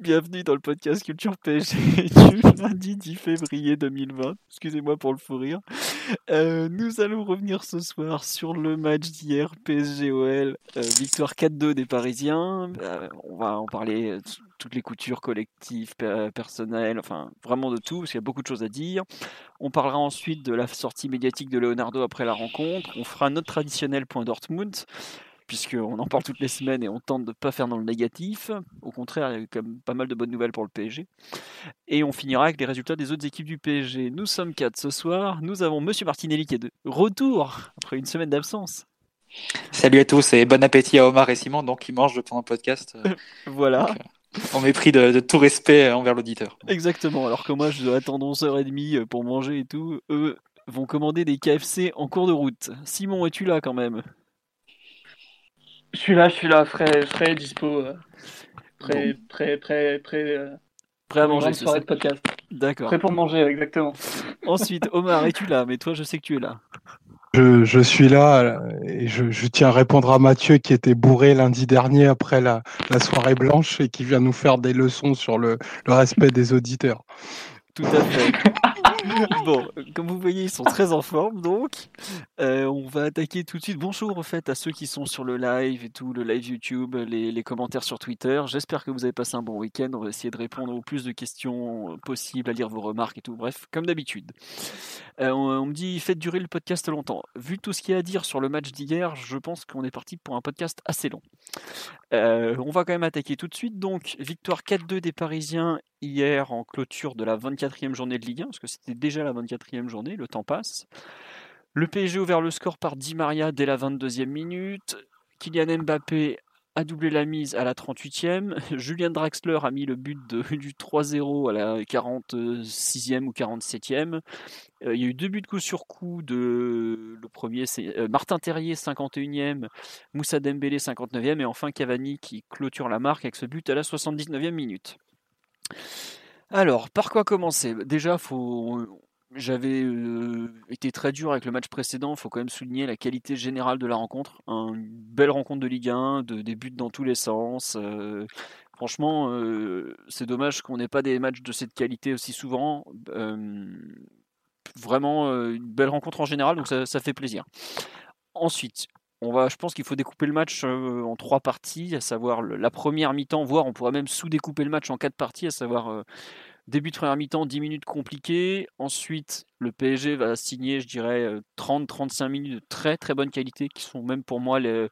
Bienvenue dans le podcast Culture PSG du lundi 10 février 2020. Excusez-moi pour le fou rire. Euh, nous allons revenir ce soir sur le match d'hier PSG-OL. Euh, victoire 4-2 des Parisiens. Euh, on va en parler euh, toutes les coutures collectives, pe- personnelles, enfin vraiment de tout, parce qu'il y a beaucoup de choses à dire. On parlera ensuite de la sortie médiatique de Leonardo après la rencontre. On fera notre traditionnel point Dortmund puisqu'on en parle toutes les semaines et on tente de ne pas faire dans le négatif. Au contraire, il y a eu quand même pas mal de bonnes nouvelles pour le PSG. Et on finira avec les résultats des autres équipes du PSG. Nous sommes quatre ce soir. Nous avons Monsieur Martinelli qui est de retour après une semaine d'absence. Salut à tous et bon appétit à Omar et Simon, donc qui mangent pendant le podcast, euh, Voilà, en mépris de, de tout respect envers l'auditeur. exactement. Alors que moi, je dois attendre 11h30 pour manger et tout. Eux vont commander des KFC en cours de route. Simon, es-tu là quand même? Je suis là, je suis là, frais, frais, dispo, euh, prêt, prêt, prêt, prêt, euh, Prêt à manger, ça de podcast. D'accord. Prêt pour manger, exactement. Ensuite, Omar, es-tu là? Mais toi, je sais que tu es là. Je, je suis là euh, et je, je tiens à répondre à Mathieu qui était bourré lundi dernier après la, la soirée blanche et qui vient nous faire des leçons sur le, le respect des auditeurs. Tout à fait. bon, comme vous voyez, ils sont très en forme, donc Euh, on va attaquer tout de suite. Bonjour au fait à ceux qui sont sur le live et tout, le live YouTube, les, commentaires sur Twitter. J'espère que vous avez passé un bon week-end. On va essayer de répondre au plus de questions possibles, à lire vos remarques et tout. Bref, comme d'habitude. Euh, on, on me dit faites durer le podcast longtemps. Vu tout ce qu'il y a à dire sur le match d'hier, je pense qu'on est parti pour un podcast assez long. Euh, on va quand même attaquer tout de suite. Donc, victoire 4-2 des Parisiens hier en clôture de la 24e journée de Ligue 1, parce que c'était déjà la 24e journée, le temps passe. Le PSG ouvert le score par Di Maria dès la 22e minute. Kylian Mbappé a doublé la mise à la 38e. Julien Draxler a mis le but du 3-0 à la 46e ou 47e. Euh, il y a eu deux buts coup sur coup de le premier c'est euh, Martin Terrier 51e, Moussa Dembélé 59e et enfin Cavani qui clôture la marque avec ce but à la 79e minute. Alors, par quoi commencer? Déjà, faut j'avais euh, été très dur avec le match précédent, il faut quand même souligner la qualité générale de la rencontre. Un- une belle rencontre de Ligue 1, de, des buts dans tous les sens. euh, franchement, euh, c'est dommage qu'on n'ait pas des matchs de cette qualité aussi souvent. Vraiment une belle rencontre en général, donc ça fait plaisir. Ensuite, on va, je pense qu'il faut découper le match euh, en trois parties, à savoir la première mi-temps, voire on pourrait même sous-découper le match en quatre parties, à savoir euh, début de première mi-temps, 10 minutes compliquées. Ensuite, le PSG va signer, je dirais, euh, 30-35 minutes de très très bonne qualité, qui sont même pour moi les,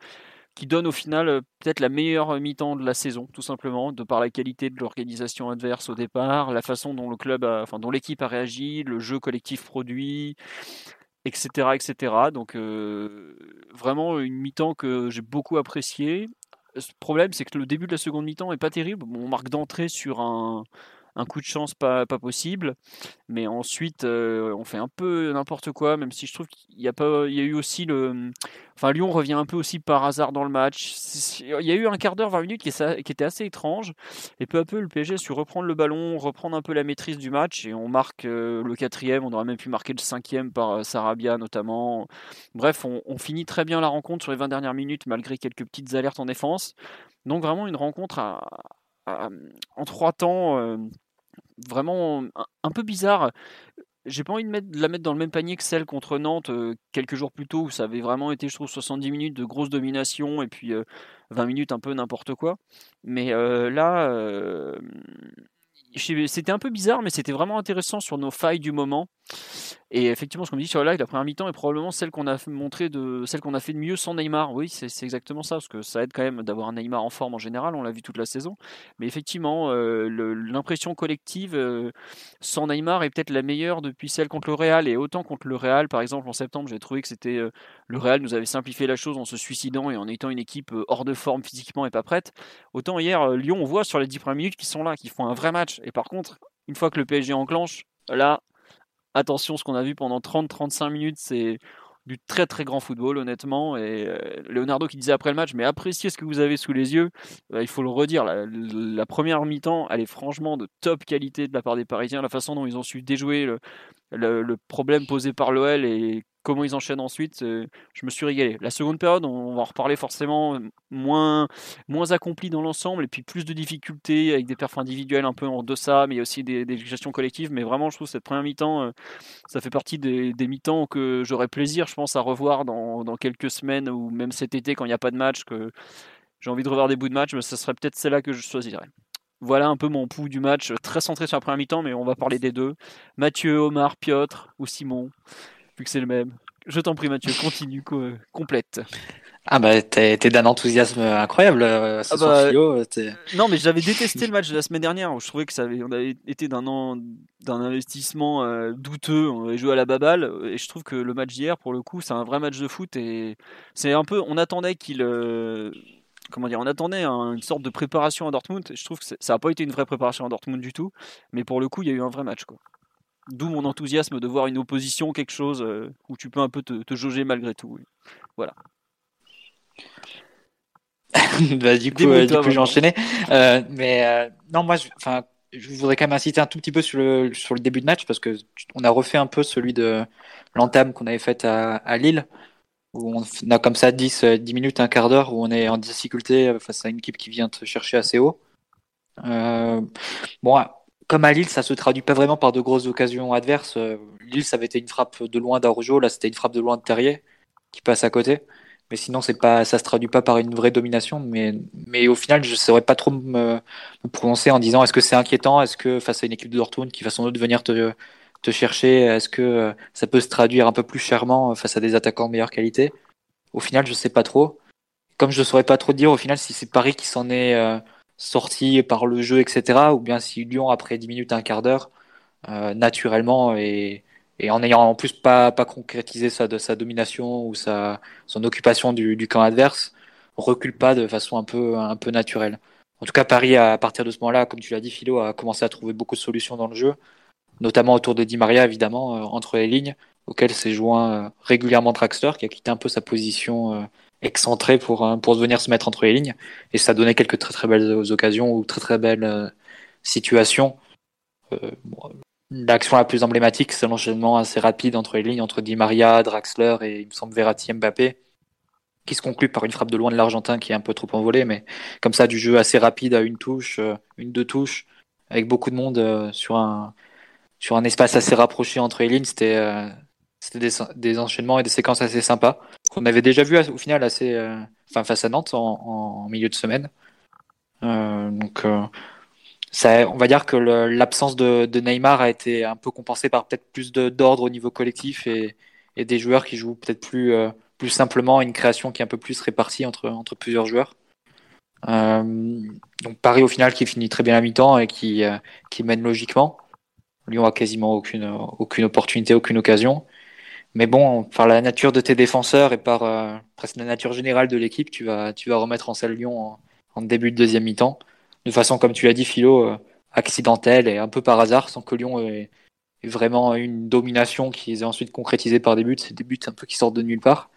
qui donnent au final euh, peut-être la meilleure mi-temps de la saison, tout simplement, de par la qualité de l'organisation adverse au départ, la façon dont le club, dont l'équipe a réagi, le jeu collectif produit, etc., etc. Donc euh, vraiment une mi-temps que j'ai beaucoup appréciée. Le problème, c'est que le début de la seconde mi-temps est pas terrible. Bon, on marque d'entrée sur un, un coup de chance pas, possible, mais ensuite euh, on fait un peu n'importe quoi, même si je trouve qu'il y a pas, il y a eu aussi le, enfin Lyon revient un peu aussi par hasard dans le match. Il y a eu un quart d'heure, 20 minutes qui, qui était assez étrange, et peu à peu le PSG a su reprendre le ballon, reprendre un peu la maîtrise du match, et on marque euh, le quatrième, on aurait même pu marquer le cinquième par euh, Sarabia notamment. Bref, on, finit très bien la rencontre sur les 20 dernières minutes, malgré quelques petites alertes en défense. Donc vraiment une rencontre en trois temps. Vraiment un, peu bizarre. J'ai pas envie de, la mettre dans le même panier que celle contre Nantes euh, quelques jours plus tôt où ça avait vraiment été, je trouve, 70 minutes de grosse domination et puis euh, 20 minutes un peu n'importe quoi. Mais euh, là, euh, c'était un peu bizarre, mais c'était vraiment intéressant sur nos failles du moment. Et effectivement, ce qu'on me dit sur le live, la première mi-temps est probablement celle qu'on a montré de celle qu'on a fait de mieux sans Neymar. Oui, c'est exactement ça, parce que ça aide quand même d'avoir un Neymar en forme en général. On l'a vu toute la saison. Mais effectivement, euh, l'impression collective euh, sans Neymar est peut-être la meilleure depuis celle contre le Real. Et autant contre le Real, par exemple, en septembre, j'ai trouvé que c'était euh, le Real nous avait simplifié la chose en se suicidant et en étant une équipe hors de forme physiquement et pas prête. Autant hier, Lyon, on voit sur les 10 premières minutes qu'ils sont là, qu'ils font un vrai match. Et par contre, une fois que le PSG enclenche, là, attention, ce qu'on a vu pendant 30-35 minutes, c'est du très très grand football, honnêtement. Et euh, Leonardo qui disait après le match, mais appréciez ce que vous avez sous les yeux. Euh, il faut le redire, la, première mi-temps, elle est franchement de top qualité de la part des Parisiens. La façon dont ils ont su déjouer le problème posé par l'OL et comment ils enchaînent ensuite, euh, je me suis régalé. La seconde période, on, va en reparler forcément, euh, moins, moins accompli dans l'ensemble et puis plus de difficultés avec des perfs individuels un peu en deçà, mais aussi des, gestions collectives. Mais vraiment, je trouve cette première mi-temps, euh, ça fait partie des, des mi-temps que j'aurais plaisir, je pense, à revoir dans, dans quelques semaines ou même cet été quand il n'y a pas de match, que j'ai envie de revoir des bouts de match, mais ça serait peut-être celle-là que je choisirais. Voilà un peu mon pouls du match, très centré sur la première mi-temps, mais on va parler des deux. Mathieu, Omar, Piotr ou Simon, vu que c'est le même. Je t'en prie Mathieu, continue, co- complète. Ah bah t'es d'un enthousiasme incroyable euh, ce Ah bah, t'es- Non, mais j'avais détesté le match de la semaine dernière. où Je trouvais que ça avait, on avait été d'un investissement euh, douteux. On avait joué à la baballe, et je trouve que le match d'hier, pour le coup, c'est un vrai match de foot et c'est un peu. On attendait qu'il, euh, comment dire, on attendait un- une sorte de préparation à Dortmund. et Je trouve que ça n'a pas été une vraie préparation à Dortmund du tout, mais pour le coup, il y a eu un vrai match, quoi. D'où mon enthousiasme de voir une opposition, quelque chose euh, où tu peux un peu te, te jauger malgré tout. oui. Voilà. bah, du coup, euh, du coup, enchaîner. Euh, mais euh, non, moi, je, enfin, je voudrais quand même insister un tout petit peu sur le sur le début de match parce que on a refait un peu celui de l'entame qu'on avait faite à, à Lille où on a comme ça 10, euh, 10 minutes, un quart d'heure où on est en difficulté face à une équipe qui vient te chercher assez haut. Bon, comme à Lille, ça se traduit pas vraiment par de grosses occasions adverses. Euh, Lille, ça avait été une frappe de loin d'Arujo, là c'était une frappe de loin de Terrier qui passe à côté. Mais sinon, c'est pas, ça se traduit pas par une vraie domination. Mais, mais au final, je saurais pas trop me, prononcer en disant est-ce que c'est inquiétant? Est-ce que face à une équipe de Dortmund qui va sans doute venir te, te chercher, est-ce que euh, ça peut se traduire un peu plus chèrement face à des attaquants de meilleure qualité? Au final, je sais pas trop. Comme je saurais pas trop dire au final si c'est Paris qui s'en est euh, sorti par le jeu, etc. Ou bien si Lyon, après 10 minutes, un quart d'heure, euh, naturellement et, et en ayant en plus pas, pas concrétisé sa, sa domination ou sa, son occupation du, du camp adverse, recule pas de façon un peu, un peu naturelle. En tout cas, Paris, à partir de ce moment-là, comme tu l'as dit, Philo, a commencé à trouver beaucoup de solutions dans le jeu, notamment autour de Di Maria, évidemment, euh, entre les lignes, auquel s'est joint euh, régulièrement Draxler, qui a quitté un peu sa position excentrée pour, euh, pour venir se mettre entre les lignes. Et ça donnait quelques très très belles occasions ou très très belles euh, situations. Euh, bon, L'action la plus emblématique, c'est l'enchaînement assez rapide entre les lignes, entre Di Maria, Draxler et il me semble Verratti Mbappé, qui se conclut par une frappe de loin de l'Argentin qui est un peu trop envolée, mais comme ça, du jeu assez rapide à une touche, euh, une, deux touches, avec beaucoup de monde sur, un, sur un espace assez rapproché entre les lignes, c'était c'était des, enchaînements et des séquences assez sympas, qu'on avait déjà vu au final assez, euh, face à Nantes en, milieu de semaine. Euh, donc, ça, on va dire que l'absence de, Neymar a été un peu compensée par peut-être plus d'ordre au niveau collectif et, et, des joueurs qui jouent peut-être plus, euh, plus simplement, une création qui est un peu plus répartie entre, entre plusieurs joueurs. Euh, donc Paris au final qui finit très bien la mi-temps et qui, euh, qui mène logiquement. Lyon a quasiment aucune, aucune opportunité, aucune occasion. Mais bon, par la nature de tes défenseurs et par euh, presque la nature générale de l'équipe, tu vas, tu vas remettre en selle Lyon en, début de deuxième mi-temps de façon, comme tu l'as dit, Philo, euh, accidentelle et un peu par hasard, sans que Lyon ait, vraiment une domination qui est ensuite concrétisée par des buts. C'est des buts un peu qui sortent de nulle part,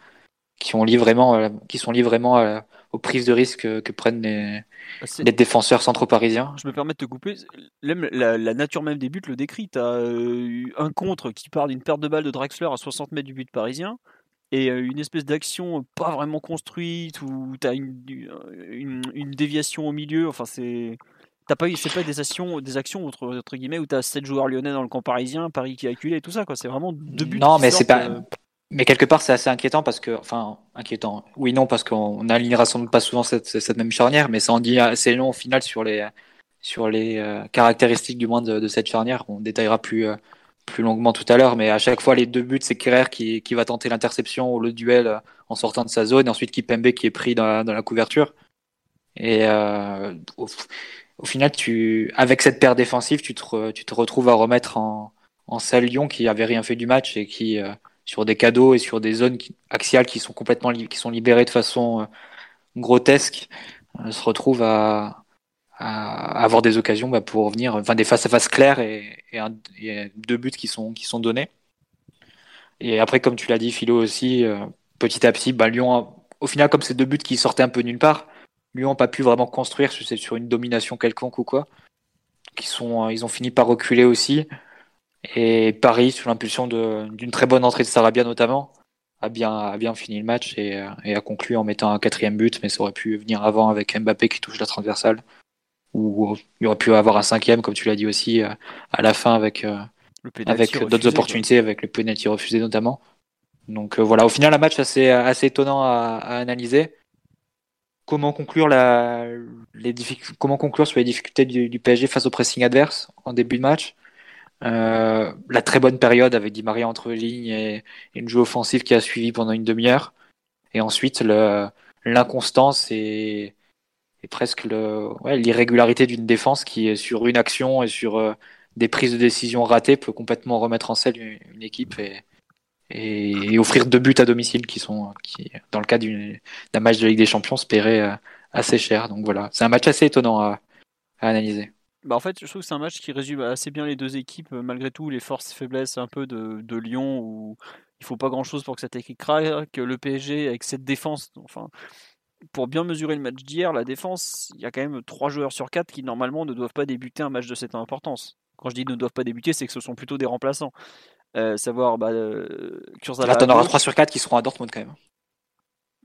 qui, ont lié vraiment, qui sont liés vraiment euh, aux prises de risque que, que prennent les, les, défenseurs centraux parisiens. Je me permets de te couper. La, la nature même des buts le décrit. Tu as eu un contre qui part d'une perte de balle de Draxler à 60 mètres du but parisien et une espèce d'action pas vraiment construite où tu as une, une, une, déviation au milieu. Enfin, c'est. T'as pas eu, c'est pas des actions, des actions entre, entre guillemets où tu as 7 joueurs lyonnais dans le camp parisien, Paris qui a acculé et tout ça, quoi. C'est vraiment deux buts. Non, mais c'est pas. Euh... Mais quelque part, c'est assez inquiétant parce que, enfin, inquiétant. Oui, non, parce qu'on n'alignera sans doute pas souvent cette, cette, même charnière, mais ça en dit assez long au final sur les, sur les euh, caractéristiques du moins de, de, cette charnière. On détaillera plus, euh, plus longuement tout à l'heure, mais à chaque fois, les deux buts, c'est Kerrer qui, qui va tenter l'interception ou le duel euh, en sortant de sa zone, et ensuite Kipembe qui est pris dans la, dans la couverture. Et euh, au, final, tu, avec cette paire défensive, tu te, tu te retrouves à remettre en, en salle Lyon qui avait rien fait du match et qui, euh, sur des cadeaux et sur des zones axiales qui sont complètement qui sont libérées de façon euh, grotesque, euh, se retrouve à, à avoir des occasions bah, pour revenir, enfin des face à face clairs et, et, deux buts qui sont qui sont donnés. Et après, comme tu l'as dit, Philo aussi, euh, petit à petit, bah, Lyon, au final, comme ces deux buts qui sortaient un peu nulle part, Lyon n'a pas pu vraiment construire sur, sur une domination quelconque ou quoi. Qui sont, ils ont fini par reculer aussi. Et Paris, sous l'impulsion d'une très bonne entrée de Sarabia notamment, a bien, a bien fini le match et, et, a conclu en mettant un quatrième but, mais ça aurait pu venir avant avec Mbappé qui touche la transversale ou il aurait pu avoir un cinquième, comme tu l'as dit aussi, euh, à la fin avec, euh, avec d'autres opportunités, quoi. avec le penalty refusé notamment. Donc euh, voilà, au final, un match assez, assez étonnant à, à analyser. Comment conclure, la, les comment conclure sur les difficultés du, du, PSG face au pressing adverse en début de match? Euh, La très bonne période avec Di Maria entre lignes et, une jeu offensive qui a suivi pendant une demi-heure. Et ensuite, l'inconstance et, et presque l'irrégularité ouais, d'une défense qui, sur une action et sur euh, des prises de décision ratées, peut complètement remettre en selle une, équipe et, et, et, offrir deux buts à domicile qui sont, qui, dans le cas d'un match de Ligue des Champions, se paieraient euh, assez cher. Donc voilà, c'est un match assez étonnant à, à analyser. Bah en fait, je trouve que c'est un match qui résume assez bien les deux équipes, malgré tout, les forces et faiblesses un peu de, de Lyon, où il faut pas grand chose pour que cette équipe craque, que le PSG avec cette défense, enfin, pour bien mesurer le match d'hier, la défense, il y a quand même 3 joueurs sur 4 qui normalement ne doivent pas débuter un match de cette importance. Quand je dis ne doivent pas débuter, c'est que ce sont plutôt des remplaçants. Euh, savoir, bah, euh. Là, t'en auras 3 sur 4 qui seront à Dortmund quand même.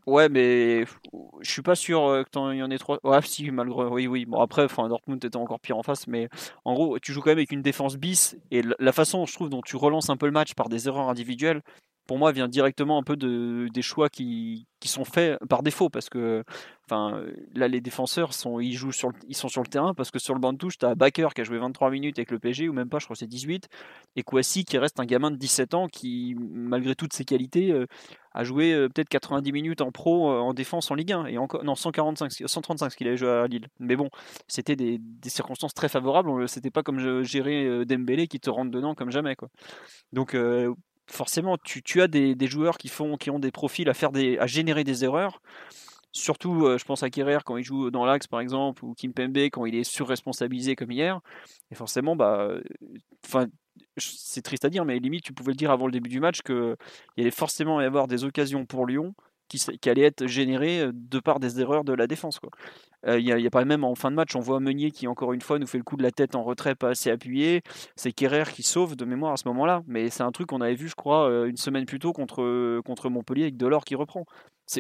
Ouais, mais je suis pas sûr euh, qu'il y en ait 3. Ouais, si, malgré. Oui, oui. Bon, après, enfin, Dortmund était encore pire en face, mais en gros, tu joues quand même avec une défense bis, et la façon, je trouve, dont tu relances un peu le match par des erreurs individuelles, pour moi, vient directement un peu de, des choix qui, qui sont faits par défaut parce que enfin là les défenseurs sont ils jouent sur le, ils sont sur le terrain parce que sur le banc de touche tu as Baker qui a joué 23 minutes avec le PSG ou même pas je crois c'est 18 et Kouassi qui reste un gamin de 17 ans qui malgré toutes ses qualités euh, a joué euh, peut-être 90 minutes en pro euh, en défense en Ligue 1 et encore non 145 135 ce qu'il avait joué à Lille. Mais bon c'était des, des, circonstances très favorables c'était pas comme gérer Dembélé qui te rentre dedans comme jamais quoi. Donc forcément, tu, as des, joueurs qui, font, qui ont des profils à, faire à générer des erreurs. Surtout, euh, je pense à Kerrer quand il joue dans l'axe, par exemple, ou Kim Pembe quand il est surresponsabilisé comme hier. Et forcément, bah, c'est triste à dire, mais limite, tu pouvais le dire avant le début du match qu'il allait forcément y avoir des occasions pour Lyon qui, allaient être générées de par des erreurs de la défense. Quoi. Il n'y a, pas même en fin de match, on voit Meunier qui encore une fois nous fait le coup de la tête en retrait pas assez appuyé. C'est Kerrer qui sauve de mémoire à ce moment-là. Mais c'est un truc qu'on avait vu, je crois, une semaine plus tôt contre, contre Montpellier avec Delors qui reprend.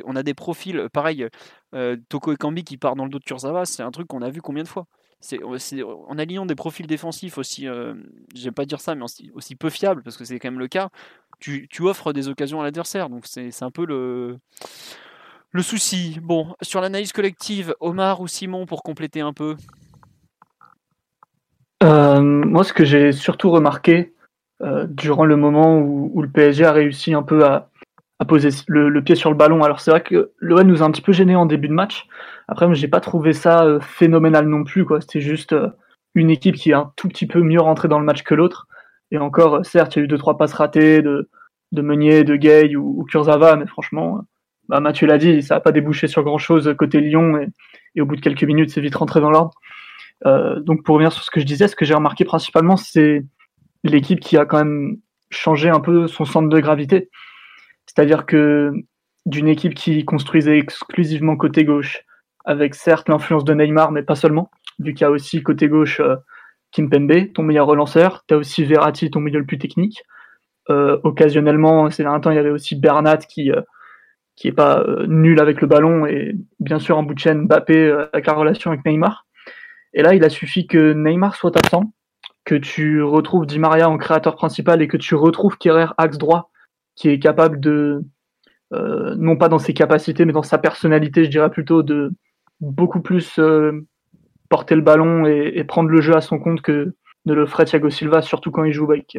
On a des profils, pareil, euh, Toko et Kambi qui part dans le dos de Kurzawa, c'est un truc qu'on a vu combien de fois? C'est, en alignant des profils défensifs aussi, euh, j'aime pas dire ça, mais aussi, peu fiables, parce que c'est quand même le cas, tu, tu offres des occasions à l'adversaire. Donc c'est un peu le le souci. Bon, sur l'analyse collective, Omar ou Simon pour compléter un peu euh, Moi, ce que j'ai surtout remarqué euh, durant le moment où, le PSG a réussi un peu à, poser le, pied sur le ballon. Alors c'est vrai que l'OM nous a un petit peu gêné en début de match. Après, j'ai pas trouvé ça euh, phénoménal non plus. Quoi. C'était juste une équipe qui est un tout petit peu mieux rentrée dans le match que l'autre. Et encore, certes, il y a eu deux trois passes ratées de, Meunier, de Gay ou, ou mais franchement, bah, Mathieu l'a dit, ça n'a pas débouché sur grand-chose côté Lyon, et, au bout de quelques minutes, c'est vite rentré dans l'ordre. Euh, donc pour revenir sur ce que je disais, ce que j'ai remarqué principalement, c'est l'équipe qui a quand même changé un peu son centre de gravité. C'est-à-dire que d'une équipe qui construisait exclusivement côté gauche, avec certes l'influence de Neymar, mais pas seulement, vu qu'il y a aussi côté gauche euh, Kimpembe, ton meilleur relanceur, tu as aussi Verratti, ton milieu le plus technique. Euh, occasionnellement, c'est un temps, il y avait aussi Bernat qui, euh, qui est pas euh, nul avec le ballon et bien sûr en bout de chaîne Mbappé euh, avec la relation avec Neymar. Et là, il a suffi que Neymar soit absent, que tu retrouves Di Maria en créateur principal et que tu retrouves Kerrer axe droit, qui est capable de, euh, non pas dans ses capacités, mais dans sa personnalité, je dirais plutôt de beaucoup plus euh, porter le ballon et, et, prendre le jeu à son compte que ne le ferait Thiago Silva, surtout quand il joue avec,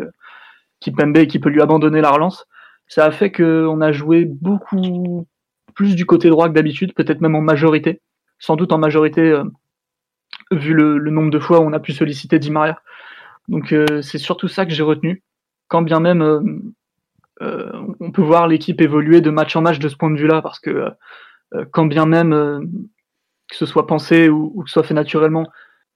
Kipembe qui peut lui abandonner la relance, ça a fait qu'on a joué beaucoup plus du côté droit que d'habitude, peut-être même en majorité, sans doute en majorité euh, vu le, nombre de fois où on a pu solliciter Di Maria. Donc euh, c'est surtout ça que j'ai retenu. Quand bien même euh, on peut voir l'équipe évoluer de match en match de ce point de vue-là, parce que quand bien même que ce soit pensé ou, que ce soit fait naturellement,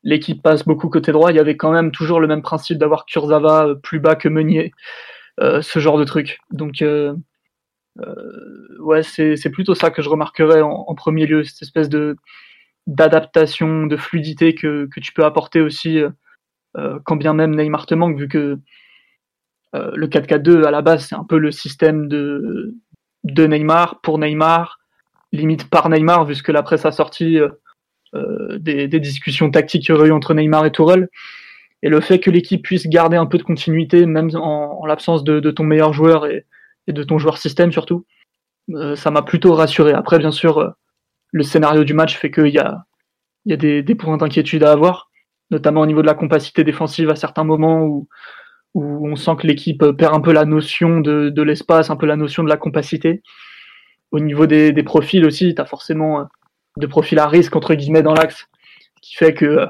l'équipe passe beaucoup côté droit, il y avait quand même toujours le même principe d'avoir Kurzawa plus bas que Meunier, ce genre de truc. Donc ouais, c'est plutôt ça que je remarquerais en premier lieu, cette espèce d'adaptation, de fluidité que, que, tu peux apporter aussi, euh, euh, quand bien même Neymar te manque, vu que euh, le 4-4-2 à la base c'est un peu le système de, de Neymar pour Neymar, limite par Neymar, vu que la presse a sorti des, discussions tactiques qu'il y aurait eu entre Neymar et Tourelle. Et le fait que l'équipe puisse garder un peu de continuité, même en, l'absence de, de, ton meilleur joueur et, et, de ton joueur système surtout, ça m'a plutôt rassuré. Après, bien sûr, le scénario du match fait qu'il y a, y a des, des points d'inquiétude à avoir, notamment au niveau de la compacité défensive à certains moments où, où on sent que l'équipe perd un peu la notion de, de l'espace, un peu la notion de la compacité. Au niveau des, des profils aussi, tu as forcément euh, de profils à risque, entre guillemets, dans l'axe, qui fait que euh,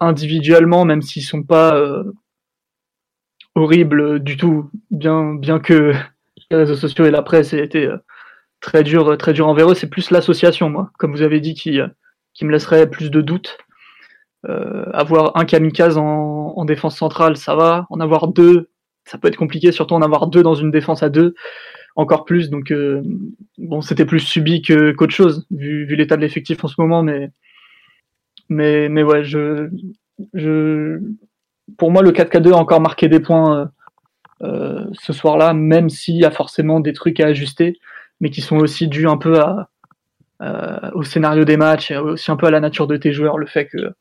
individuellement, même s'ils sont pas euh, horribles du tout, bien, bien que les réseaux sociaux et la presse aient été euh, très dur, très dur envers eux. C'est plus l'association, moi, comme vous avez dit, qui, qui me laisserait plus de doutes. Euh, avoir un kamikaze en, défense centrale, ça va. En avoir deux, ça peut être compliqué, surtout en avoir deux dans une défense à deux, encore plus. Donc, euh, bon, c'était plus subi que, qu'autre chose, vu, vu l'état de l'effectif en ce moment. Mais, mais, mais ouais, je, je, pour moi, le 4K2 a encore marqué des points euh, ce soir-là, même s'il y a forcément des trucs à ajuster mais qui sont aussi dus un peu à, au scénario des matchs et aussi un peu à la nature de tes joueurs. Le fait que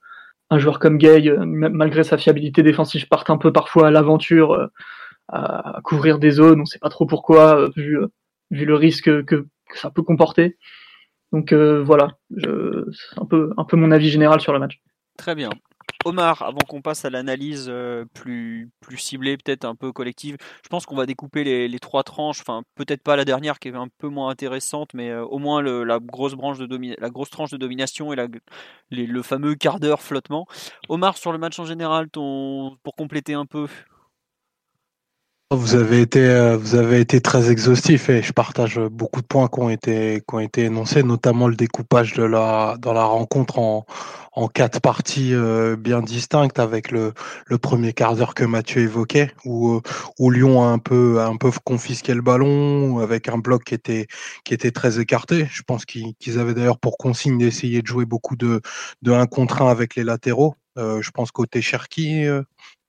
un joueur comme Gay, euh, malgré sa fiabilité défensive, parte un peu parfois à l'aventure, euh, à couvrir des zones, on ne sait pas trop pourquoi, euh, vu, vu le risque que, ça peut comporter. Donc voilà, c'est un peu, mon avis général sur le match. Très bien. Omar, avant qu'on passe à l'analyse euh, plus, plus ciblée, peut-être un peu collective, je pense qu'on va découper les, trois tranches, enfin peut-être pas la dernière qui est un peu moins intéressante, mais euh, au moins la, grosse tranche de domination et le fameux quart d'heure flottement. Omar, sur le match en général, pour compléter un peu vous avez été, euh, vous avez été très exhaustif et je partage beaucoup de points qui ont été, qui ont été énoncés, notamment le découpage de la, dans la rencontre en, en quatre parties euh, bien distinctes avec le, le premier quart d'heure que Mathieu évoquait, où, euh, où Lyon a un peu, un peu confisqué le ballon avec un bloc qui était, qui était très écarté. Je pense qu'ils avaient d'ailleurs pour consigne d'essayer de jouer beaucoup de, de 1 contre 1 avec les latéraux. Euh, je pense côté Cherki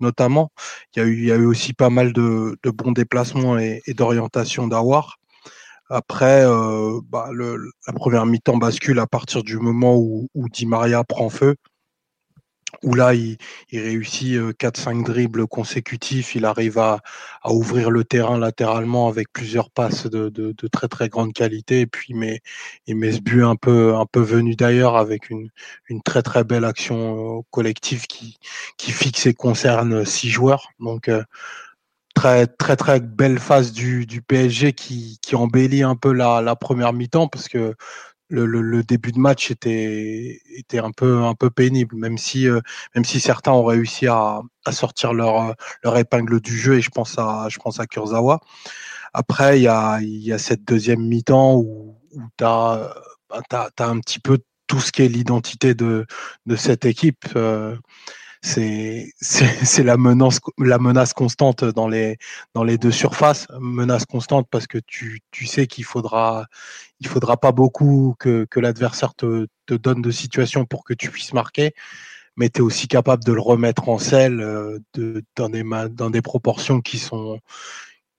notamment. Il y, a eu, aussi pas mal de, bons déplacements et, et d'orientation d'Awar. Après, euh, bah, la première mi-temps bascule à partir du moment où, où Di Maria prend feu, où là, il, réussit 4-5 euh, dribbles consécutifs, il arrive à, ouvrir le terrain latéralement avec plusieurs passes de, très très grande qualité, et puis il met, il ce but un peu, un peu venu d'ailleurs avec une, très très belle action euh, collective qui, fixe et concerne six joueurs. Donc, euh, très très très belle phase du, du PSG qui, qui embellit un peu la, la première mi-temps parce que le, début de match était était un peu un peu pénible même si euh, même si certains ont réussi à, à sortir leur leur épingle du jeu et je pense à je pense à Kurzawa. Après il y a y a cette deuxième mi-temps où, où tu as, bah, as, un petit peu tout ce qui est l'identité de de cette équipe euh, c'est la menace la menace constante dans les dans les deux surfaces. Menace constante parce que tu tu sais qu'il faudra il faudra pas beaucoup que que l'adversaire te te donne de situations pour que tu puisses marquer. Mais tu es aussi capable de le remettre en selle euh, de, dans des dans des proportions qui sont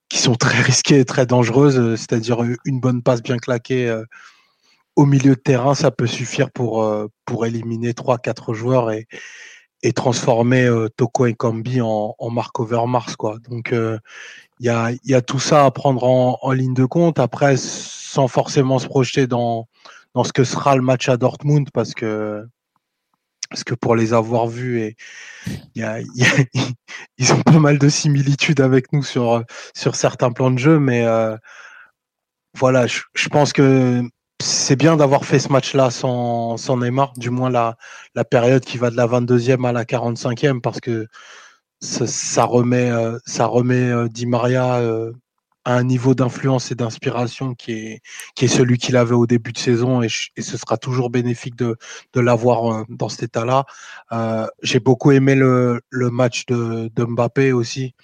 qui sont très risquées et très dangereuses. C'est-à-dire une bonne passe bien claquée euh, au milieu de terrain ça peut suffire pour euh, pour éliminer trois quatre joueurs et transformer euh, Toko et Kambi en, en Mark Overmars quoi. Donc il y, a, y a tout ça à prendre en, ligne de compte. Après, sans forcément se projeter dans dans ce que sera le match à Dortmund, parce que parce que pour les avoir vus, et, ils ont pas mal de similitudes avec nous sur, sur certains plans de jeu, mais euh, voilà, je, pense que c'est bien d'avoir fait ce match-là sans, Neymar, du moins la, période qui va de la 22e à la 45e, parce que ça, remet, euh, ça remet euh, Di Maria euh, à un niveau d'influence et d'inspiration qui est, qui est celui qu'il avait au début de saison et, ce sera toujours bénéfique de, l'avoir dans cet état-là. Euh, J'ai beaucoup aimé le, match de Mbappé aussi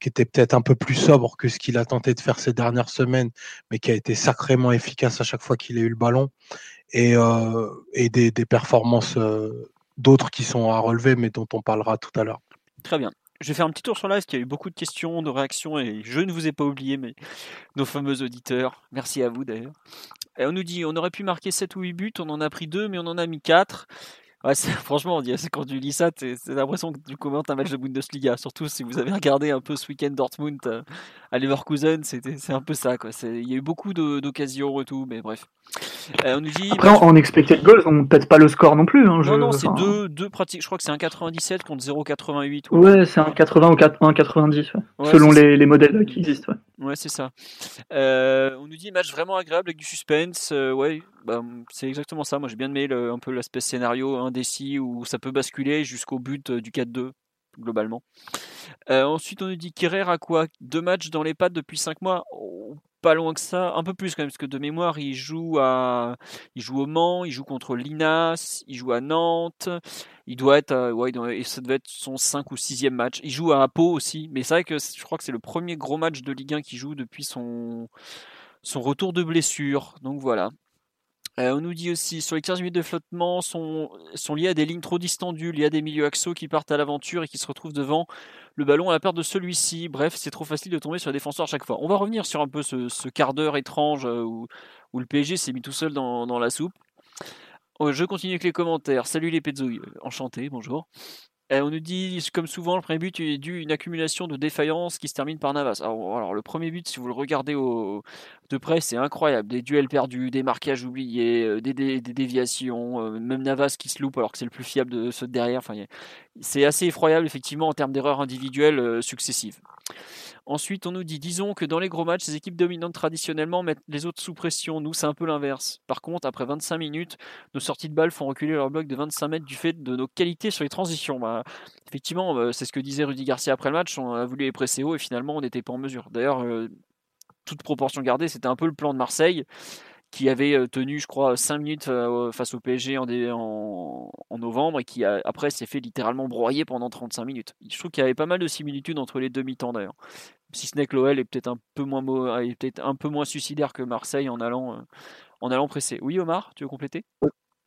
qui était peut-être un peu plus sobre que ce qu'il a tenté de faire ces dernières semaines, mais qui a été sacrément efficace à chaque fois qu'il a eu le ballon, et, euh, et des, performances euh, d'autres qui sont à relever, mais dont on parlera tout à l'heure. Très bien. Je vais faire un petit tour sur live, parce qu'il y a eu beaucoup de questions, de réactions, et je ne vous ai pas oublié, mais nos fameux auditeurs, merci à vous d'ailleurs. On nous dit, on aurait pu marquer 7 ou 8 buts, on en a pris 2, mais on en a mis 4. Ouais, franchement, on dit, quand tu lis ça, c'est l'impression que tu commentes un match de Bundesliga. Surtout si vous avez regardé un peu ce week-end Dortmund euh, à Leverkusen, c'est un peu ça. Quoi. Il y a eu beaucoup d'occasions et tout, mais bref. Euh, on nous dit, Après, en expected goals, on peut-être pas le score non plus. Hein, non, je... non, c'est deux, deux pratiques. Je crois que c'est un 97 contre 0,88. Ouais, ouais c'est un 80 ou 90, ouais. Ouais, selon les, les, modèles qui existent. Ouais, c'est ça. Euh, on nous dit match vraiment agréable avec du suspense. Euh, ouais, bah, c'est exactement ça. Moi, j'ai bien aimé un peu l'aspect scénario indécis où ça peut basculer jusqu'au but du 4-2 globalement. Euh, ensuite, on nous dit Kerrer a quoi? Deux matchs dans les pattes depuis 5 mois? Oh, Pas loin que ça, un peu plus quand même, parce que de mémoire, il joue, à... il joue au Mans, il joue contre l'Inas, il joue à Nantes, il doit être, euh, ouais, et ça devait être son 5 ou 6e match. Il joue à Pau aussi, mais c'est vrai que je crois que c'est le premier gros match de Ligue 1 qu'il joue depuis son, son retour de blessure. Donc voilà. Euh, on nous dit aussi sur les 15 minutes de flottement sont, sont liés à des lignes trop distendues, liés à des milieux axaux qui partent à l'aventure et qui se retrouvent devant le ballon à la perte de celui-ci. Bref, c'est trop facile de tomber sur le défenseur à chaque fois. On va revenir sur un peu ce, quart d'heure étrange euh, où, le PSG s'est mis tout seul dans, la soupe. Euh, je continue avec les commentaires. Salut les pezzouilles, enchanté, bonjour. On nous dit, comme souvent, le premier but est dû à une accumulation de défaillances qui se termine par Navas. Alors, alors le premier but, si vous le regardez au, de près, c'est incroyable. Des duels perdus, des marquages oubliés, euh, des, déviations, euh, même Navas qui se loupe alors que c'est le plus fiable de ceux de derrière. Enfin, c'est assez effroyable, effectivement, en termes d'erreurs individuelles successives. Ensuite, on nous dit, disons que dans les gros matchs, ces équipes dominantes traditionnellement mettent les autres sous pression. Nous, c'est un peu l'inverse. Par contre, après 25 minutes, nos sorties de balles font reculer leur bloc de 25 mètres du fait de nos qualités sur les transitions. Bah, effectivement, euh, c'est ce que disait Rudy Garcia après le match. On a voulu les presser haut et finalement, on n'était pas en mesure. D'ailleurs, euh, toute proportion gardée, c'était un peu le plan de Marseille qui avait euh, tenu, je crois, 5 minutes face au PSG en, en, en novembre et qui a, après s'est fait littéralement broyer pendant 35 minutes. Je trouve qu'il y avait pas mal de similitudes entre les deux mi-temps d'ailleurs. Si ce n'est que l'OL est peut-être un peu moins peut-être un peu moins suicidaire que Marseille en allant euh, en allant presser. Oui Omar, tu veux compléter?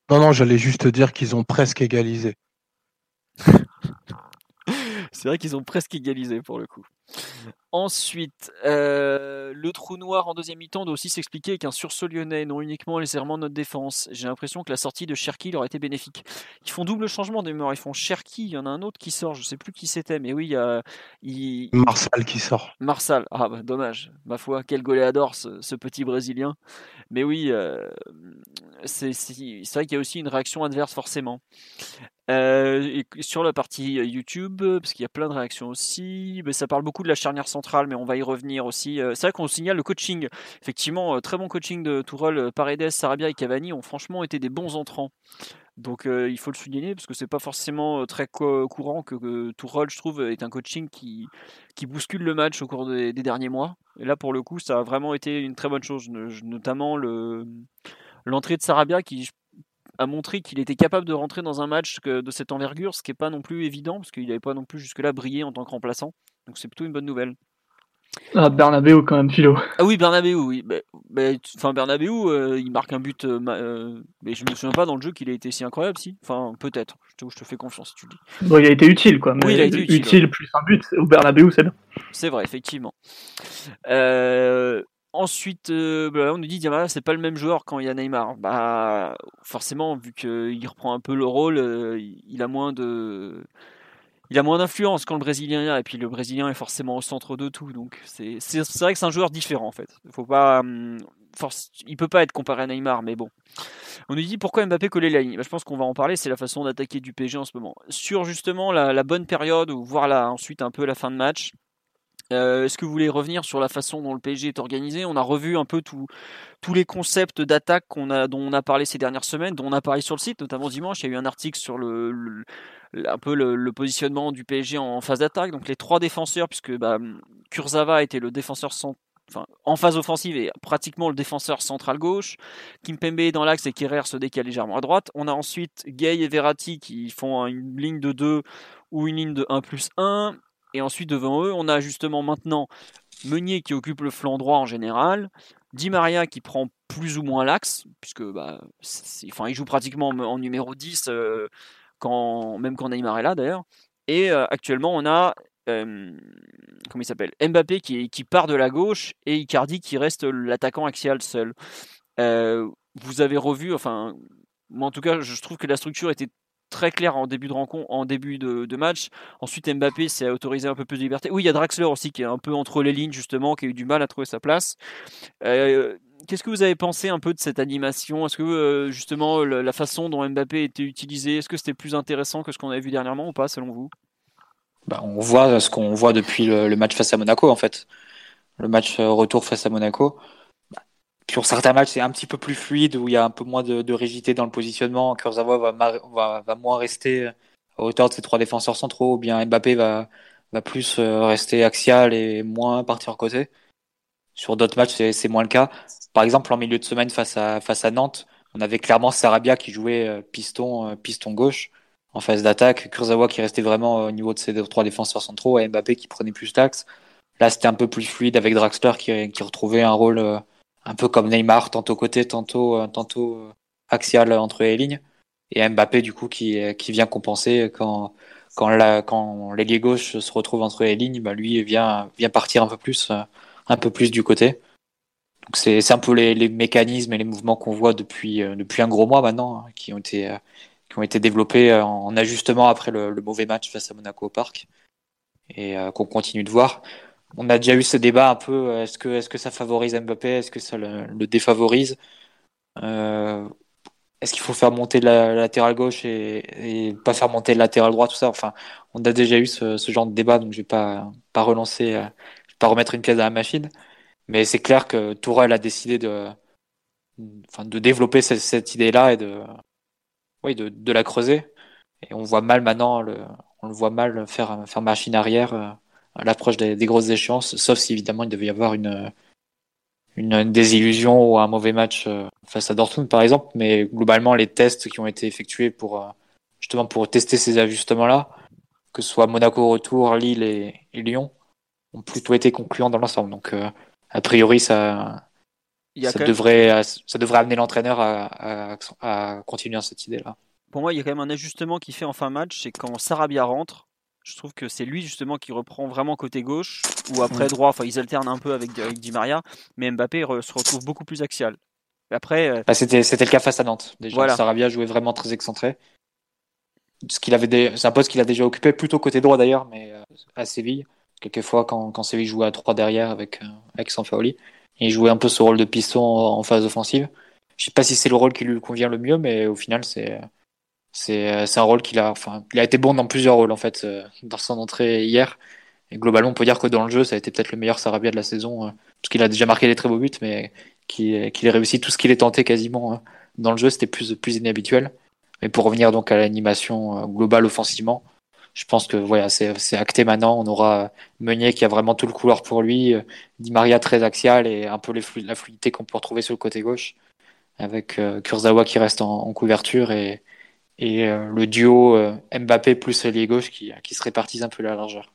Non non, j'allais juste dire qu'ils ont presque égalisé. C'est vrai qu'ils ont presque égalisé pour le coup. Ensuite, euh, le trou noir en deuxième mi-temps doit aussi s'expliquer avec un sursaut lyonnais, non uniquement les errements de notre défense. J'ai l'impression que la sortie de Cherki aurait été bénéfique. Ils font double changement des mémoires. Ils font Cherki, il y en a un autre qui sort, je sais plus qui c'était, mais oui, il y a. Il... Marsal qui sort. Marsal, ah bah, dommage. Ma foi, quel goléador ce, ce petit Brésilien. Mais oui, euh, c'est vrai qu'il y a aussi une réaction adverse forcément. Euh, sur la partie euh, YouTube, parce qu'il y a plein de réactions aussi, mais ça parle beaucoup de la charnière centrale, mais on va y revenir aussi. Euh, c'est vrai qu'on signale le coaching. Effectivement, très bon coaching de Tourelle, Paredes, Sarabia et Cavani ont franchement été des bons entrants. Donc il faut le souligner parce que c'est pas forcément très courant que, Tourelle, je trouve, est un coaching qui, qui bouscule le match au cours des, des, derniers mois. Et là, pour le coup, ça a vraiment été une très bonne chose, notamment le l'entrée de Sarabia qui a montré qu'il était capable de rentrer dans un match de cette envergure, ce qui n'est pas non plus évident, parce qu'il n'avait pas non plus jusque-là brillé en tant que remplaçant. Donc c'est plutôt une bonne nouvelle. Ah, Bernabeu quand même, Philo. Ah oui, Bernabeu, oui. enfin, Bernabeu, euh, il marque un but, euh, euh, mais je me souviens pas dans le jeu qu'il a été si incroyable, si. Enfin, peut-être. Je te, je te fais confiance si tu dis. Bon, il a été utile, quoi. oui, il a été utile. utile plus un but au Bernabeu, c'est bien. C'est vrai, effectivement. Ensuite, euh, bah, on nous dit c'est pas le même joueur quand il y a Neymar. Bah, forcément, vu qu'il reprend un peu le rôle, euh, il a moins d'influence quand le Brésilien est là. Et puis le Brésilien est forcément au centre de tout. Donc c'est, vrai que c'est un joueur différent en fait. Faut pas, hum, il peut pas être comparé à Neymar, mais bon. On nous dit pourquoi Mbappé collait la ligne? Bah, je pense qu'on va en parler. C'est la façon d'attaquer du PSG en ce moment. Sur justement la, bonne période ou voir ensuite un peu la fin de match. Euh, est-ce que vous voulez revenir sur la façon dont le PSG est organisé? On a revu un peu tous les concepts d'attaque dont on a parlé ces dernières semaines, dont on a parlé sur le site, notamment dimanche. Il y a eu un article sur le, un peu le, positionnement du PSG en, phase d'attaque. Donc les trois défenseurs, puisque bah, Kurzawa était le défenseur en phase offensive et pratiquement le défenseur central gauche. Kimpembe est dans l'axe et Kerrer se décale légèrement à droite. On a ensuite Gay et Verratti qui font une ligne de 2 ou une ligne de 1 plus 1. Et ensuite, devant eux, on a justement maintenant Meunier qui occupe le flanc droit en général, Di Maria qui prend plus ou moins l'axe, puisque bah, enfin, il joue pratiquement en numéro 10, euh, quand, même quand Neymar est là d'ailleurs. Et euh, actuellement, on a euh, comment il s'appelle Mbappé qui, qui, part de la gauche et Icardi qui reste l'attaquant axial seul. vous avez revu, enfin, moi en tout cas, je trouve que la structure était très clair en début de rencontre, en début de, match. Ensuite, Mbappé s'est autorisé un peu plus de liberté. Oui, il y a Draxler aussi qui est un peu entre les lignes justement, qui a eu du mal à trouver sa place. Euh, qu'est-ce que vous avez pensé un peu de cette animation? Est-ce que euh, justement la façon dont Mbappé était utilisé, est-ce que c'était plus intéressant que ce qu'on avait vu dernièrement ou pas selon vous? Bah, On voit ce qu'on voit depuis le, match face à Monaco en fait. Le match euh, retour face à Monaco sur certains matchs, c'est un petit peu plus fluide, où il y a un peu moins de, rigidité dans le positionnement. Kurzawa va, va, moins rester à hauteur de ses trois défenseurs centraux, ou bien Mbappé va, va plus euh, rester axial et moins partir côté. Sur d'autres matchs, c'est moins le cas. Par exemple, en milieu de semaine face à, face à Nantes, on avait clairement Sarabia qui jouait euh, piston, euh, piston gauche en phase d'attaque, Kurzawa qui restait vraiment au niveau de ses trois défenseurs centraux, et Mbappé qui prenait plus l'axe. Là, c'était un peu plus fluide avec Draxler qui, qui retrouvait un rôle un peu comme Neymar, tantôt côté, tantôt, euh, tantôt euh, axial entre les lignes. Et Mbappé, du coup, qui, qui vient compenser quand, quand, la, quand l'ailier gauche se retrouve entre les lignes, bah lui vient, vient partir un peu plus, euh, un peu plus du côté. Donc c'est, c'est un peu les, les, mécanismes et les mouvements qu'on voit depuis, depuis un gros mois maintenant, hein, qui ont été, qui ont été développés en ajustement après le, le mauvais match face à Monaco au Parc et qu'on continue de voir on a déjà eu ce débat un peu. Euh, est-ce que, est-ce que ça favorise Mbappé Est-ce que ça le, défavorise euh, Est-ce qu'il faut faire monter la, latéral gauche et, pas faire monter le latéral droit Tout ça? Enfin, on a déjà eu ce, genre de débat, donc je vais pas pas relancer, euh, pas remettre une pièce à la machine. Mais c'est clair que Tourelle a décidé de, enfin, de développer cette, idée-là et de, oui, de, la creuser. Et on voit mal maintenant, on le voit mal faire faire machine arrière à l'approche des, grosses échéances, sauf si évidemment il devait y avoir une, une, désillusion ou un mauvais match euh, face à Dortmund par exemple, mais globalement les tests qui ont été effectués pour euh, justement pour tester ces ajustements-là, que ce soit Monaco retour, Lille et, Lyon, ont plutôt été concluants dans l'ensemble. Donc euh, a priori ça, ça devrait, ça devrait amener l'entraîneur à, à, continuer dans cette idée-là. Pour moi, il y a quand même un ajustement qui fait en fin match, c'est quand Sarabia rentre, je trouve que c'est lui justement qui reprend vraiment côté gauche ou après droit. Enfin, ils alternent un peu avec, Di Maria, mais Mbappé se retrouve beaucoup plus axial. Après, euh, bah, c'était c'était le cas face à Nantes. Déjà, voilà. Sarabia jouait vraiment très excentré. Ce qu'il avait, c'est un poste qu'il a déjà occupé plutôt côté droit d'ailleurs, mais euh, à Séville. Quelquefois, quand, quand Séville jouait à 3 derrière avec euh, avec Sanfaoli, il jouait un peu ce rôle de piston en, phase offensive. Je sais pas si c'est le rôle qui lui convient le mieux, mais au final, c'est c'est un rôle qu'il a, enfin, il a été bon dans plusieurs rôles en fait euh, dans son entrée hier. Et globalement, on peut dire que dans le jeu, ça a été peut-être le meilleur Sarabia de la saison, euh, parce qu'il a déjà marqué des très beaux buts, mais qu'il ait réussi tout ce qu'il est tenté quasiment dans le jeu, c'était plus plus inhabituel. Mais pour revenir donc à l'animation globale offensivement, je pense que voilà, c'est acté maintenant. On aura Meunier qui a vraiment tout le couloir pour lui, Di Maria très axial et un peu la fluidité qu'on peut retrouver sur le côté gauche, avec Kurzawa qui reste en, en couverture et, et euh, le duo euh, Mbappé plus ailier gauche qui, qui se répartissent un peu la largeur.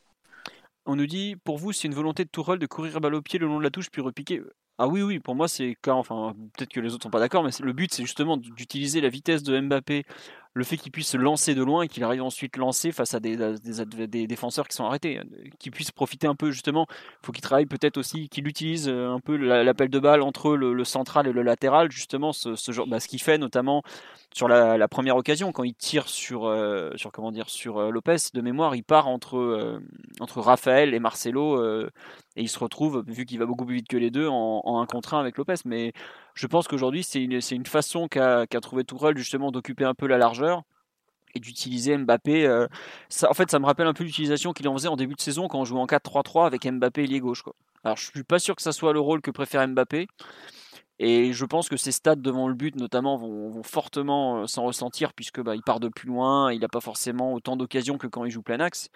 On nous dit, pour vous, c'est une volonté de Tourelle de courir balle au pied le long de la touche puis repiquer. Ah oui, oui, pour moi, c'est quand, enfin, peut-être que les autres sont pas d'accord, mais le but, c'est justement d'utiliser la vitesse de Mbappé le fait qu'il puisse se lancer de loin et qu'il arrive ensuite lancer face à des, défenseurs qui sont arrêtés, qu'il puisse profiter un peu justement, il faut qu'il travaille peut-être aussi, qu'il utilise un peu l'appel de balle entre le, central et le latéral, justement ce, genre, bah, ce qu'il fait notamment sur la, première occasion quand il tire sur, sur comment dire sur Lopez de mémoire, il part entre entre Raphaël et Marcelo et il se retrouve vu qu'il va beaucoup plus vite que les deux en, en un contre un avec Lopez, mais je pense qu'aujourd'hui, c'est une, une, façon qu'a qu trouvé Tourelle justement d'occuper un peu la largeur et d'utiliser Mbappé. Euh, en fait, ça me rappelle un peu l'utilisation qu'il en faisait en début de saison quand on jouait en 4-3-3 avec Mbappé lié gauche. Alors, je suis pas sûr que ça soit le rôle que préfère Mbappé. Et je pense que ses stats devant le but, notamment, vont, fortement euh, s'en ressentir, puisque bah, il part de plus loin, il n'a pas forcément autant d'occasions que quand il joue plein axe.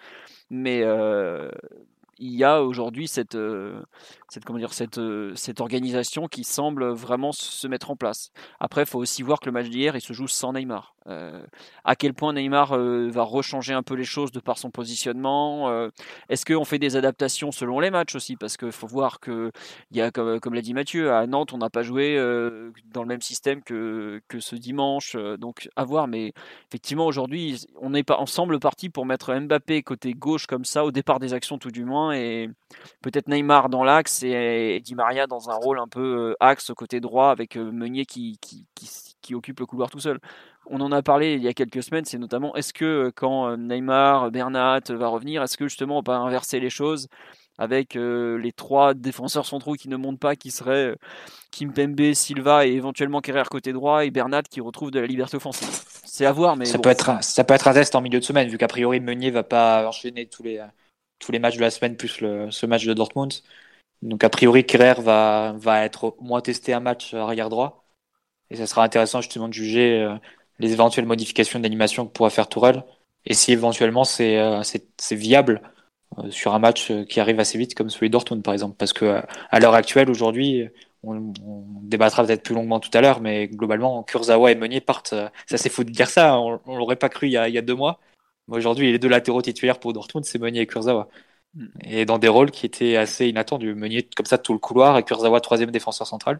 Mais, euh, il y a aujourd'hui cette, euh, euh, cette organisation qui semble vraiment se mettre en place. Après, il faut aussi voir que le match d'hier, il se joue sans Neymar. Euh, à quel point Neymar va rechanger un peu les choses de par son positionnement Est-ce qu'on fait des adaptations selon les matchs aussi? Parce qu'il faut voir que, y a, comme, l'a dit Mathieu, à Nantes, on n'a pas joué dans le même système que, ce dimanche. donc, à voir. Mais effectivement, aujourd'hui, on, est pas, on semble parti pour mettre Mbappé côté gauche comme ça, au départ des actions tout du moins et peut-être Neymar dans l'axe et, Di Maria dans un rôle un peu euh, axe côté droit avec euh, Meunier qui, qui, qui, occupe le couloir tout seul. On en a parlé il y a quelques semaines, c'est notamment est-ce que euh, quand Neymar, Bernat va revenir, est-ce que justement on va inverser les choses avec les trois défenseurs centraux qui ne montent pas, qui seraient Kimpembe, Silva et éventuellement Kerrer côté droit et Bernat qui retrouve de la liberté offensive? C'est à voir, mais ça peut être ça peut être un test en milieu de semaine vu qu'a priori Meunier va pas enchaîner tous les tous les matchs de la semaine plus le, ce match de Dortmund. Donc a priori, Kerrer va, va être au moins testé un match arrière droit. Et ça sera intéressant justement de juger euh, les éventuelles modifications d'animation que pourra faire Tourelle. Et si éventuellement c'est euh, viable euh, sur un match qui arrive assez vite comme celui de Dortmund par exemple. Parce que à l'heure actuelle, aujourd'hui, on, débattra peut-être plus longuement tout à l'heure, mais globalement, Kurzawa et Meunier partent. Ça c'est fou de dire ça, on, on l'aurait pas cru il y, a, il y a deux mois. Aujourd'hui, les deux latéraux titulaires pour Dortmund, c'est Meunier et Kurzawa. Mm. Et dans des rôles qui étaient assez inattendus. Meunier, comme ça, tout le couloir, et Kurzawa, troisième défenseur central,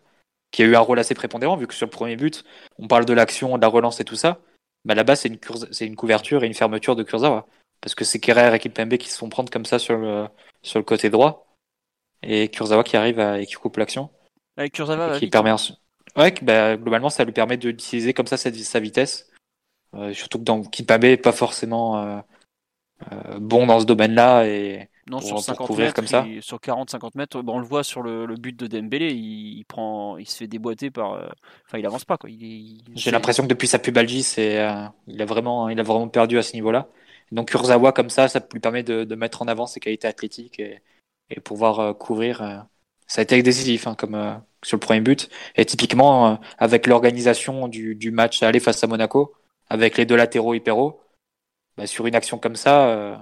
qui a eu un rôle assez prépondérant, vu que sur le premier but, on parle de l'action, de la relance et tout ça. Mais là-bas, c'est une, une couverture et une fermeture de Kurzawa. Parce que c'est Kerrer et Kimpembe qui se font prendre comme ça sur le, sur le côté droit. Et Kurzawa qui arrive à, et qui coupe l'action. Avec Kurzawa, qui permet Ouais, bah, globalement, ça lui permet d'utiliser comme ça sa vitesse euh, surtout que dans Kimpembe n'est pas forcément euh, euh, bon dans ce domaine-là et non, sur 50 mètres, comme ça. sur 40-50 mètres, bon, on le voit sur le, le but de Dembélé, il, prend, il se fait déboîter par, enfin, il avance pas quoi. J'ai l'impression que depuis sa pubalgie, c'est, il a vraiment, il a vraiment perdu à ce niveau-là. Donc Kurzawa comme ça, ça lui permet de, de, mettre en avant ses qualités athlétiques et, et pouvoir couvrir. ça a été décisif, hein, comme sur le premier but. Et typiquement, avec l'organisation du, du match à aller face à Monaco, avec les deux latéraux hyper hauts, bah, sur une action comme ça, euh,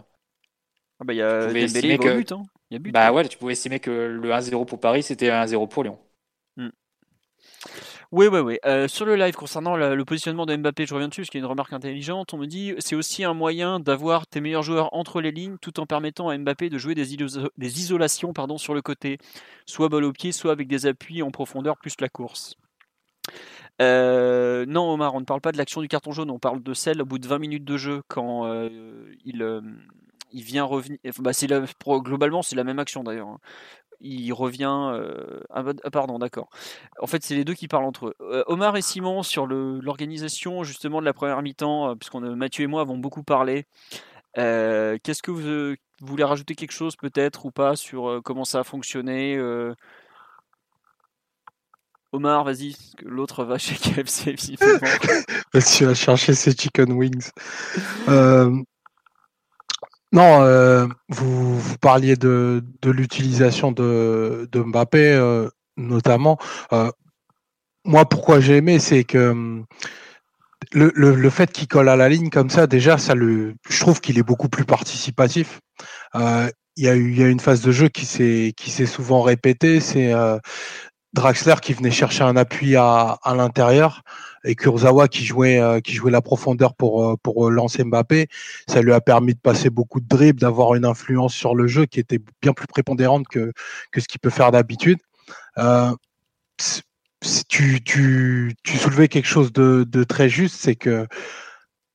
ah bah, y a Dembélé, que... but, hein. y a but, bah ouais, tu pouvais estimer que le 1-0 pour Paris, c'était un 1-0 pour Lyon. Oui, oui, oui. Euh, sur le live concernant le positionnement de Mbappé, je reviens dessus parce qu'il y a une remarque intelligente. On me dit c'est aussi un moyen d'avoir tes meilleurs joueurs entre les lignes tout en permettant à Mbappé de jouer des, des isolations pardon, sur le côté, soit balle au pied, soit avec des appuis en profondeur plus la course. Euh, non, Omar, on ne parle pas de l'action du carton jaune, on parle de celle au bout de 20 minutes de jeu quand euh, il, euh, il vient revenir. Bah, c'est globalement, c'est la même action d'ailleurs. Hein. Il revient. Ah, bah, ah, pardon, d'accord. En fait, c'est les deux qui parlent entre eux. Omar et Simon sur l'organisation justement de la première mi-temps, puisqu'on Mathieu et moi avons beaucoup parlé. Qu'est-ce que vous, vous, voulez rajouter quelque chose peut-être ou pas sur comment ça a fonctionné Omar, vas-y, l'autre va chez KFC Vas-y, va chercher ses chicken wings. Euh, non, euh, vous, parliez de, l'utilisation de, Mbappé, euh, notamment. moi, pourquoi j'ai aimé, c'est que le, le, fait qu'il colle à la ligne comme ça, déjà, ça le, je trouve qu'il est beaucoup plus participatif. il y a une phase de jeu qui s'est qui s'est souvent répétée c'est Draxler qui venait chercher un appui à, à l'intérieur et Kurzawa qui jouait euh, qui jouait la profondeur pour euh, pour euh, lancer Mbappé, ça lui a permis de passer beaucoup de dribbles, d'avoir une influence sur le jeu qui était bien plus prépondérante que que ce qu'il peut faire d'habitude. Euh, tu, tu, tu soulevais quelque chose de, de très juste, c'est que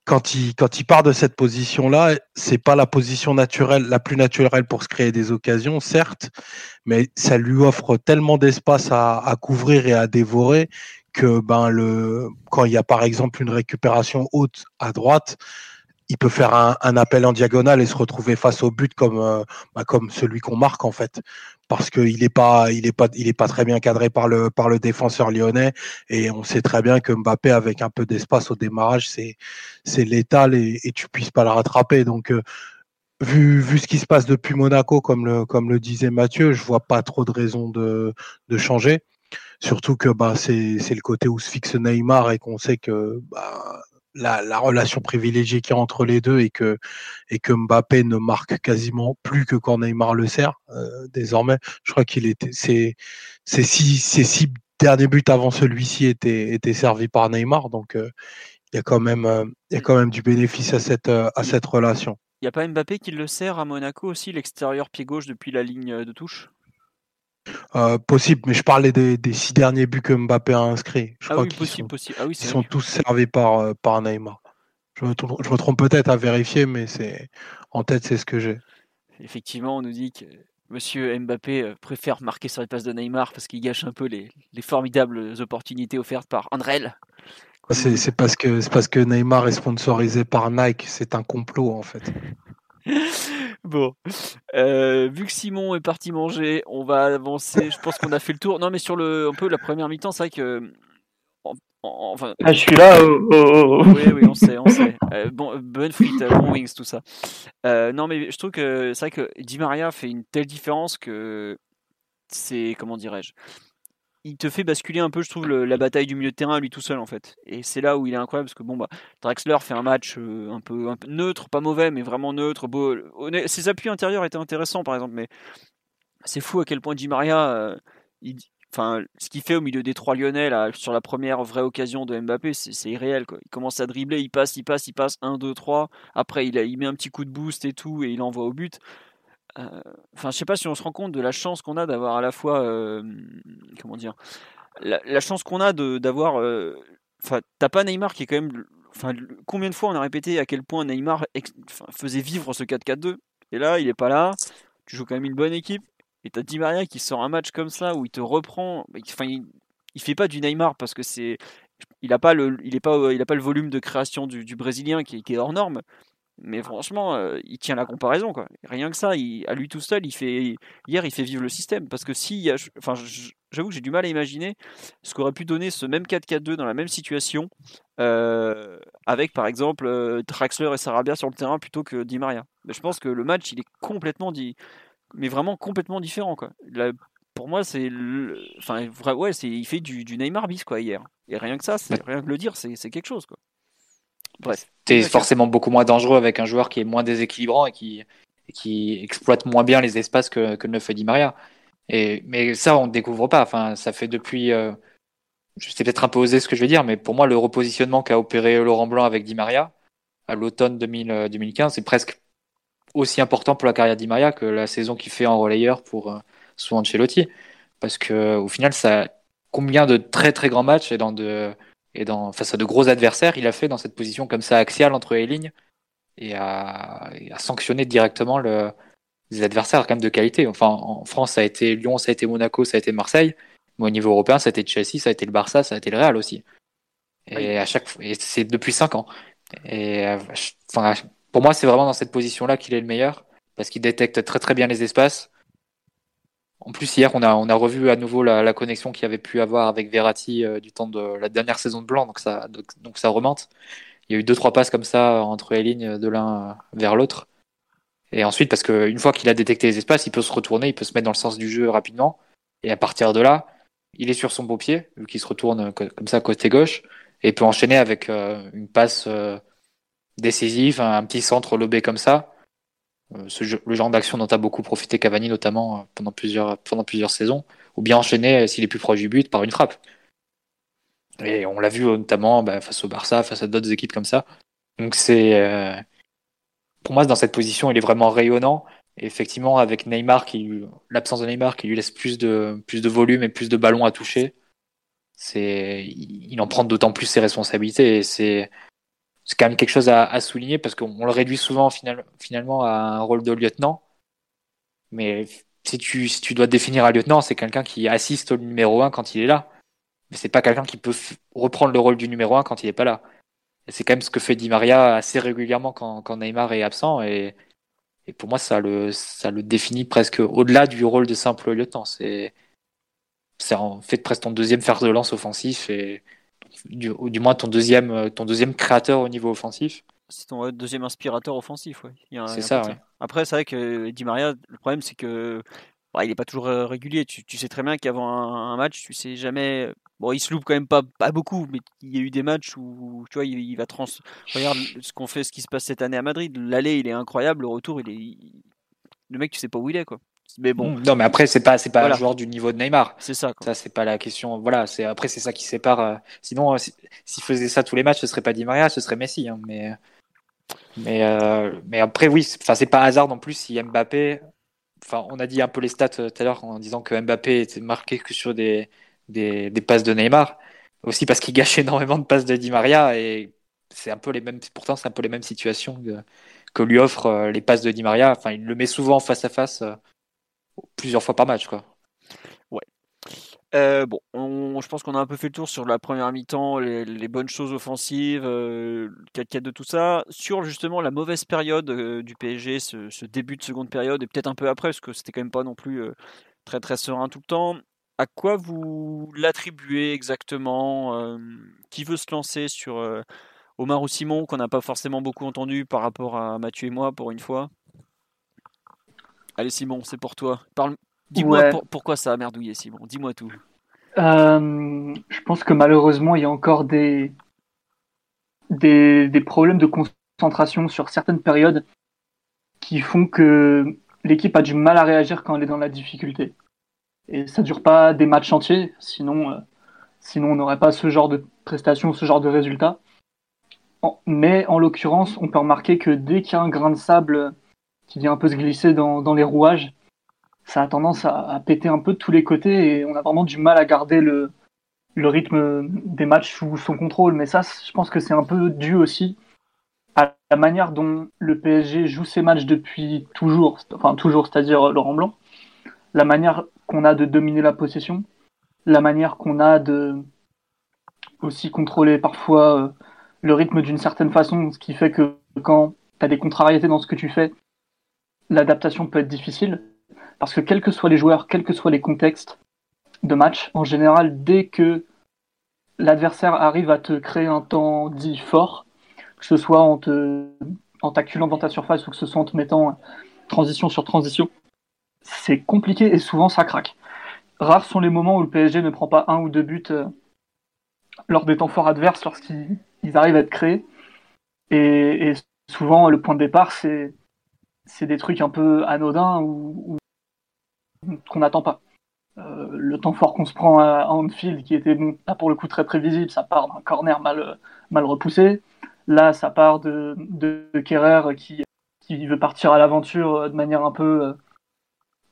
quand il, quand il part de cette position-là, c'est pas la position naturelle, la plus naturelle pour se créer des occasions, certes, mais ça lui offre tellement d'espace à, couvrir et à dévorer que ben le, quand il y a par exemple une récupération haute à droite, il peut faire un, appel en diagonale et se retrouver face au but comme, euh, bah, comme celui qu'on marque en fait, parce qu'il n'est pas, il est pas, il est pas très bien cadré par le, par le défenseur lyonnais et on sait très bien que Mbappé avec un peu d'espace au démarrage, c'est, c'est létal et, tu puisses pas le rattraper. Donc euh, vu, vu ce qui se passe depuis Monaco, comme le, comme le disait Mathieu, je vois pas trop de raison de, de changer. Surtout que bah, c'est, c'est le côté où se fixe Neymar et qu'on sait que bah, la, la, relation privilégiée qu'il y a entre les deux et que, et que Mbappé ne marque quasiment plus que quand Neymar le sert euh, désormais. Je crois qu'il était ses, ses, six, six derniers buts avant celui-ci étaient, étaient servis par Neymar. Donc euh, il y a quand même euh, il y a quand même du bénéfice à cette, à cette relation. Il n'y a pas Mbappé qui le sert à Monaco aussi, l'extérieur pied gauche depuis la ligne de touche? Euh, possible, mais je parlais des, des, six derniers buts que Mbappé a inscrits. Je ah crois oui, possible, sont, possible. Ah oui, ils sont tous servis par, euh, par Neymar. Je me, trompe, je me trompe peut-être à vérifier, mais c'est en tête, c'est ce que j'ai. Effectivement, on nous dit que Monsieur Mbappé euh, préfère marquer sur les passes de Neymar parce qu'il gâche un peu les, les formidables opportunités offertes par Andrel. C'est parce que c'est parce que Neymar est sponsorisé par Nike. C'est un complot en fait. Bon, euh, vu que Simon est parti manger, on va avancer. Je pense qu'on a fait le tour. Non, mais sur le un peu la première mi-temps, c'est vrai que. Enfin, ah, je suis là. Oh, oh, oh. Oui, oui, on sait, on sait. Euh, bon, bonne frite, bon wings, tout ça. Euh, non, mais je trouve que c'est vrai que Di Maria fait une telle différence que c'est comment dirais-je il te fait basculer un peu, je trouve, la bataille du milieu de terrain lui tout seul en fait. Et c'est là où il est incroyable parce que bon bah Draxler fait un match euh, un, peu, un, peu, neutre, pas mauvais, mais vraiment neutre. Beau, ses appuis intérieurs étaient intéressants par exemple, mais c'est fou à quel point Di Maria, euh, il, enfin ce qu'il fait au milieu des trois Lyonnais là, sur la première vraie occasion de Mbappé, c'est irréel quoi. Il commence à dribbler, il passe, il passe, il passe 1, 2, 3. Après il, a, il met un petit coup de boost et tout et il envoie au but. Euh, enfin, je sais pas si on se rend compte de la chance qu'on a d'avoir à la fois, euh, comment dire, la, chance qu'on a d'avoir. Euh, enfin, t'as pas Neymar qui est quand même. Enfin, combien de fois on a répété à quel point Neymar faisait vivre ce 4-4-2 Et là, il est pas là. Tu joues quand même une bonne équipe. Et t'as Di Maria qui sort un match comme ça où il te reprend. Enfin, il, il fait pas du Neymar parce que c'est il a pas le pas pas le volume de création du, du brésilien qui, qui, est hors norme mais franchement, euh, il tient la comparaison. Quoi. Rien que ça, il, à lui tout seul, il fait, hier, il fait vivre le système. Parce que si, enfin, j'avoue que j'ai du mal à imaginer ce qu'aurait pu donner ce même 4-4-2 dans la même situation, euh, avec par exemple euh, Traxler et Sarabia sur le terrain plutôt que Di Maria. Mais je pense que le match, il est complètement dit, mais vraiment complètement différent. Quoi. Pour moi, c'est, enfin, ouais, il fait du, du Neymar bis quoi hier. Et rien que ça, rien que le dire, c'est quelque chose quoi. Bref. T'es forcément beaucoup moins dangereux avec un joueur qui est moins déséquilibrant et qui, qui exploite moins bien les espaces que, que ne fait Di Maria. Et, mais ça, on ne découvre pas. Enfin, ça fait depuis. Euh, je sais peut-être un peu osé ce que je vais dire, mais pour moi, le repositionnement qu'a opéré Laurent Blanc avec Di Maria à l'automne 2015, c'est presque aussi important pour la carrière Di Maria que la saison qu'il fait en relayeur pour euh, sous Ancelotti. Parce que au final, ça combien de très très grands matchs et dans de et dans, face à de gros adversaires, il a fait dans cette position comme ça axiale entre les lignes et à, sanctionner directement le, les adversaires quand même de qualité. Enfin, en France, ça a été Lyon, ça a été Monaco, ça a été Marseille. Mais au niveau européen, ça a été Chelsea, ça a été le Barça, ça a été le Real aussi. Et à chaque et c'est depuis 5 ans. Et enfin, pour moi, c'est vraiment dans cette position-là qu'il est le meilleur parce qu'il détecte très très bien les espaces. En plus, hier, on a, revu à nouveau la, connexion qu'il avait pu avoir avec Verratti euh, du temps de la dernière saison de Blanc, donc ça, donc, ça remonte. Il y a eu deux trois passes comme ça entre les lignes de l'un vers l'autre. Et ensuite, parce qu'une fois qu'il a détecté les espaces, il peut se retourner, il peut se mettre dans le sens du jeu rapidement. Et à partir de là, il est sur son beau pied, vu qu'il se retourne comme ça côté gauche, et peut enchaîner avec euh, une passe euh, décisive, un petit centre lobé comme ça, euh, ce le genre d'action dont a beaucoup profité Cavani notamment euh, pendant plusieurs, pendant plusieurs saisons, ou bien enchaîner euh, s'il est plus proche du but par une frappe. Et on l'a vu notamment bah, face au Barça, face à d'autres équipes comme ça. Donc c'est pour moi dans cette position il est vraiment rayonnant. Et effectivement avec Neymar qui l'absence de Neymar qui lui laisse plus de plus de volume et plus de ballons à toucher, c'est il en prend d'autant plus ses responsabilités et c'est c'est quand même quelque chose à, souligner parce qu'on le réduit souvent finalement à un rôle de lieutenant. Mais si tu, si tu dois définir un lieutenant, c'est quelqu'un qui assiste au numéro 1 quand il est là. Mais c'est pas quelqu'un qui peut reprendre le rôle du numéro 1 quand il est pas là. Et c'est quand même ce que fait Di Maria assez régulièrement quand, quand Neymar est absent. Et, et, pour moi, ça le, ça le définit presque au-delà du rôle de simple lieutenant. C'est, c'est en fait presque ton deuxième fer de lance offensif et du, ou du moins ton deuxième, ton deuxième créateur au niveau offensif. C'est ton deuxième inspirateur offensif, ouais. C'est ça, ouais. Après, c'est vrai que Di Maria, le problème, c'est que bah, il n'est pas toujours euh, régulier. Tu, tu sais très bien qu'avant un, match, tu sais jamais. Bon, il se loupe quand même pas, pas beaucoup, mais il y a eu des matchs où tu vois, il, va trans. Regarde ce qu'on fait, ce qui se passe cette année à Madrid. L'aller, il est incroyable. Le retour, il est. Le mec, tu sais pas où il est, quoi. Mais bon. Non, mais après, c'est pas, c'est pas un joueur du niveau de Neymar. C'est ça. Ça, c'est pas la question. Voilà, c'est après, c'est ça qui sépare. Euh, sinon, euh, s'il faisait ça tous les matchs, ce serait pas Di Maria, ce serait Messi. Hein, mais, mais, euh, mais après, oui, enfin, c'est pas hasard non plus si Mbappé. Enfin, on a dit un peu les stats tout à l'heure en disant que Mbappé était marqué que sur des, des, des passes de Neymar. Aussi parce qu'il gâche énormément de passes de Di Maria et c'est un peu les mêmes. Pourtant, c'est un peu les mêmes situations que, que lui offrent les passes de Di Maria. Enfin, il le met souvent face à face plusieurs fois par match, quoi. Ouais. Euh, bon, je pense qu'on a un peu fait le tour sur la première mi-temps, les, bonnes choses offensives, euh, le 4 de tout ça. Sur justement la mauvaise période euh, du PSG, ce, début de seconde période, et peut-être un peu après, parce que c'était quand même pas non plus très très serein tout le temps. À quoi vous l'attribuez exactement Qui veut se lancer sur Omar ou Simon, qu'on n'a pas forcément beaucoup entendu par rapport à Mathieu et moi pour une fois? Allez Simon, c'est pour toi. Parle... Dis-moi pourquoi ça a merdouillé Simon, dis-moi tout. Euh, je pense que malheureusement il y a encore des... des, problèmes de concentration sur certaines périodes qui font que l'équipe a du mal à réagir quand elle est dans la difficulté. Et ça dure pas des matchs entiers, sinon, euh, sinon on n'aurait pas ce genre de prestations, ce genre de résultats. Mais en l'occurrence, on peut remarquer que dès qu'il y a un grain de sable qui vient un peu se glisser dans, les rouages. Ça a tendance à, péter un peu de tous les côtés et on a vraiment du mal à garder le, le rythme des matchs sous son contrôle. Mais ça, je pense que c'est un peu dû aussi à la manière dont le PSG joue ses matchs depuis toujours, enfin toujours, c'est-à-dire Laurent Blanc, la manière qu'on a de dominer la possession, la manière qu'on a de aussi contrôler parfois euh, le rythme d'une certaine façon, ce qui fait que quand tu as des contrariétés dans ce que tu fais, l'adaptation peut être difficile parce que quels que soient les joueurs, quels que soient les contextes de match, en général, dès que l'adversaire arrive à te créer un temps dit fort, que ce soit en te en t'acculant dans ta surface ou que ce soit en te mettant transition sur transition, c'est compliqué et souvent ça craque. Rares sont les moments où le PSG ne prend pas un ou deux buts euh, lors des temps forts adverses lorsqu'ils arrivent à être créés. et souvent le point de départ c'est c'est des trucs un peu anodins ou, qu'on n'attend pas. Euh, le temps fort qu'on se prend à, Anfield, qui était bon, là pour le coup très prévisible, ça part d'un corner mal, mal repoussé. Là, ça part de, de, Kerrer qui, qui veut partir à l'aventure de manière un peu euh,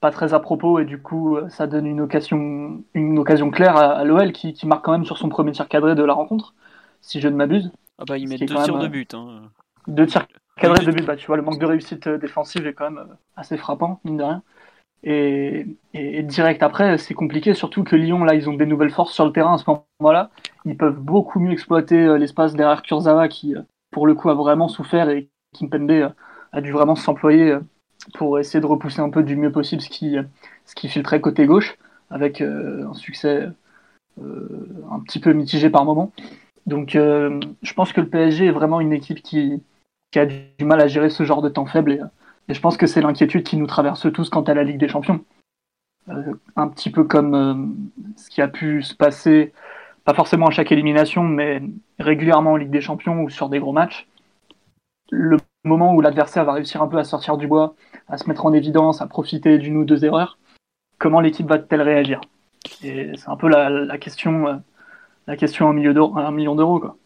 pas très à propos, et du coup, ça donne une occasion, une occasion claire à, l'OL qui, qui, marque quand même sur son premier tir cadré de la rencontre, si je ne m'abuse. Ah bah, il met deux tirs de but. Hein. Deux tirs Cadré de but, bah, tu vois, le manque de réussite euh, défensive est quand même euh, assez frappant, mine de rien. Et, direct après, c'est compliqué, surtout que Lyon, là, ils ont des nouvelles forces sur le terrain à ce moment-là. Ils peuvent beaucoup mieux exploiter euh, l'espace derrière Kurzawa, qui, pour le coup, a vraiment souffert et Kimpembe a dû vraiment s'employer pour essayer de repousser un peu du mieux possible ce qui, ce qui filtrait côté gauche, avec un succès un petit peu mitigé par moment. Donc, je pense que le PSG est vraiment une équipe qui, qui a du mal à gérer ce genre de temps faible. Et, je pense que c'est l'inquiétude qui nous traverse tous quant à la Ligue des Champions. Euh, un petit peu comme euh, ce qui a pu se passer, pas forcément à chaque élimination, mais régulièrement en Ligue des Champions ou sur des gros matchs. Le moment où l'adversaire va réussir un peu à sortir du bois, à se mettre en évidence, à profiter d'une ou deux erreurs, comment l'équipe va-t-elle réagir? C'est un peu la, question, euh, la question à un million d'euros. Quoi.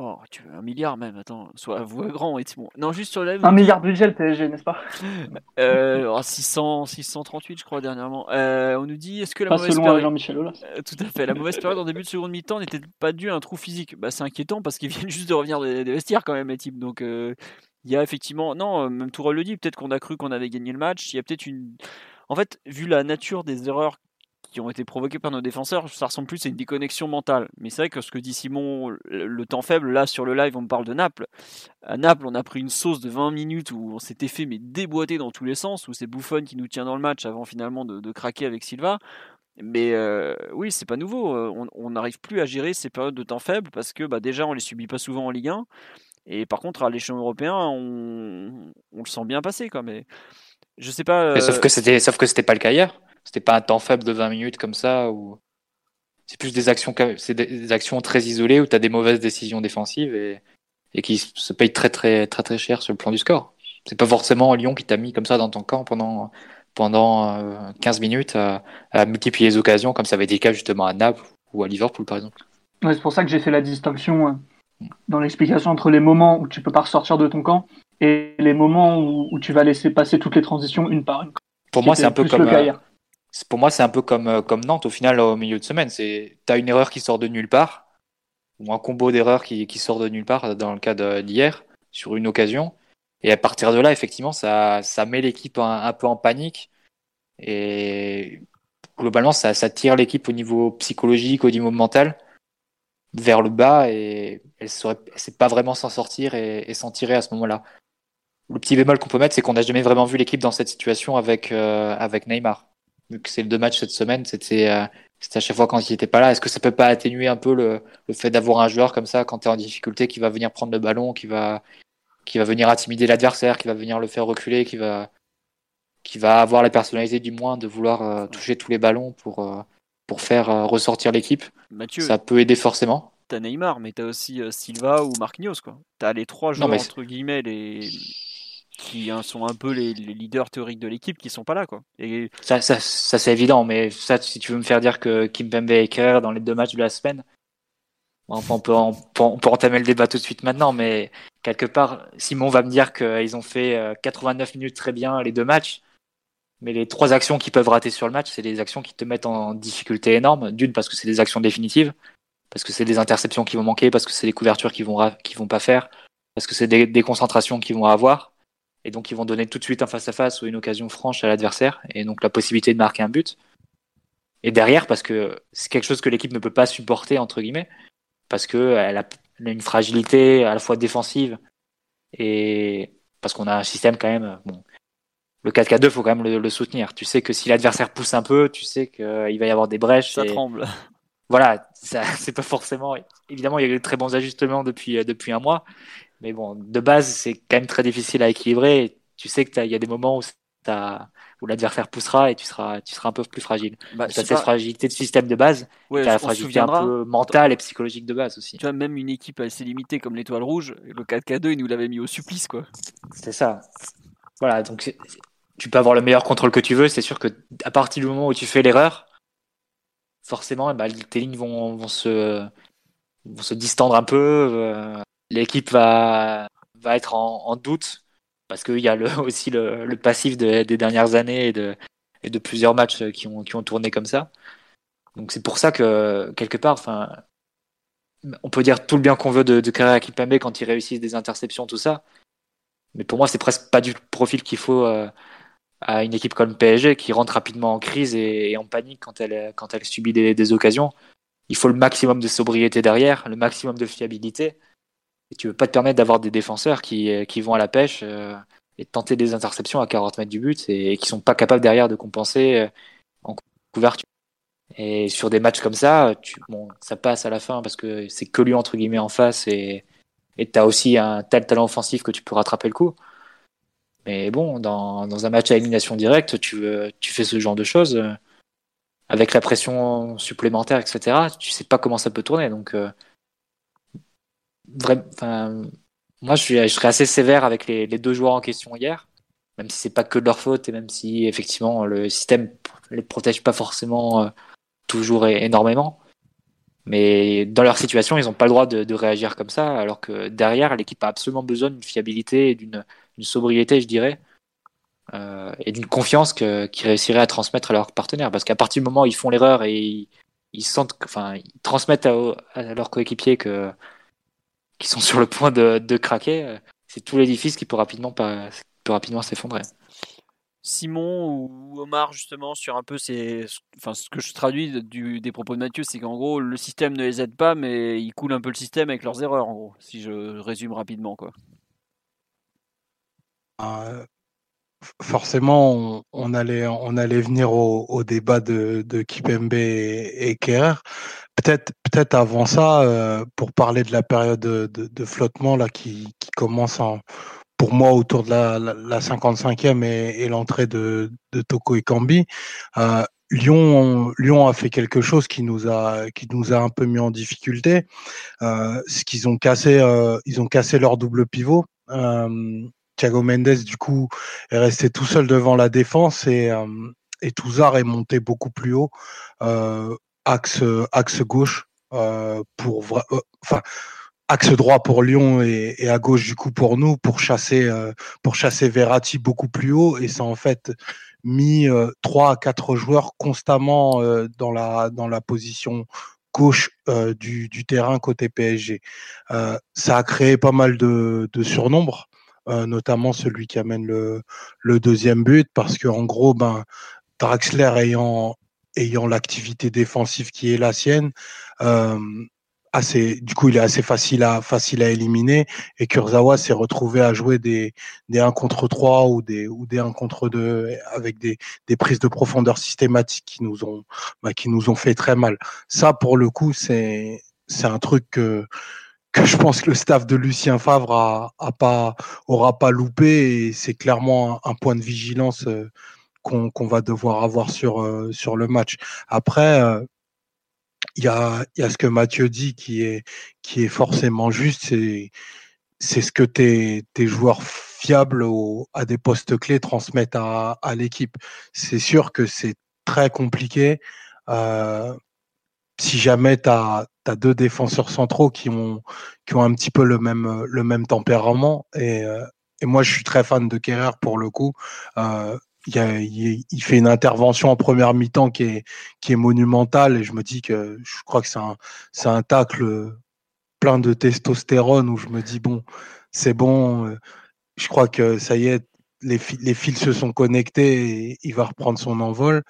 Oh, tu veux un milliard même, attends, soit voix grand et bon. Non, juste sur le live. Un milliard budget le PSG, n'est-ce pas? Euh, 600, 638, je crois, dernièrement. Euh, on nous dit est-ce que la Pas mauvaise selon période. Jean-Michel. Euh, tout à fait. La mauvaise période en début de seconde mi-temps n'était pas due à un trou physique. Bah, c'est inquiétant parce qu'ils viennent juste de revenir des, des vestiaires quand même, les types. Donc, euh, il y a effectivement. Non, même Tourelle le dit, peut-être qu'on a cru qu'on avait gagné le match. Il y a peut-être une. En fait, vu la nature des erreurs qui ont été provoquées par nos défenseurs, ça ressemble plus à une déconnexion mentale. Mais c'est vrai que ce que dit Simon, le, temps faible, là sur le live, on me parle de Naples. À Naples, on a pris une sauce de 20 minutes où on s'était fait mais déboîter dans tous les sens, où c'est Buffon qui nous tient dans le match avant finalement de, de craquer avec Silva. Mais euh, oui, c'est pas nouveau. Euh, On n'arrive plus à gérer ces périodes de temps faible parce que bah, déjà, on les subit pas souvent en Ligue 1. Et par contre, à l'échelon européen, on, on le sent bien passer. Quoi. Mais je sais pas. Sauf euh, que c'était, sauf que c'était pas le cas hier. C'était pas un temps faible de 20 minutes comme ça ou c'est plus des actions, c'est des, actions très isolées où tu as des mauvaises décisions défensives et, et qui se payent très très très très cher sur le plan du score. C'est pas forcément Lyon qui t'a mis comme ça dans ton camp pendant pendant euh, 15 minutes à, à multiplier les occasions comme ça avait été le cas justement à Naples ou à Liverpool par exemple. Ouais, c'est pour ça que j'ai fait la distinction euh, dans l'explication entre les moments où tu peux pas ressortir de ton camp et les moments où, où tu vas laisser passer toutes les transitions une par une. Pour moi c'est un peu comme euh, Pour moi, c'est un peu comme, euh, comme Nantes au final au milieu de semaine. C'est t'as une erreur qui sort de nulle part, ou un combo d'erreurs qui, qui sort de nulle part dans le cas d'hier sur une occasion. Et à partir de là, effectivement, ça, ça met l'équipe un, peu en panique. Et globalement, ça, ça tire l'équipe au niveau psychologique, au niveau mental, vers le bas. Et elle ne sait pas vraiment s'en sortir et, s'en tirer à ce moment-là. Le petit bémol qu'on peut mettre, c'est qu'on n'a jamais vraiment vu l'équipe dans cette situation avec, euh, avec Neymar que c'est le deux matchs cette semaine, c'était euh, à chaque fois quand il n'était pas là. Est-ce que ça peut pas atténuer un peu le, le fait d'avoir un joueur comme ça quand tu es en difficulté qui va venir prendre le ballon, qui va qui va venir intimider l'adversaire, qui va venir le faire reculer, qui va qui va avoir la personnalité du moins de vouloir euh, toucher tous les ballons pour euh, pour faire ressortir l'équipe? Mathieu, Ça peut aider forcément. t'as Neymar, mais t'as aussi Silva ou Marquinhos. quoi. T'as les trois joueurs, entre guillemets, les... qui hein, sont un peu les, les leaders théoriques de l'équipe qui sont pas là. quoi. Et Ça, ça, ça c'est évident, mais ça, si tu veux me faire dire que Kimpembe est Kerrer dans les deux matchs de la semaine, on, peut, on, peut, entamer le débat tout de suite maintenant, mais quelque part, Simon va me dire qu'ils ont fait euh, 89 minutes très bien les deux matchs, mais les trois actions qui peuvent rater sur le match, c'est des actions qui te mettent en difficulté énorme. D'une, parce que c'est des actions définitives, parce que c'est des interceptions qui vont manquer, parce que c'est des couvertures qui vont, qui vont pas faire, parce que c'est des, des concentrations qu'ils vont avoir et donc ils vont donner tout de suite un face-à-face ou une occasion franche à l'adversaire, et donc la possibilité de marquer un but. Et derrière, parce que c'est quelque chose que l'équipe ne peut pas supporter, entre guillemets, parce qu'elle a, une fragilité à la fois défensive, et parce qu'on a un système quand même... Bon, le 4K2, faut quand même le, le soutenir. Tu sais que si l'adversaire pousse un peu, tu sais qu'il va y avoir des brèches. ça et- tremble. voilà, ça, c'est pas forcément. Évidemment, il y a eu de très bons ajustements depuis, euh, depuis un mois, mais bon, de base, c'est quand même très difficile à équilibrer. Tu sais qu'il y a des moments où, t'as- où l'adversaire poussera et tu seras, tu seras un peu plus fragile. Bah, Tu as cette pas, fragilité de système de base, ouais, tu as la fragilité un peu mentale et psychologique de base aussi. Tu vois, même une équipe assez limitée comme l'Étoile Rouge, le 4K2, il nous l'avait mis au supplice. quoi. C'est ça. Voilà, donc tu peux avoir le meilleur contrôle que tu veux. C'est sûr que à partir du moment où tu fais l'erreur, forcément, eh ben, tes lignes vont, vont se, vont se distendre un peu. euh, L'équipe va, va être en, doute parce qu'il y a aussi le, passif de- des dernières années et de, plusieurs matchs qui ont, tourné comme ça. Donc c'est pour ça que quelque part, on peut dire tout le bien qu'on veut de, de Carrera Kimpembe quand il réussit des interceptions, tout ça. Mais pour moi, c'est presque pas du profil qu'il faut euh, à une équipe comme PSG qui rentre rapidement en crise et, en panique quand elle, subit des occasions. Il faut le maximum de sobriété derrière, le maximum de fiabilité. Et tu veux pas te permettre d'avoir des défenseurs qui, euh, qui vont à la pêche euh, et tenter des interceptions à 40 mètres du but et, et qui sont pas capables derrière de compenser euh, en couverture. Et sur des matchs comme ça, ça passe à la fin parce que c'est que lui entre guillemets en face et et tu as aussi un tel talent offensif que tu peux rattraper le coup. Mais bon, dans, dans un match à élimination directe, tu, tu fais ce genre de choses avec la pression supplémentaire, etc. Tu sais pas comment ça peut tourner. Donc, moi, je, serais assez sévère avec les, deux joueurs en question hier, même si c'est pas que de leur faute et même si effectivement le système les protège pas forcément euh, toujours énormément. Mais dans leur situation, ils n'ont pas le droit de, réagir comme ça, alors que derrière, l'équipe a absolument besoin d'une fiabilité et d'une sobriété, je dirais, euh, et d'une confiance qu'ils réussiraient à transmettre à leurs partenaires. Parce qu'à partir du moment où ils font l'erreur et ils transmettent à, leurs coéquipiers que qui sont sur le point de, de craquer, euh, c'est tout l'édifice qui peut rapidement, peut rapidement s'effondrer. Simon ou Omar justement sur un peu ces, enfin ce que je traduis du, des propos de Mathieu, c'est qu'en gros le système ne les aide pas, mais ils coulent un peu le système avec leurs erreurs en gros, si je résume rapidement quoi. Euh, forcément, on, allait, on allait venir au, débat de, Kipembe et, et Peut-être, peut-être avant ça, euh, pour parler de la période de, flottement là qui, commence en, pour moi autour de la, la, 55e et, l'entrée de, de, Toko et Kambi. Euh, Lyon, Lyon a fait quelque chose qui nous a, qui nous a un peu mis en difficulté. Euh, ce qu'ils ont euh, ils ont cassé leur double pivot. Euh, Thiago Mendes, du coup, est resté tout seul devant la défense et, euh, et Touzard est monté beaucoup plus haut, euh, axe, axe gauche, pour, enfin, axe droit pour Lyon et, à gauche du coup pour nous pour chasser euh, pour chasser Verratti beaucoup plus haut et ça en fait mis euh, trois à quatre joueurs constamment euh, dans la dans la position gauche du, du, terrain côté PSG. ça a créé pas mal de, de surnombre, notamment celui qui amène le, le deuxième but parce que en gros ben Draxler ayant ayant l'activité défensive qui est la sienne, euh, assez, du coup, il est assez facile à, facile à éliminer. Et Kurzawa s'est retrouvé à jouer des, des 1 contre 3 ou des, ou des 1 contre 2 avec des, des prises de profondeur systématiques qui nous ont, bah, qui nous ont fait très mal. Ça, pour le coup, c'est, c'est un truc que, que je pense que le staff de Lucien Favre a, a pas, aura pas loupé et c'est clairement un, point de vigilance euh, qu'on va devoir avoir sur, euh, sur le match. Après, euh, il y a, y a ce que Mathieu dit qui est, qui est forcément juste, c'est ce que tes, tes joueurs fiables au, à des postes clés transmettent à, à l'équipe. C'est sûr que c'est très compliqué. Euh, si jamais tu as, deux défenseurs centraux qui ont, qui ont un petit peu le même, le même tempérament, et, euh, et moi je suis très fan de Kerrer pour le coup, euh, il, fait une intervention en première mi-temps qui est, qui est monumentale et je me dis que je crois que c'est un, un tacle plein de testostérone où je me dis bon, c'est bon, euh, je crois que ça y est, les, les fils se sont connectés il va reprendre son envol.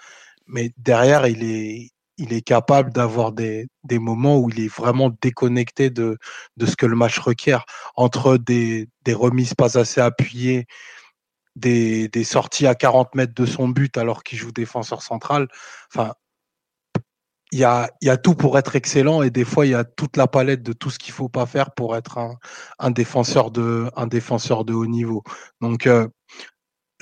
Mais derrière, il est, il est capable d'avoir des, des moments où il est vraiment déconnecté de, de ce que le match requiert entre des, des remises pas assez appuyées, des, des, sorties à 40 mètres de son but alors qu'il joue défenseur central. Enfin, il y a, y a tout pour être excellent et des fois il y a toute la palette de tout ce qu'il faut pas faire pour être un, un, défenseur de un défenseur de haut niveau. Donc euh,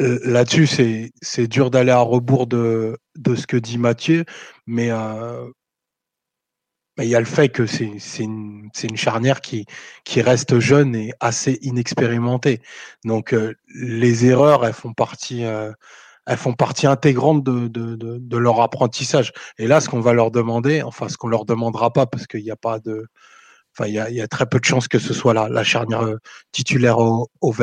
euh là-dessus c'est c'est dur d'aller à rebours de de ce que dit Mathieu, mais il y a le fait que c'est une, charnière qui, reste jeune et assez inexpérimentée. Donc les erreurs, elles font partie, intégrante de, leur apprentissage. Et là, ce qu'on va leur demander, enfin ce qu'on leur demandera pas, parce qu'il n'y a pas de, enfin il y a, très peu de chances que ce soit la, charnière titulaire au, au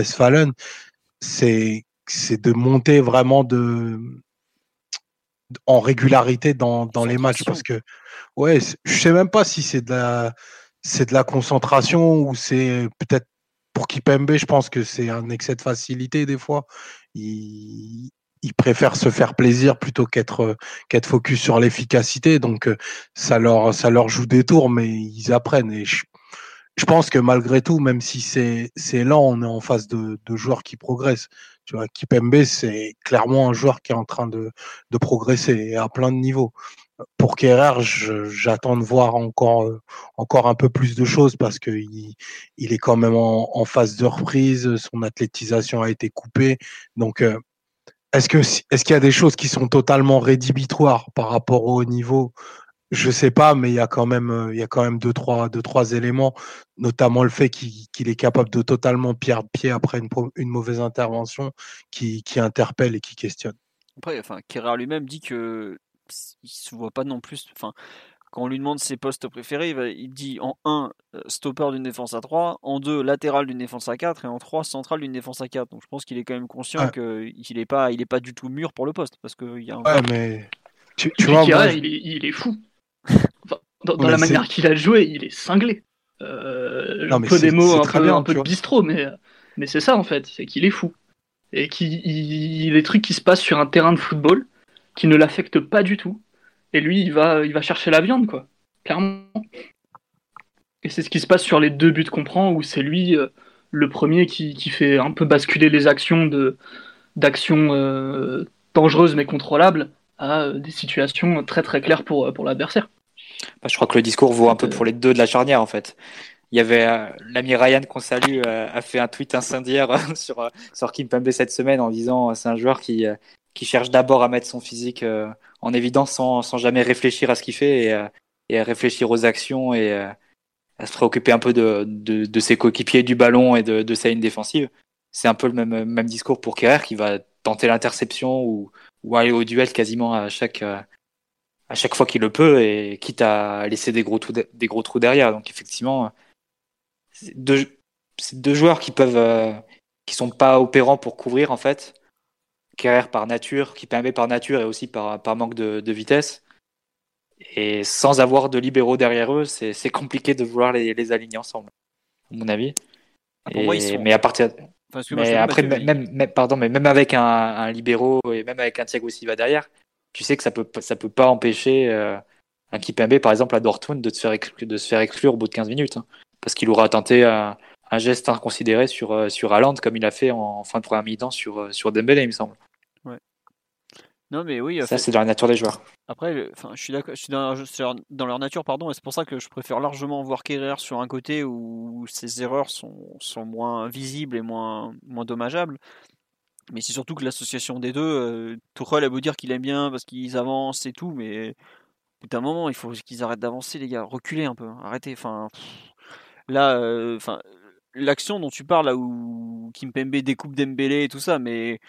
c'est de monter vraiment de en régularité dans, dans les matchs parce que ouais je sais même pas si c'est de la c'est de la concentration ou c'est peut-être pour Kipembe je pense que c'est un excès de facilité des fois. Il, il préfère se faire plaisir plutôt qu'être qu'être focus sur l'efficacité. Donc ça leur ça leur joue des tours mais ils apprennent. Et je, je pense que malgré tout, même si c'est c'est lent, on est en face de, de joueurs qui progressent. Tu vois, Kipembe, c'est clairement un joueur qui est en train de, progresser à plein de niveaux. Pour Kerrer, j'attends de voir encore encore un peu plus de choses parce que il, il est quand même en, phase de reprise. Son athlétisation a été coupée, donc euh, est-ce qu'il y a des choses qui sont totalement rédhibitoires par rapport au niveau je sais pas, mais il y a quand même, euh, il y a quand même deux trois, deux trois éléments, notamment le fait qu'il est capable de totalement perdre pied après une, une mauvaise intervention, qui, qui interpelle et qui questionne. Après, enfin, Kerrer lui-même dit que il se voit pas non plus. Enfin, quand on lui demande ses postes préférés, il, dit en 1, euh, stopper d'une défense à 3, en 2, latéral d'une défense à 4, et en 3, central d'une défense à 4. Donc je pense qu'il est quand même conscient qu'il n'est pas, il est pas du tout mûr pour le poste. Parce que y a Ouais, mais. Tu, vois, il, est, fou. Dans, la manière qu'il a joué, il est cinglé. Euh, un peu des mots, un peu, un peu de bistrot, mais, mais c'est ça en fait, c'est qu'il est fou. Et qu'il y a des trucs qui se passent sur un terrain de football qui ne l'affectent pas du tout et lui, il va, il va chercher la viande, quoi. Clairement. Et c'est ce qui se passe sur les deux buts qu'on prend, où c'est lui euh, le premier qui, qui, fait un peu basculer les actions de d'actions euh, dangereuses mais contrôlables à euh, des situations très très claires pour, pour l'adversaire. Bah, je crois que le discours vaut un peu pour les deux de la charnière en fait. Il y avait l'ami Ryan qu'on salue a fait un tweet incendiaire sur sur Kimpembe cette semaine en disant c'est un joueur qui qui cherche d'abord à mettre son physique en évidence sans, sans jamais réfléchir à ce qu'il fait et, euh, et, à réfléchir aux actions et euh, à se préoccuper un peu de, de, de ses coéquipiers, du ballon et de, de sa ligne défensive. C'est un peu le même, même discours pour Kerrer qui va tenter l'interception ou, ou aller au duel quasiment à chaque, euh, à chaque fois qu'il le peut et quitte à laisser des gros, trous des gros trous derrière. Donc effectivement, c'est deux, deux joueurs qui peuvent, qui sont pas opérants pour couvrir en fait, Kerrer par nature, qui permet par nature et aussi par, par manque de, de, vitesse. Et sans avoir de libéraux derrière eux, c'est compliqué de vouloir les, les, aligner ensemble, à mon avis. Ah, mais à partir. Mais après, même, pardon, mais même avec un, un libéraux et même avec un Thiago Silva derrière, tu sais que ça peut, ça peut pas empêcher euh, un Kipembe, par exemple, à Dortmund, de, se faire exclure, de se faire exclure au bout de 15 minutes. Hein. parce qu'il aura tenté un, un, geste inconsidéré sur, euh, sur Haaland, comme il a fait en, fin de première mi-temps sur, euh, sur Dembélé, il me semble. Non, mais oui. Ça, c'est dans la nature des joueurs. Après, enfin, je suis d'accord, je suis dans, dans, leur nature, pardon, et c'est pour ça que je préfère largement voir Kerrer sur un côté où ses erreurs sont, sont moins visibles et moins, moins dommageables. Mais c'est surtout que l'association des deux, euh, Tuchel a beau dire qu'il aime bien parce qu'ils avancent et tout, mais au bout d'un moment, il faut qu'ils arrêtent d'avancer, les gars. Reculez un peu, arrêtez. Enfin, là, euh, l'action dont tu parles, là où Kimpembe découpe Dembélé et tout ça, mais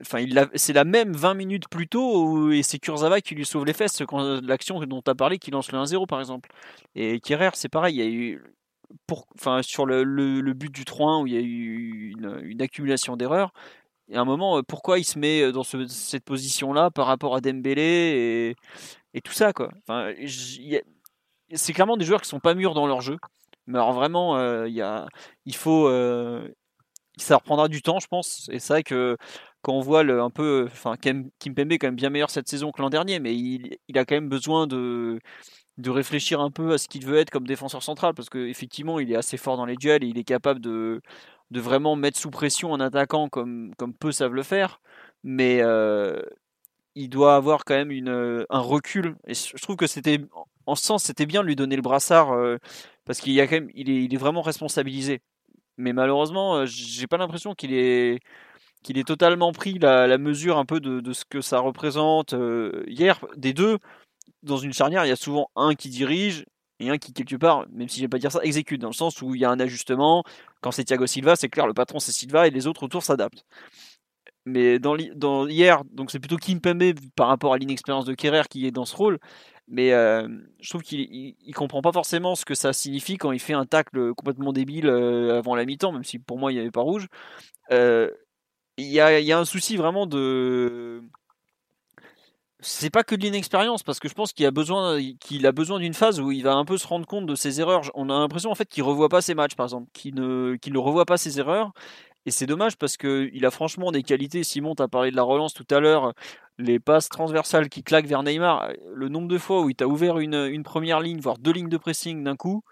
Enfin, c'est la même 20 minutes plus tôt et c'est Kurzawa qui lui sauve les fesses quand l'action dont tu as parlé qui lance le 1-0 par exemple. Et Kerrer, c'est pareil, il y a eu enfin, sur le, but du 3-1 où il y a eu une, accumulation d'erreurs. Et à un moment, pourquoi il se met dans ce, cette position-là par rapport à Dembélé et, tout ça quoi. Enfin, c'est clairement des joueurs qui sont pas mûrs dans leur jeu. Mais alors vraiment, euh, il, faut, euh, ça reprendra du temps, je pense. Et c'est vrai que quand on voit un peu, enfin, Kimpembe est quand même bien meilleur cette saison que l'an dernier, mais il, a quand même besoin de, de réfléchir un peu à ce qu'il veut être comme défenseur central, parce qu'effectivement, il est assez fort dans les duels et il est capable de, de vraiment mettre sous pression un attaquant comme, comme peu savent le faire. Mais euh, il doit avoir quand même une, un recul. Et je trouve que c'était, en ce sens, c'était bien de lui donner le brassard, euh, parce qu'il a quand même, il est, il est vraiment responsabilisé mais malheureusement, j'ai pas l'impression qu'il est qu'il ait totalement pris la, mesure un peu de, ce que ça représente. hier, des deux, dans une charnière, il y a souvent un qui dirige et un qui, quelque part, même si je vais pas dire ça, exécute, dans le sens où il y a un ajustement. Quand c'est Thiago Silva, c'est clair, le patron c'est Silva et les autres autour s'adaptent. Mais dans, hier, donc c'est plutôt Kim Pembe par rapport à l'inexpérience de Kerrer qui est dans ce rôle. Mais euh, je trouve qu'il il, comprend pas forcément ce que ça signifie quand il fait un tacle complètement débile euh, avant la mi-temps, même si pour moi il n'y avait pas rouge. Euh, il y, a, un souci vraiment de. C'est pas que de l'inexpérience, parce que je pense qu'il a besoin, qu'il besoin d'une phase où il va un peu se rendre compte de ses erreurs. On a l'impression en fait qu'il revoit pas ses matchs, par exemple, qu'il ne revoit pas ses erreurs. Et c'est dommage parce qu'il a franchement des qualités. Simon, tu as parlé de la relance tout à l'heure les passes transversales qui claquent vers Neymar, le nombre de fois où il t'a ouvert une, une, première ligne, voire deux lignes de pressing d'un coup.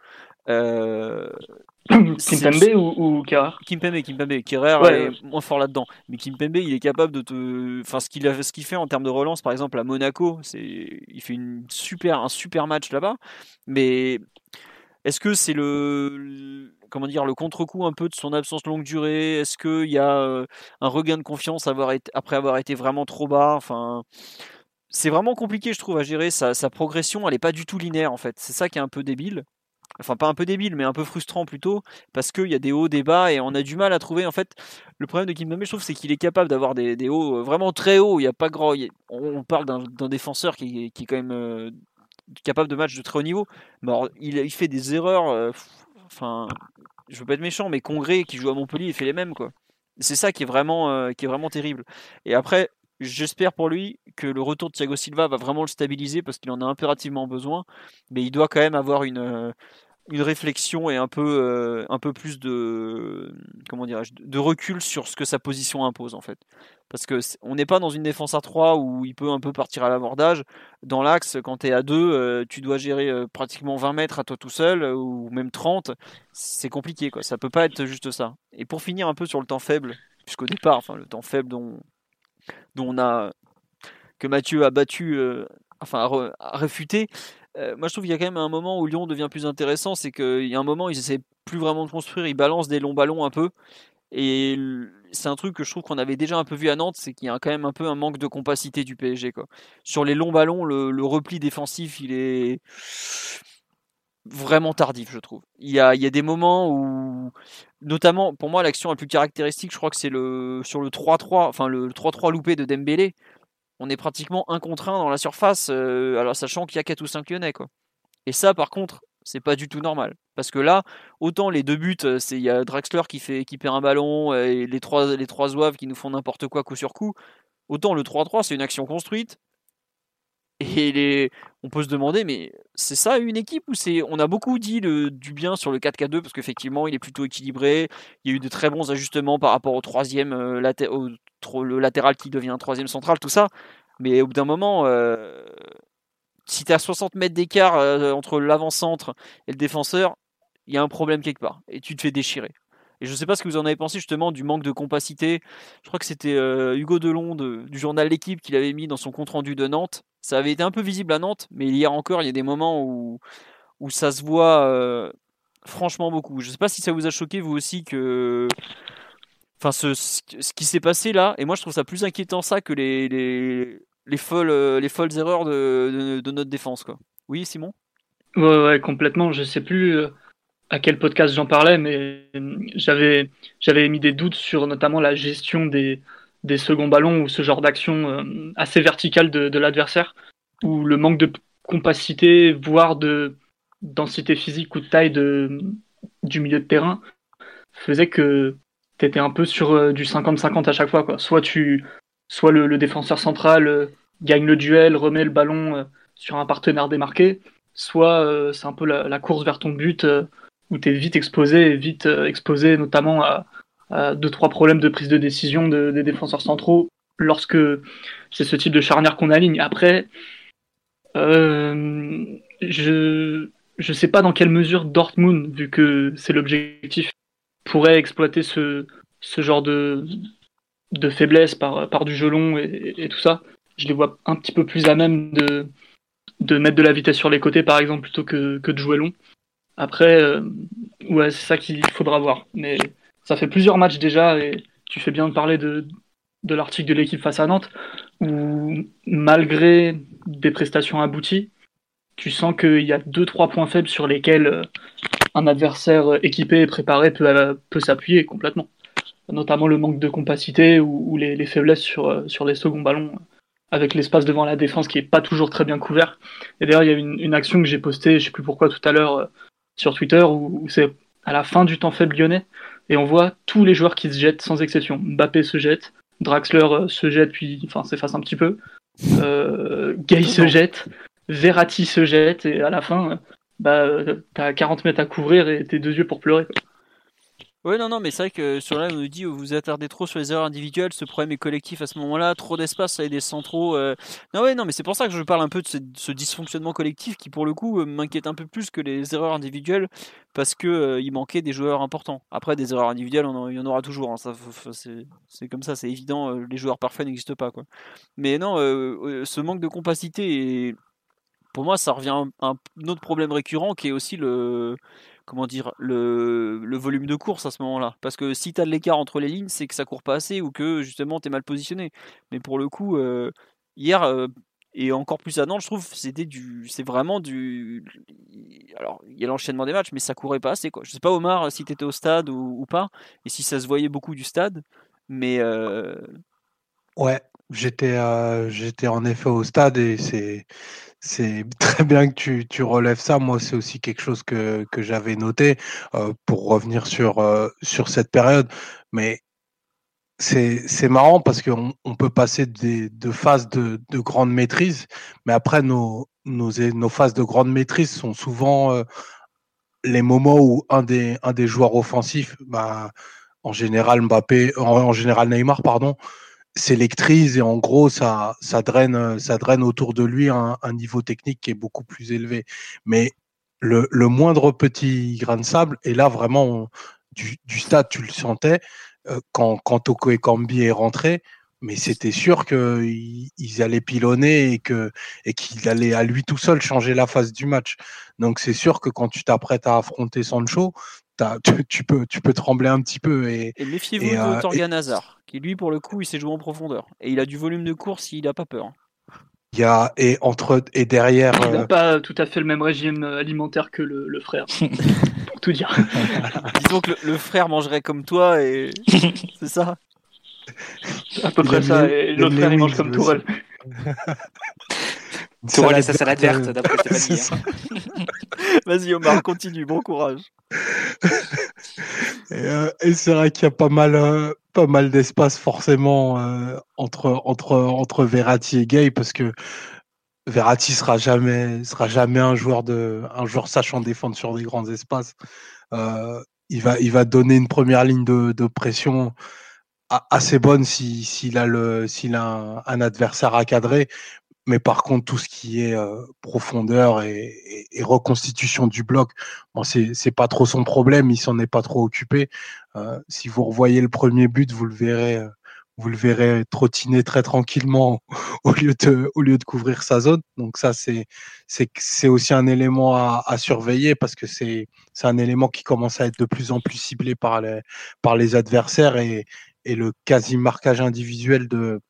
Euh, Kimpembe ou, ou Kerrer Kimpembe, Kimpembe. Kerrer est moins fort là-dedans. Mais Kimpembe, il est capable de te. Enfin, ce qu'il fait en termes de relance, par exemple, à Monaco, il fait une super, un super match là-bas. Mais est-ce que c'est le comment dire, le contre-coup un peu de son absence longue durée? Est-ce qu'il y a euh, un regain de confiance après avoir été vraiment trop bas? Enfin, c'est vraiment compliqué, je trouve, à gérer. Sa, progression, elle n'est pas du tout linéaire, en fait. C'est ça qui est un peu débile. Enfin, pas un peu débile, mais un peu frustrant plutôt, parce qu'il y a des hauts, des bas, et on a du mal à trouver. En fait, le problème de Kim je trouve, c'est qu'il est capable d'avoir des, hauts euh, vraiment très hauts. Il y a pas grand. on parle d'un défenseur qui, est quand même. Euh, capable de matchs de très haut niveau. Mais il, fait des erreurs. Enfin, je veux pas être méchant, mais Congrès qui joue à Montpellier, il fait les mêmes quoi. C'est ça qui est vraiment, qui est vraiment terrible. Et après, J'espère pour lui que le retour de Thiago Silva va vraiment le stabiliser parce qu'il en a impérativement besoin, mais il doit quand même avoir une, euh, une réflexion et un peu, euh, un peu plus de, comment de recul sur ce que sa position impose en fait. Parce que on n'est pas dans une défense à 3 où il peut un peu partir à l'abordage. Dans l'axe, quand tu es à 2, euh, tu dois gérer pratiquement 20 mètres à toi tout seul ou même 30. C'est compliqué quoi. Ça peut pas être juste ça. Et pour finir un peu sur le temps faible, puisqu'au départ, enfin le temps faible dont dont on a que Mathieu a battu, euh, enfin a, réfuté. Euh, moi, je trouve qu'il y a quand même un moment où Lyon devient plus intéressant, c'est qu'il y a un moment ils essaient plus vraiment de construire, ils balancent des longs ballons un peu. Et c'est un truc que je trouve qu'on avait déjà un peu vu à Nantes, c'est qu'il y a quand même un peu un manque de compacité du PSG. Sur les longs ballons, le, repli défensif, il est vraiment tardif, je trouve. Il y a, y a des moments où notamment pour moi l'action la plus caractéristique, je crois que c'est le sur le 3-3, enfin le 3-3 loupé de Dembélé. On est pratiquement un contre dans la surface, euh, alors sachant qu'il y a 4 ou 5 Lyonnais. Et ça par contre, c'est pas du tout normal parce que là, autant les deux buts, euh, c'est il y a Draxler qui fait qui perd un ballon euh, et les trois les qui nous font n'importe quoi coup sur coup. Autant le 3-3, c'est une action construite, et on peut se demander, mais c'est ça une équipe ou c'est On a beaucoup dit le... du bien sur le 4K2 parce qu'effectivement il est plutôt équilibré. Il y a eu de très bons ajustements par rapport au troisième euh, le latéral qui devient un troisième central, tout ça. Mais au bout d'un moment, euh, si tu as 60 mètres d'écart euh, entre l'avant-centre et le défenseur, il y a un problème quelque part et tu te fais déchirer. Et je ne sais pas ce que vous en avez pensé justement du manque de compacité. Je crois que c'était Hugo Delon du journal L'équipe qui l'avait mis dans son compte rendu de Nantes ça avait été un peu visible à Nantes, mais hier encore, il y a des moments où, ça se voit euh, franchement beaucoup. Je ne sais pas si ça vous a choqué, vous aussi, que. Ce, qui s'est passé là, et moi je trouve ça plus inquiétant ça que les, les, les folles, euh, les folles erreurs de, notre défense. Oui, Simon? Ouais, complètement. Je sais plus euh, à quel podcast j'en parlais, mais j'avais, j'avais mis des doutes sur notamment la gestion des, des seconds ballons ou ce genre d'action euh, assez verticale de, l'adversaire, où le manque de compacité, voire de densité physique ou de taille de, du milieu de terrain, faisait que tu étais un peu sur euh, du 50-50 à chaque fois. Quoi. Soit, tu, soit le, défenseur central euh, gagne le duel, remet le ballon sur un partenaire démarqué, soit c'est un peu la, course vers ton but où tu es vite exposé, vite exposé notamment à, deux trois problèmes de prise de décision des défenseurs centraux lorsque c'est ce type de charnière qu'on aligne. Après, euh, je je sais pas dans quelle mesure Dortmund, vu que c'est l'objectif, pourrait exploiter ce, ce genre de, de faiblesse par, par du jeu long et, tout ça. Je les vois un petit peu plus à même de, de mettre de la vitesse sur les côtés, par exemple, plutôt que, que de jouer long. Après, euh, ouais, c'est ça qu'il faudra voir. Mais ça fait plusieurs matchs déjà, et tu fais bien de parler de, de l'article de l'équipe face à Nantes, où malgré des prestations abouties, tu sens qu'il y a deux trois points faibles sur lesquels euh, un adversaire équipé et préparé peut, euh, peut s'appuyer complètement. Notamment le manque de compacité ou, les, les, faiblesses sur, sur les seconds ballons, avec l'espace devant la défense qui est pas toujours très bien couvert. Et d'ailleurs, il y a une, une action que j'ai postée, je sais plus pourquoi tout à l'heure, sur Twitter, où c'est à la fin du temps faible lyonnais, et on voit tous les joueurs qui se jettent sans exception. Mbappé se jette, Draxler euh, se jette puis enfin s'efface un petit peu, euh, Gay se jette, Verratti se jette et à la fin, bah euh, t'as 40 mètres à couvrir et tes deux yeux pour pleurer. Ouais, non, non, mais c'est vrai que sur là, on nous dit, vous vous attardez trop sur les erreurs individuelles, ce problème est collectif à ce moment-là, trop d'espace avec des centraux. Euh... Non, ouais, non, mais c'est pour ça que je parle un peu de ce, dysfonctionnement collectif qui, pour le coup, euh, m'inquiète un peu plus que les erreurs individuelles parce que euh, manquait des joueurs importants. Après, des erreurs individuelles, on il y en aura toujours. Hein, ça, c'est comme ça, c'est évident. Les joueurs parfaits n'existent pas. Mais non, ce manque de compacité, pour moi, ça revient à un autre problème récurrent qui est aussi le comment dire, le, volume de course à ce moment-là. Parce que si tu as de l'écart entre les lignes, c'est que ça court pas assez ou que justement tu es mal positionné. Mais pour le coup, euh, hier, euh, et encore plus à Nantes, je trouve, c'était du, c'est vraiment du. Alors, il y a l'enchaînement des matchs, mais ça courait pas assez. Quoi. Je sais pas, Omar, si tu étais au stade ou, pas, et si ça se voyait beaucoup du stade, mais. Euh, ouais, j'étais, j'étais en effet au stade et c'est c'est très bien que tu, tu relèves ça. Moi, c'est aussi quelque chose que, que j'avais noté euh, pour revenir sur, euh, sur cette période. Mais c'est marrant parce qu'on on peut passer des, de phases de, de grande maîtrise, mais après, nos, nos, nos phases de grande maîtrise sont souvent euh, les moments où un des, un des joueurs offensifs, bah, en général Mbappé, en général Neymar, pardon, s'électrise et en gros ça ça draine ça draine autour de lui un, un niveau technique qui est beaucoup plus élevé. Mais le, le, moindre petit grain de sable et là vraiment du, du, stade tu le sentais euh, quand quand Toko et Kambi est rentré mais c'était sûr qu'ils ils allaient pilonner et que et qu'il allait à lui tout seul changer la phase du match. Donc c'est sûr que quand tu t'apprêtes à affronter Sancho tu, tu, peux, tu peux trembler un petit peu. Et, et méfiez-vous de euh, Torgan Hazard, qui lui, pour le coup, il s'est joué en profondeur. Et il a du volume de course, il n'a pas peur. Il y a, et, entre, et derrière. Il n'a euh, pas tout à fait le même régime alimentaire que le, le frère, pour tout dire. Disons que le, le, frère mangerait comme toi, et c'est ça À peu près ça, et l'autre frère, il mange comme Tourelle. Tourelle et sa salade verte, d'après Stéphanie. Vas-y Omar, continue, bon courage. et, euh, et c'est vrai qu'il y a pas mal, euh, pas mal d'espace forcément euh, entre, entre, entre Verratti et Gay parce que Verratti sera jamais, sera jamais un joueur de, un joueur sachant défendre sur des grands espaces. Euh, il va, il va donner une première ligne de, de pression assez bonne s'il si, a le, s'il a un, un, adversaire à cadrer, mais par contre, tout ce qui est euh, profondeur et, et, reconstitution du bloc, bon, c'est pas trop son problème. Il s'en est pas trop occupé. Euh, si vous revoyez le premier but, vous le verrez, vous le verrez trottiner très tranquillement au lieu de au lieu de couvrir sa zone. Donc ça, c'est c'est aussi un élément à, à surveiller parce que c'est c'est un élément qui commence à être de plus en plus ciblé par les par les adversaires et et le quasi marquage individuel de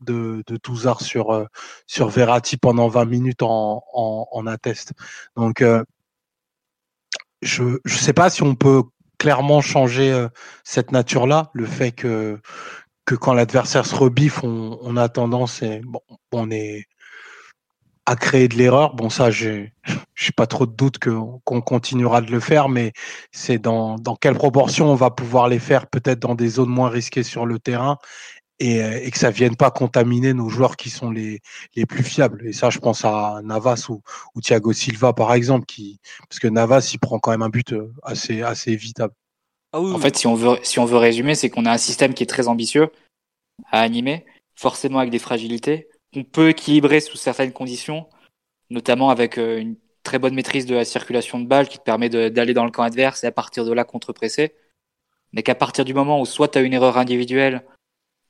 de, de Touzard sur, euh, sur Verratti pendant 20 minutes en, en, atteste. Donc, euh, je ne sais pas si on peut clairement changer euh, cette nature-là, le fait que, que quand l'adversaire se rebiffe, on, a tendance, et, bon, on est à créer de l'erreur. Bon, ça, j'ai, j'ai pas trop de doute qu'on continuera de le faire, mais c'est dans, dans quelle proportion on va pouvoir les faire, peut-être dans des zones moins risquées sur le terrain et, euh, et, que ça vienne pas contaminer nos joueurs qui sont les, les plus fiables. Et ça, je pense à Navas ou, ou Thiago Silva, par exemple, qui, parce que Navas, il prend quand même un but euh, assez, assez évitable. Ah oui, en fait, si on veut, si on veut résumer, c'est qu'on a un système qui est très ambitieux à animer, forcément avec des fragilités, qu'on peut équilibrer sous certaines conditions, notamment avec euh, une très bonne maîtrise de la circulation de balles qui te permet d'aller dans le camp adverse et à partir de là contre-presser. Mais qu'à partir du moment où soit tu as une erreur individuelle,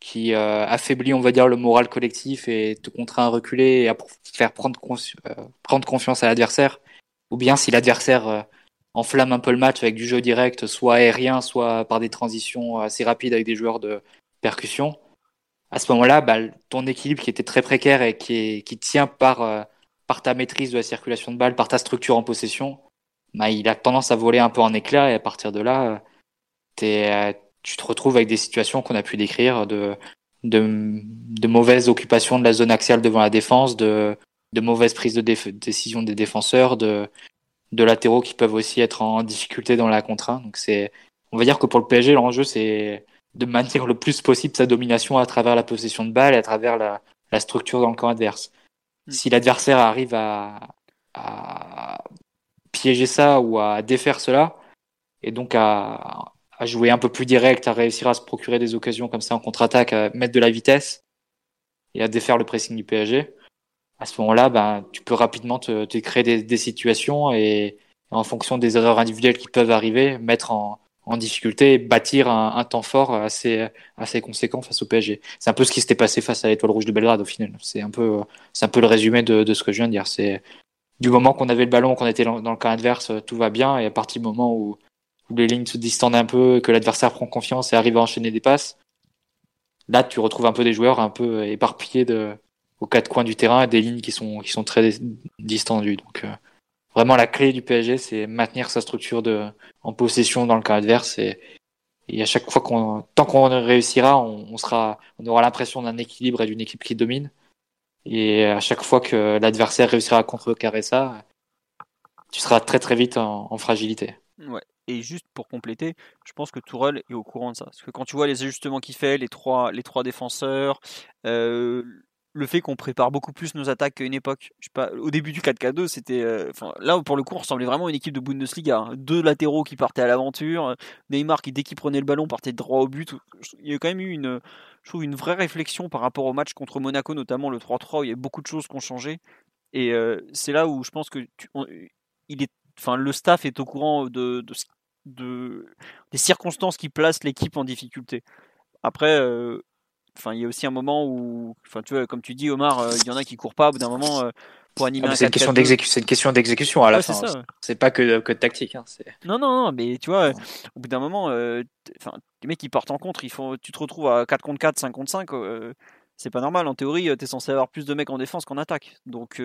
qui euh, affaiblit, on va dire, le moral collectif et te contraint à reculer et à faire prendre, euh, prendre confiance à l'adversaire. Ou bien si l'adversaire euh, enflamme un peu le match avec du jeu direct, soit aérien, soit par des transitions assez rapides avec des joueurs de percussion. À ce moment-là, bah, ton équilibre qui était très précaire et qui, qui tient par, euh, par ta maîtrise de la circulation de balles, par ta structure en possession, bah, il a tendance à voler un peu en éclat et à partir de là, t'es tu te retrouves avec des situations qu'on a pu décrire de, de, de mauvaise occupation de la zone axiale devant la défense, de, de mauvaise prise de décision des défenseurs, de, de latéraux qui peuvent aussi être en difficulté dans la contre Donc c'est, on va dire que pour le PSG, l'enjeu c'est de maintenir le plus possible sa domination à travers la possession de balle et à travers la, la structure dans le camp adverse. Mm. Si l'adversaire arrive à, à piéger ça ou à défaire cela, et donc à, à jouer un peu plus direct, à réussir à se procurer des occasions comme ça en contre-attaque, à mettre de la vitesse et à défaire le pressing du PSG. À ce moment-là, ben, tu peux rapidement te, te créer des, des, situations et en fonction des erreurs individuelles qui peuvent arriver, mettre en, en difficulté et bâtir un, un, temps fort assez, assez conséquent face au PSG. C'est un peu ce qui s'était passé face à l'Étoile Rouge de Belgrade au final. C'est un peu, c'est un peu le résumé de, de ce que je viens de dire. C'est du moment qu'on avait le ballon, qu'on était dans, le camp adverse, tout va bien et à partir du moment où où les lignes se distendent un peu, que l'adversaire prend confiance et arrive à enchaîner des passes. Là, tu retrouves un peu des joueurs un peu éparpillés de, aux quatre coins du terrain et des lignes qui sont, qui sont très distendues. Donc, euh, vraiment, la clé du PSG, c'est maintenir sa structure de, en possession dans le camp adverse et, et à chaque fois qu'on, tant qu'on réussira, on, on, sera, on aura l'impression d'un équilibre et d'une équipe qui domine. Et à chaque fois que l'adversaire réussira à contrecarrer ça, tu seras très très vite en, fragilité. Ouais. Et juste pour compléter, je pense que Tourelle est au courant de ça. Parce que quand tu vois les ajustements qu'il fait, les trois, les trois défenseurs, euh, le fait qu'on prépare beaucoup plus nos attaques qu'à une époque. Je sais pas, au début du 4K2, c'était. Euh, là, pour le coup, on ressemblait vraiment à une équipe de Bundesliga. Hein. Deux latéraux qui partaient à l'aventure, Neymar qui, dès qu'il prenait le ballon, partait droit au but. Il y a quand même eu une, je trouve, une vraie réflexion par rapport au match contre Monaco, notamment le 3-3, où il y a beaucoup de choses qui ont changé. Et euh, c'est là où je pense que il est, enfin, le staff est au courant de, de, des circonstances qui placent l'équipe en difficulté. Après, euh, enfin, il y a aussi un moment où, enfin, tu vois, comme tu dis, Omar, euh, il y en a qui courent pas au bout d'un moment euh, pour animer. Ah, c'est une, question d'exécution. une question d'exécution à la fin. C'est pas que, que de tactique. Hein, non, non, non, mais tu vois, au bout d'un moment, enfin, les mecs qui partent en contre, ils font, tu te retrouves à 4 contre 4, 5 contre 5. c'est pas normal. En théorie, tu es censé avoir plus de mecs en défense qu'en attaque. Donc,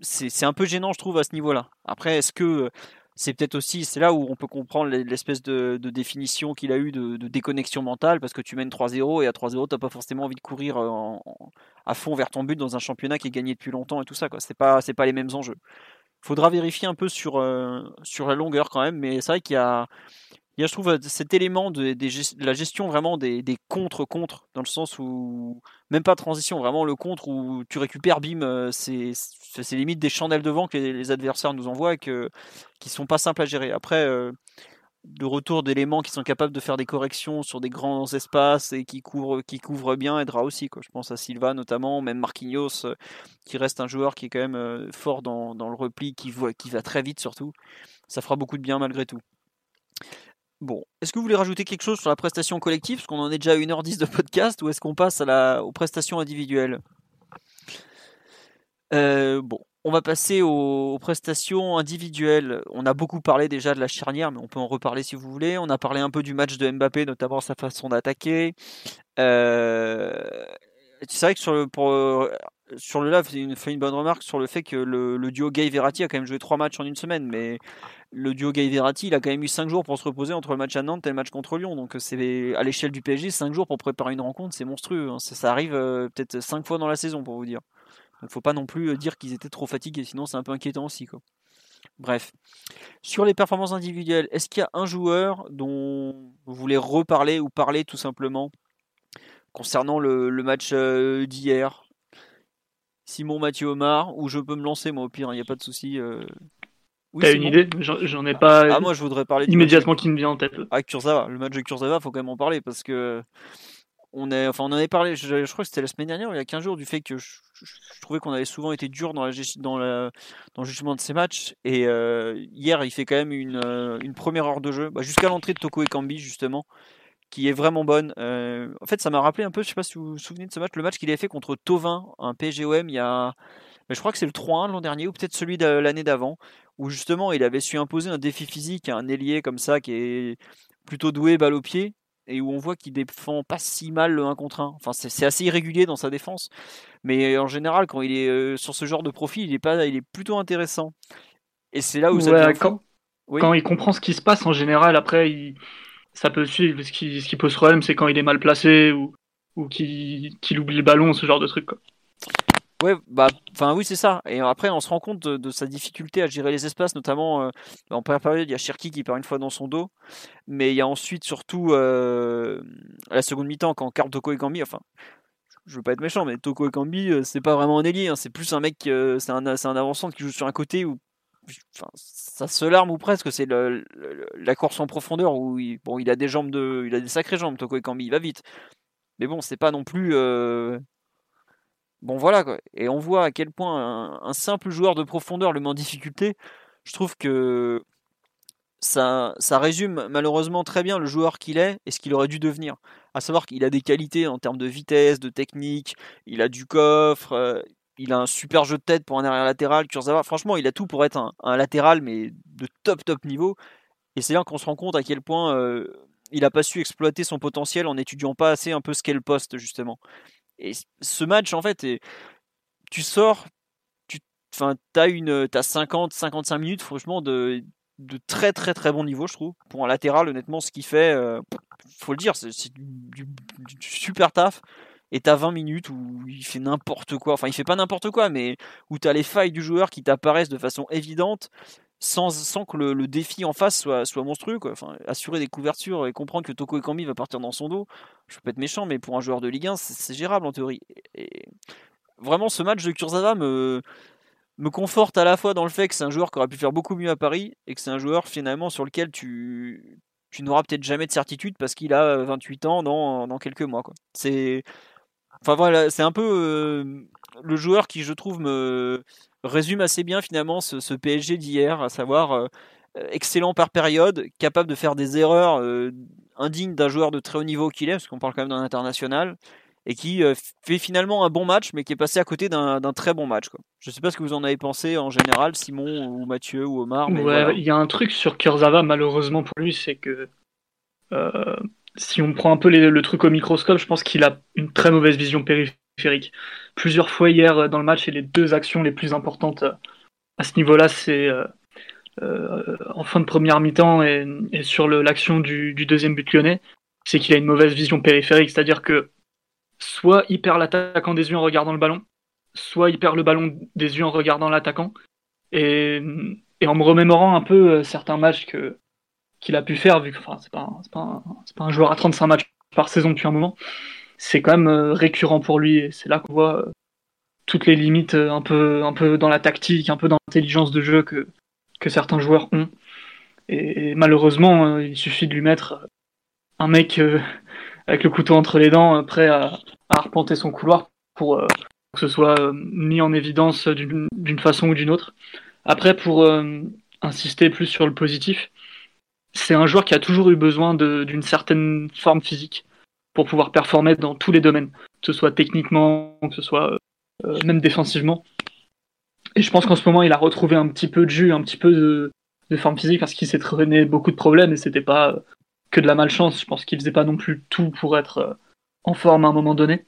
c'est un peu gênant, je trouve, à ce niveau-là. Après, est-ce que c'est peut-être aussi, c'est là où on peut comprendre l'espèce de, définition qu'il a eu de, déconnexion mentale, parce que tu mènes 3-0 et à 3-0, tu n'as pas forcément envie de courir à fond vers ton but dans un championnat qui est gagné depuis longtemps et tout ça. Ce n'est pas, pas les mêmes enjeux. Faudra vérifier un peu sur, euh, sur la longueur quand même, mais c'est vrai qu'il y a, il y a, je trouve, cet élément de, la gestion vraiment des, des contre-contre, dans le sens où, même pas transition, vraiment le contre où tu récupères, bim, euh, c'est limite des chandelles de vent que les, adversaires nous envoient et que, qui sont pas simples à gérer. Après, euh, de retour d'éléments qui sont capables de faire des corrections sur des grands espaces et qui couvrent, qui couvrent bien aidera aussi. Quoi. Je pense à Silva notamment, même Marquinhos, euh, qui reste un joueur qui est quand même fort dans, dans le repli, qui, voit, qui va très vite surtout. Ça fera beaucoup de bien malgré tout. Bon, est-ce que vous voulez rajouter quelque chose sur la prestation collective Parce qu'on en est déjà à 1h10 de podcast, ou est-ce qu'on passe aux prestations individuelles? Euh, Bon, on va passer aux, prestations individuelles. On a beaucoup parlé déjà de la charnière, mais on peut en reparler si vous voulez. On a parlé un peu du match de Mbappé, notamment sa façon d'attaquer. Euh, c'est vrai que sur le, sur le live, il fait une bonne remarque sur le fait que le, duo Gay-Verratti a quand même joué trois matchs en une semaine, mais le duo Gay-Verratti, il a quand même eu 5 jours pour se reposer entre le match à Nantes et le match contre Lyon. Donc c'est à l'échelle du PSG, 5 jours pour préparer une rencontre, c'est monstrueux. Hein. Ça, arrive euh, peut-être 5 fois dans la saison pour vous dire. Donc faut pas non plus euh, dire qu'ils étaient trop fatigués, sinon c'est un peu inquiétant aussi. Bref. Sur les performances individuelles, est-ce qu'il y a un joueur dont vous voulez reparler ou parler tout simplement concernant le, match euh, d'hier? Simon Mathieu Omar, ou je peux me lancer moi au pire, il hein, n'y a pas de souci. T'as une idée J'en ai pas. Ah, moi, je voudrais parler immédiatement qui me vient en tête. Ah, Kurzawa, le match de Kurzawa, faut quand même en parler parce que on est, enfin, on en avait parlé. Je, crois que c'était la semaine dernière, il y a 15 jours, du fait que je, trouvais qu'on avait souvent été dur dans la dans la, dans le jugement de ces matchs. Et euh, hier, il fait quand même une, euh, une première heure de jeu, bah, jusqu'à l'entrée de Toko Ekambi justement, qui est vraiment bonne. Euh, en fait, ça m'a rappelé un peu, je sais pas si vous vous souvenez de ce match, le match qu'il avait fait contre Tovin, un PGOM, il y a mais je crois que c'est le 3-1 l'an dernier ou peut-être celui de l'année d'avant, où justement il avait su imposer un défi physique à un ailier comme ça qui est plutôt doué balle au pied et où on voit qu'il défend pas si mal le 1 contre 1. Enfin, c'est assez irrégulier dans sa défense, mais en général, quand il est euh, sur ce genre de profil, il est, pas, il est plutôt intéressant. Et c'est là où ça quand, quand, il comprend ce qui se passe en général, après, il, ça peut suivre. Ce qui, ce qui pose problème, c'est quand il est mal placé ou, ou qu'il oublie le ballon, ce genre de truc. Ouais, bah, enfin oui, c'est ça. Et après, on se rend compte de, sa difficulté à gérer les espaces, notamment euh, en première période, il y a Cherki qui perd une fois dans son dos, mais il y a ensuite surtout euh, la seconde mi-temps quand Karl Toko et Kambi, enfin, je veux pas être méchant, mais Toko et Kambi, euh, c'est pas vraiment un ailier, hein. c'est plus un mec, c'est un, un avançant qui joue sur un côté où Enfin, sa seule arme ou presque, c'est la course en profondeur où il, bon, il a des jambes de, il a des sacrées jambes, Toko Kambi, il va vite. Mais bon, c'est pas non plus, Bon voilà quoi. Et on voit à quel point un, simple joueur de profondeur le met en difficulté. Je trouve que ça, ça résume malheureusement très bien le joueur qu'il est et ce qu'il aurait dû devenir. À savoir qu'il a des qualités en termes de vitesse, de technique, il a du coffre, euh, il a un super jeu de tête pour un arrière latéral. franchement, il a tout pour être un, latéral, mais de top top niveau. Et c'est là qu'on se rend compte à quel point euh, il n'a pas su exploiter son potentiel en n'étudiant pas assez un peu ce qu'est le poste justement. Et ce match, en fait, tu sors, tu as, une, as 50, 55 minutes, franchement, de, de très très très bon niveau, je trouve. Pour un latéral, honnêtement, ce qu'il fait, euh, faut le dire, c'est du, super taf. Et t'as 20 minutes où il fait n'importe quoi. Enfin, il fait pas n'importe quoi, mais où t'as les failles du joueur qui t'apparaissent de façon évidente sans, sans que le, défi en face soit, soit monstrueux. Enfin, assurer des couvertures et comprendre que Toko Ekambi va partir dans son dos, je peux être méchant, mais pour un joueur de Ligue 1, c'est gérable en théorie. Et vraiment, ce match de Kurzawa me, me conforte à la fois dans le fait que c'est un joueur qui aurait pu faire beaucoup mieux à Paris et que c'est un joueur finalement sur lequel tu, tu n'auras peut-être jamais de certitude parce qu'il a 28 ans dans, dans quelques mois. C'est enfin voilà, c'est un peu euh, le joueur qui je trouve me résume assez bien finalement ce, PSG d'hier, à savoir euh, excellent par période, capable de faire des erreurs euh, indignes d'un joueur de très haut niveau qu'il est, parce qu'on parle quand même d'un international, et qui euh, fait finalement un bon match, mais qui est passé à côté d'un très bon match. Quoi. Je ne sais pas ce que vous en avez pensé en général, Simon ou Mathieu ou Omar. il y a un truc sur Kurzawa, malheureusement pour lui, c'est que si on prend un peu le truc au microscope, je pense qu'il a une très mauvaise vision périphérique Plusieurs fois hier euh, dans le match, et les deux actions les plus importantes euh, à ce niveau-là, c'est euh, en fin de première mi-temps et, sur l'action du, deuxième but lyonnais, c'est qu'il a une mauvaise vision périphérique, c'est-à-dire que soit il perd l'attaquant des yeux en regardant le ballon, soit il perd le ballon des yeux en regardant l'attaquant. Et, en me remémorant un peu certains matchs que qu'il a pu faire, vu que enfin, c'est pas, pas, un joueur à 35 matchs par saison depuis un moment, c'est quand même euh, récurrent pour lui et c'est là qu'on voit euh, toutes les limites euh, un peu, un peu dans la tactique, un peu dans l'intelligence de jeu que, que certains joueurs ont. Et, malheureusement, il suffit de lui mettre un mec avec le couteau entre les dents, prêt à, arpenter son couloir pour que ce soit mis en évidence d'une façon ou d'une autre. Après, pour insister plus sur le positif, c'est un joueur qui a toujours eu besoin d'une certaine forme physique pour pouvoir performer dans tous les domaines, que ce soit techniquement, que ce soit euh, même défensivement. Et je pense qu'en ce moment, il a retrouvé un petit peu de jus, un petit peu de, forme physique, parce qu'il s'est traîné beaucoup de problèmes et c'était pas que de la malchance. Je pense qu'il faisait pas non plus tout pour être euh, en forme à un moment donné.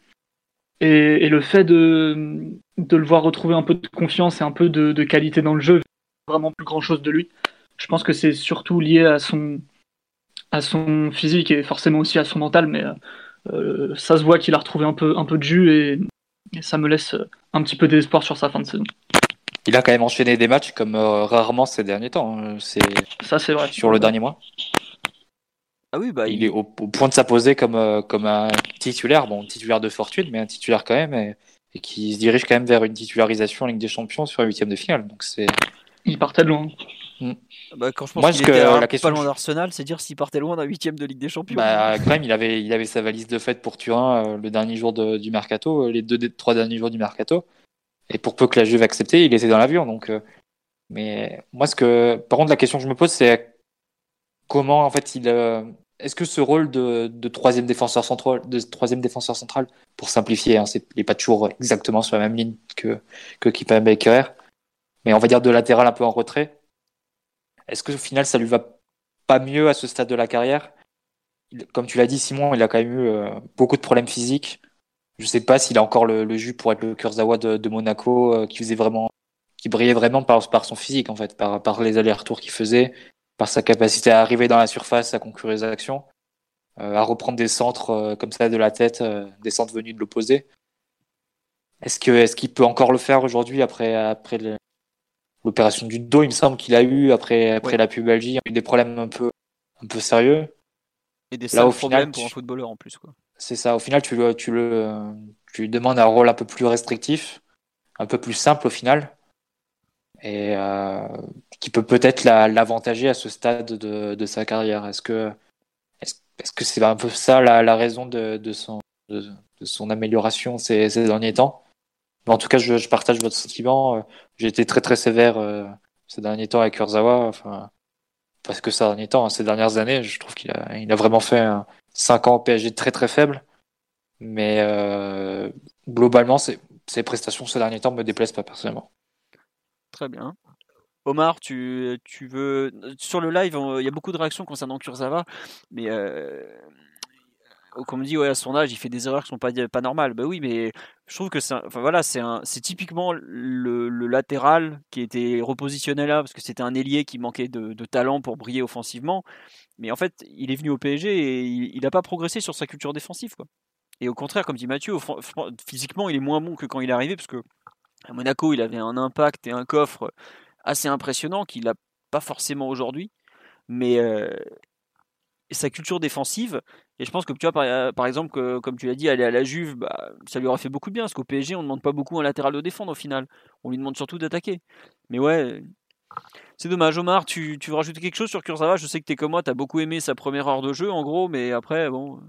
Et, le fait de, de, le voir retrouver un peu de confiance et un peu de, de qualité dans le jeu, vraiment plus grand chose de lui. Je pense que c'est surtout lié à son, à son physique et forcément aussi à son mental, mais euh, ça se voit qu'il a retrouvé un peu, un peu de jus et, ça me laisse un petit peu d'espoir sur sa fin de saison. Il a quand même enchaîné des matchs comme euh, rarement ces derniers temps. Hein. C'est ça, c'est vrai. Sur le dernier mois. Ah oui, bah il, est au, point de s'imposer comme euh, comme un titulaire, bon titulaire de fortune, mais un titulaire quand même, et, qui se dirige quand même vers une titularisation en Ligue des Champions sur un huitième de finale. Donc c'est. Il partait de loin. Mm. Bah, quand je pense qu'il était la question, pas loin d'Arsenal, c'est dire s'il partait loin d'un huitième de Ligue des Champions. Bah, quand même, il avait, il avait sa valise de fête pour Turin euh, le dernier jour du mercato, euh, les deux, trois derniers jours du mercato. Et pour peu que la Juve accepté, il était dans l'avion. Donc, euh, mais moi, ce que, par contre, la question que je me pose, c'est comment, en fait, il, est-ce que ce rôle de, de, troisième défenseur central, de troisième défenseur central, pour simplifier, hein, c'est, il n'est pas toujours exactement sur la même ligne que que Kipa Baker, mais on va dire de latéral un peu en retrait est-ce que au final, ça lui va pas mieux à ce stade de la carrière? Comme tu l'as dit, Simon, il a quand même eu euh, beaucoup de problèmes physiques. Je sais pas s'il a encore le, jus pour être le Kurzawa de, Monaco, euh, qui faisait vraiment, qui brillait vraiment par, son physique en fait, par, par les allers-retours qu'il faisait, par sa capacité à arriver dans la surface, à conclure les actions, euh, à reprendre des centres comme ça de la tête, des centres venus de l'opposé. Est-ce que est-ce qu'il peut encore le faire aujourd'hui après après le, l'opération du dos, il me semble qu'il a eu après, après la pubalgie, il a eu des problèmes un peu, un peu sérieux. Et des Là, au problèmes pour un footballeur en plus. C'est ça, au final, tu, le, tu, le, tu lui demandes un rôle un peu plus restrictif, un peu plus simple au final, et euh, qui peut peut-être l'avantager à ce stade de, de sa carrière. Est-ce que est-ce que c'est un peu ça la, la raison de, de, son, de, son amélioration ces, ces derniers temps? En tout cas, je, partage votre sentiment. Euh, j'ai été très très sévère euh, ces derniers temps avec Kurzawa. Enfin, parce que ces derniers temps, hein, ces dernières années, je trouve qu'il a, il a vraiment fait 5 ans au PSG très très faible. Mais euh, globalement, ses, ses prestations ces derniers temps me déplaisent pas personnellement. Très bien. Omar, tu, tu veux. Sur le live, il y a beaucoup de réactions concernant Kurzawa, mais comme on dit, ouais, à son âge, il fait des erreurs qui sont pas, pas normales. Bah oui, mais je trouve que c'est, enfin voilà, c'est c'est typiquement le, latéral qui était repositionné là parce que c'était un ailier qui manquait de, talent pour briller offensivement. Mais en fait, il est venu au PSG et il n'a pas progressé sur sa culture défensive. Et au contraire, comme dit Mathieu, physiquement, il est moins bon que quand il est arrivé, parce que à Monaco, il avait un impact et un coffre assez impressionnant qu'il n'a pas forcément aujourd'hui. Mais euh, sa culture défensive, et je pense que tu vois, par, par exemple, que, comme tu l'as dit, aller à la Juve, bah, ça lui aura fait beaucoup de bien, parce qu'au PSG, on ne demande pas beaucoup un latéral de défendre au final. On lui demande surtout d'attaquer. Mais ouais, c'est dommage. Omar, tu, veux rajouter quelque chose sur Kurzawa? Je sais que tu es comme moi, tu as beaucoup aimé sa première heure de jeu, en gros, mais après, bon.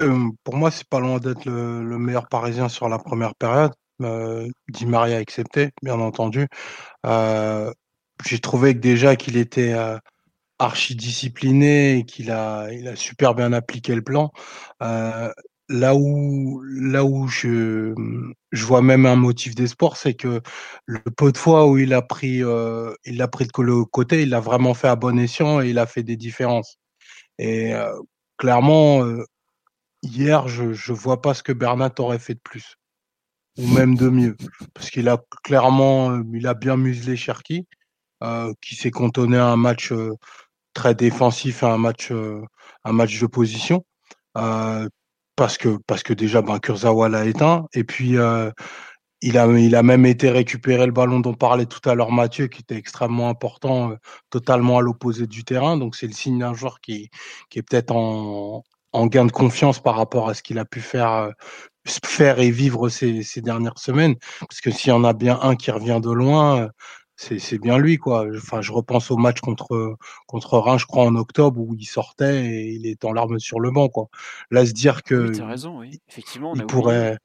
Euh, pour moi, c'est pas loin d'être le, meilleur parisien sur la première période. Euh, Di Maria accepté, bien entendu. Euh, j'ai trouvé que déjà qu'il était euh, archi discipliné et qu'il a, il a super bien appliqué le plan. là où, là où je, je vois même un motif d'espoir, c'est que le peu de fois où il a pris, il a pris le côté, il a vraiment fait à bon escient et il a fait des différences. Et clairement, hier, je ne vois pas ce que Bernat aurait fait de plus ou même de mieux. Parce qu'il a clairement, il a bien muselé Cherki, euh, qui s'est cantonné à un match euh, très défensif, à un match, euh, un match de position. parce que parce que déjà ben, Kurzawa l'a éteint et puis il a, il a même été récupérer le ballon dont parlait tout à l'heure Mathieu, qui était extrêmement important, totalement à l'opposé du terrain. Donc c'est le signe d'un joueur qui, qui est peut-être en, en gain de confiance par rapport à ce qu'il a pu faire faire et vivre ces, ces dernières semaines. Parce que s'il y en a bien un qui revient de loin, c'est bien lui, quoi. Enfin, je repense au match contre, contre Reims, je crois, en octobre, où il sortait et il est en larmes sur le banc, quoi. Là, se dire que. Oui, raison, oui. Effectivement, il pourrait,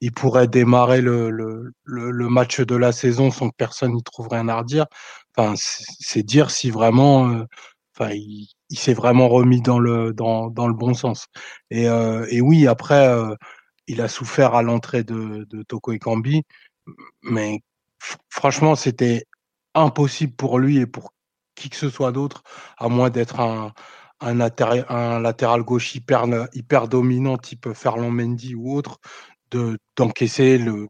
il pourrait démarrer le, le, le, match de la saison sans que personne n'y trouverait un à redire. Enfin, c'est dire si vraiment, euh, enfin, il, il s'est vraiment remis dans le, dans, dans le bon sens. Et, euh, et oui, après, euh, il a souffert à l'entrée de, de Toko Ekambi, mais franchement, c'était impossible pour lui et pour qui que ce soit d'autre, à moins d'être un, un, latéral gauche hyper, dominant, type Ferland Mendy ou autre, de, d'encaisser le,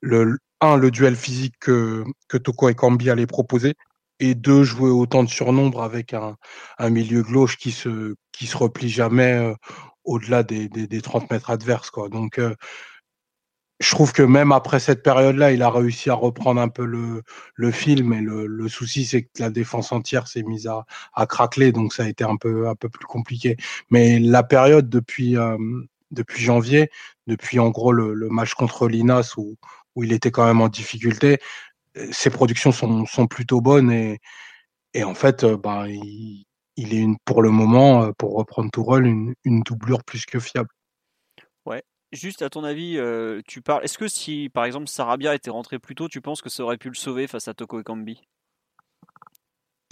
le, un, le duel physique que, que Toko Ekambi allait proposer, et deux, jouer autant de surnombre avec un, un milieu gauche qui se, qui se replie jamais euh, au-delà des, des, 30 mètres adverses. Quoi. Donc, euh, je trouve que même après cette période-là, il a réussi à reprendre un peu le, le film. Et le, le souci, c'est que la défense entière s'est mise à, à craqueler. Donc, ça a été un peu, un peu plus compliqué. Mais la période depuis, euh, depuis janvier, depuis en gros le, le match contre l'INAS où, où il était quand même en difficulté, ses productions sont, sont plutôt bonnes. Et, et en fait, bah, il, il est une, pour le moment, euh, pour reprendre tout rôle, une, une doublure plus que fiable. Juste à ton avis, euh, tu parles. Est-ce que si par exemple Sarabia était rentré plus tôt, tu penses que ça aurait pu le sauver face à Toko Ekambi?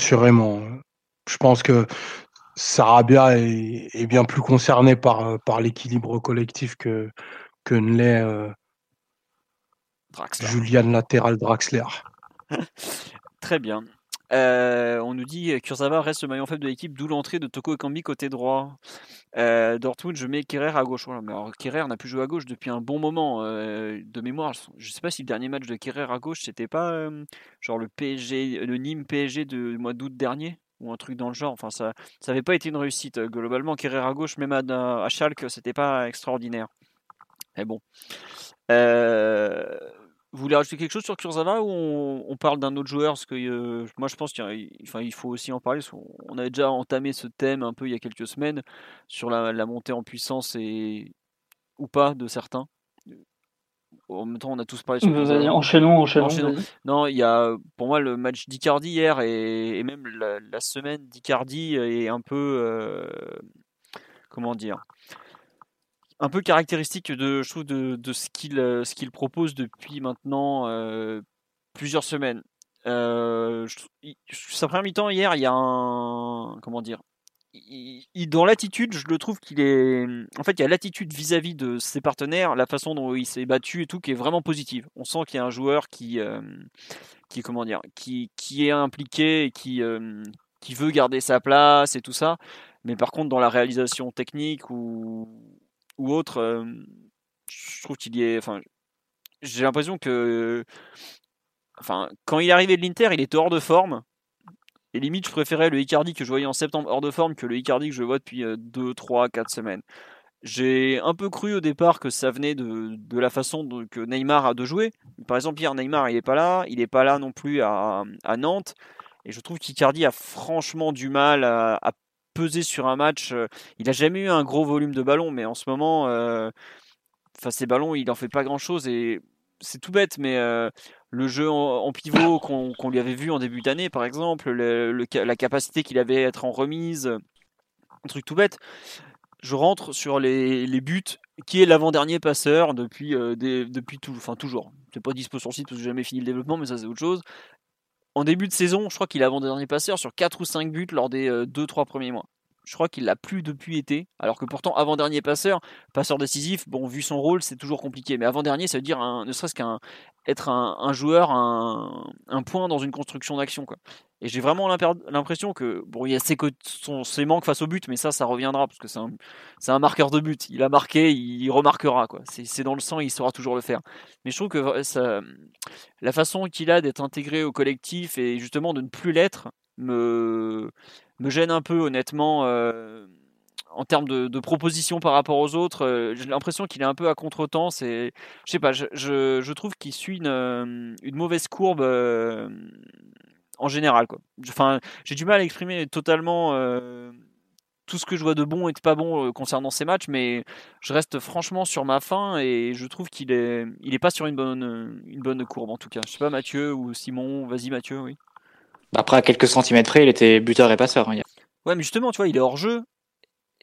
Sûrement. Je pense que Sarabia est, est, bien plus concerné par, euh, par l'équilibre collectif que, que ne l'est Julian Latéral Draxler. Très bien. Euh, on nous dit Kurzawa reste le maillon faible de l'équipe, d'où l'entrée de Toko Ekambi côté droit. Euh, Dortmund, je mets Kerrer à gauche. Mais alors, Kerrer n'a plus joué à gauche depuis un bon moment euh, de mémoire. Je ne sais pas si le dernier match de Kerrer à gauche, c'était pas genre le PSG, le Nîmes PSG du mois d'août dernier ou un truc dans le genre. Enfin, ça, ça avait pas été une réussite globalement. Kerrer à gauche, même à, à Schalke, c'était pas extraordinaire. Mais bon. Vous voulez rajouter quelque chose sur Kurzawa ou on, parle d'un autre joueur? Parce que euh, moi je pense qu'il enfin, il faut aussi en parler. on avait déjà entamé ce thème un peu il y a quelques semaines sur la, montée en puissance et ou pas de certains. En même temps, on a tous parlé sur Enchaînons, enchaînons. Non, il y a pour moi le match d'Icardi hier et, même la, semaine d'Icardi est un peu. Euh, comment dire? Un peu caractéristique de, je trouve, de, de ce qu'il euh, ce qu'il propose depuis maintenant euh, plusieurs semaines. Euh, sa première mi-temps hier, il y a un comment dire, il, dans l'attitude, je le trouve qu'il est, en fait, il y a l'attitude vis-à-vis de ses partenaires, la façon dont il s'est battu et tout, qui est vraiment positive. On sent qu'il y a un joueur qui, euh, qui comment dire, qui, qui est impliqué qui, qui veut garder sa place et tout ça. Mais par contre, dans la réalisation technique ou ou autre, je trouve qu'il y est. Enfin, j'ai l'impression que. Enfin, quand il est arrivé de l'Inter, il était hors de forme. Et limite, je préférais le Icardi que je voyais en septembre hors de forme que le Icardi que je vois depuis 2, 3, 4 semaines. J'ai un peu cru au départ que ça venait de, de la façon que Neymar a de jouer. Par exemple, hier, Neymar, il n'est pas là. Il n'est pas là non plus à, à Nantes. Et je trouve qu'Icardi a franchement du mal à, peser sur un match. Il n'a jamais eu un gros volume de ballon, mais en ce moment, euh, enfin, ces ballons, il n'en fait pas grand-chose. Et c'est tout bête, mais euh, le jeu en, pivot qu'on lui avait vu en début d'année, par exemple, le, la capacité qu'il avait à être en remise, un truc tout bête je rentre sur les, buts, qui est l'avant-dernier passeur depuis, euh, depuis tout, enfin toujours. C'est pas dispo sur site parce que j'ai jamais fini le développement, mais ça c'est autre chose. En début de saison, je crois qu'il est avant-dernier passeur sur 4 ou 5 buts lors des 2-3 euh, premiers mois. Je crois qu'il l'a plus depuis été, alors que pourtant avant-dernier passeur, passeur décisif, bon vu son rôle c'est toujours compliqué, mais avant-dernier ça veut dire ne serait-ce qu'un être un, joueur, un, point dans une construction d'action. Et j'ai vraiment l'impression que, bon, il y a ses, ses, manques face au but, mais ça, ça reviendra, parce que c'est un, un, marqueur de but. Il a marqué, il remarquera, quoi. C'est dans le sang, il saura toujours le faire. Mais je trouve que la façon qu'il a d'être intégré au collectif et justement de ne plus l'être me, me gêne un peu, honnêtement. Euh, en termes de, de, propositions par rapport aux autres, euh, j'ai l'impression qu'il est un peu à contre-temps. C'est, je sais pas, je, je, je trouve qu'il suit une, une, mauvaise courbe euh, en général. Quoi. Enfin, j'ai du mal à exprimer totalement euh, tout ce que je vois de bon et de pas bon euh, concernant ces matchs, mais je reste franchement sur ma fin et je trouve qu'il est, il est pas sur une bonne, une bonne courbe en tout cas. Je sais pas Mathieu ou Simon, vas-y Mathieu, oui. Après, à quelques centimètres près, il était buteur et passeur. Hein, ouais, mais justement, tu vois, il est hors jeu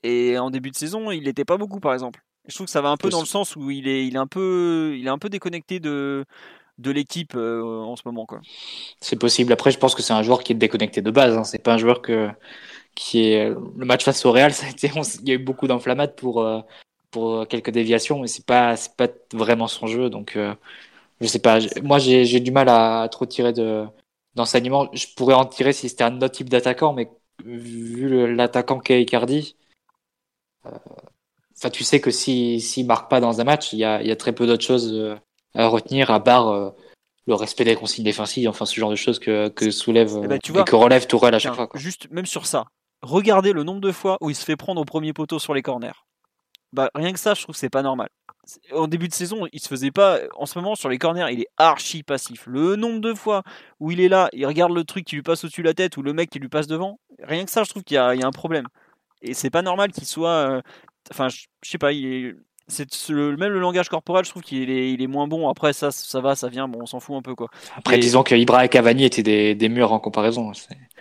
et en début de saison, il n'était pas beaucoup, par exemple. Je trouve que ça va un peu dans le sens où il est, il est un peu, il est un peu déconnecté de, de l'équipe euh, en ce moment. Quoi. C'est possible. Après, je pense que c'est un joueur qui est déconnecté de base. Hein. C'est pas un joueur que, qui est. Le match face au Real, ça a été... il y a eu beaucoup d'enflammades pour, euh, pour quelques déviations, mais c'est pas, c'est pas vraiment son jeu. Donc, euh, je sais pas. Moi, j'ai, j'ai du mal à trop tirer de, d'enseignement. Je pourrais en tirer si c'était un autre type d'attaquant, mais vu l'attaquant qu'est Icardi, enfin, tu sais que s'il si, marque pas dans un match, il y a, il y a très peu d'autres choses à retenir à part euh, le respect des consignes défensives, enfin ce genre de choses que, que soulève eh ben, tu vois, et que relève Tourelle à chaque fois. Juste même sur ça, regardez le nombre de fois où il se fait prendre au premier poteau sur les corners. Bah rien que ça, je trouve que c'est pas normal. En début de saison, il se faisait pas. En ce moment, sur les corners, il est archi passif. Le nombre de fois où il est là, il regarde le truc qui lui passe au-dessus de la tête ou le mec qui lui passe devant, rien que ça, je trouve qu'il y, y, a un problème. Et c'est pas normal qu'il soit. Euh, enfin, je sais pas, il est c'est le, même le langage corporel, je trouve qu'il est, il est moins bon. Après, ça, ça va, ça vient, bon, on s'en fout un peu, quoi. Après, disons que Ibra et Cavani étaient des, des murs en comparaison.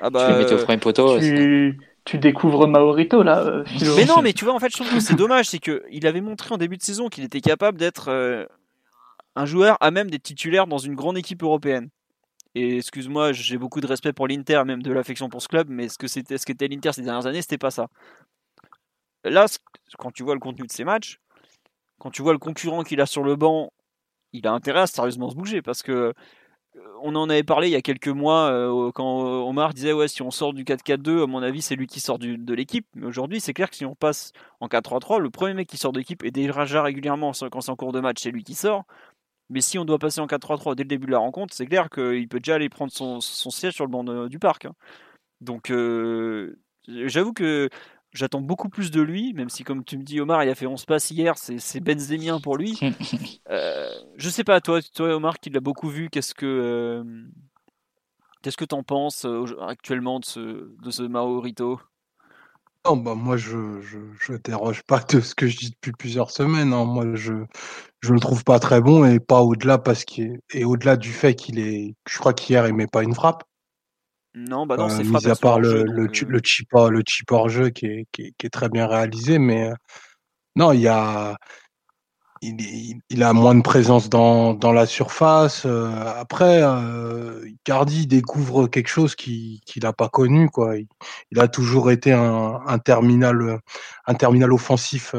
Ah bah, tu les mettais au premier poteau. Tu, tu découvres Maorito, là, euh, Mais non, mais tu vois, en fait, je trouve que c'est dommage, c'est qu'il avait montré en début de saison qu'il était capable d'être euh, un joueur à même des titulaires dans une grande équipe européenne. Et excuse-moi, j'ai beaucoup de respect pour l'Inter, même de l'affection pour ce club, mais ce que c'était, ce qu'était l'Inter ces dernières années, c'était pas ça. Là, quand tu vois le contenu de ces matchs, quand tu vois le concurrent qu'il a sur le banc, il a intérêt à sérieusement se bouger parce que euh, on en avait parlé il y a quelques mois euh, quand Omar disait ouais si on sort du 4-4-2 à mon avis c'est lui qui sort de l'équipe mais aujourd'hui c'est clair que si on passe en 4-3-3 le premier mec qui sort de l'équipe et déjà régulièrement quand c'est en cours de match c'est lui qui sort mais si on doit passer en 4-3-3 dès le début de la rencontre c'est clair qu'il peut déjà aller prendre son, siège sur le banc du parc hein. donc euh, j'avoue que J'attends beaucoup plus de lui, même si, comme tu me dis, Omar, il a fait 11 passes hier, c'est benzémien pour lui. euh, je sais pas, toi, toi Omar, qui l'a beaucoup vu, qu'est-ce que euh, qu'est-ce que t'en penses euh, actuellement de ce, de ce Maorito? Non, bah moi, je, je, je déroge pas de ce que je dis depuis plusieurs semaines. Hein. Moi, je je le trouve pas très bon et pas au-delà parce qu'il et au-delà du fait qu'il est, je crois qu'hier il met pas une frappe. Non, bah non, euh, c'est mis à part le, le, euh le, chip, le chip hors jeu qui est, qui, est, qui est, très bien réalisé, mais euh, non, il y a. Il, il, a moins de présence dans, dans la surface. après, euh, Cardi découvre quelque chose qu'il n'a pas connu. Quoi. Il, a toujours été un, un, terminal, un terminal offensif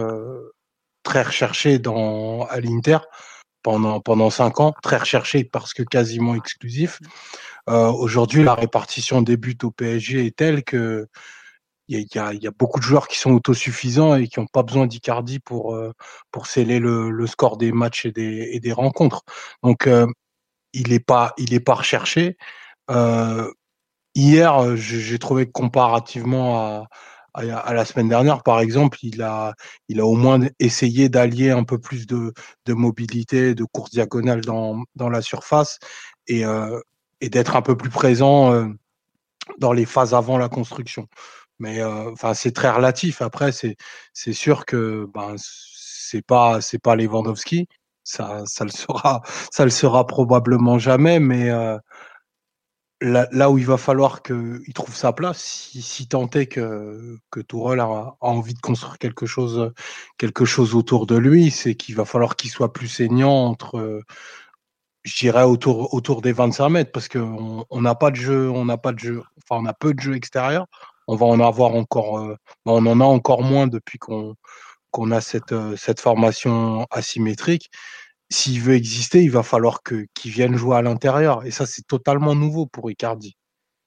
très recherché dans, à l'Inter pendant, pendant cinq ans, très recherché parce que quasiment exclusif. Euh, aujourd'hui, la répartition des buts au PSG est telle que il y, a, beaucoup de joueurs qui sont autosuffisants et qui n'ont pas besoin d'Icardi pour euh, pour sceller le, score des matchs et des, rencontres. Donc euh, il n'est pas pas recherché. hier, j'ai trouvé que comparativement à, à, la semaine dernière, par exemple, il a, il a au moins essayé d'allier un peu plus de, de mobilité, de course diagonale dans, dans la surface et, euh, et d'être un peu plus présent euh, dans les phases avant la construction. Mais enfin, c'est très relatif. Après, c'est c'est sûr que ben c'est pas c'est pas Lewandowski, ça ça le sera ça le sera probablement jamais. Mais là, où il va falloir qu'il trouve sa place, si, si tant est que, que Tourelle a, envie de construire quelque chose, quelque chose autour de lui, c'est qu'il va falloir qu'il soit plus saignant entre, je dirais, autour, autour des 25 mètres, parce qu'on n'a pas de jeu, on n'a pas de jeu, enfin, on a peu de jeu extérieur. On va en avoir encore, euh, on en a encore moins depuis qu'on a cette, euh, cette formation asymétrique s'il veut exister, il va falloir que qu'il vienne jouer à l'intérieur. Et ça, c'est totalement nouveau pour Icardi.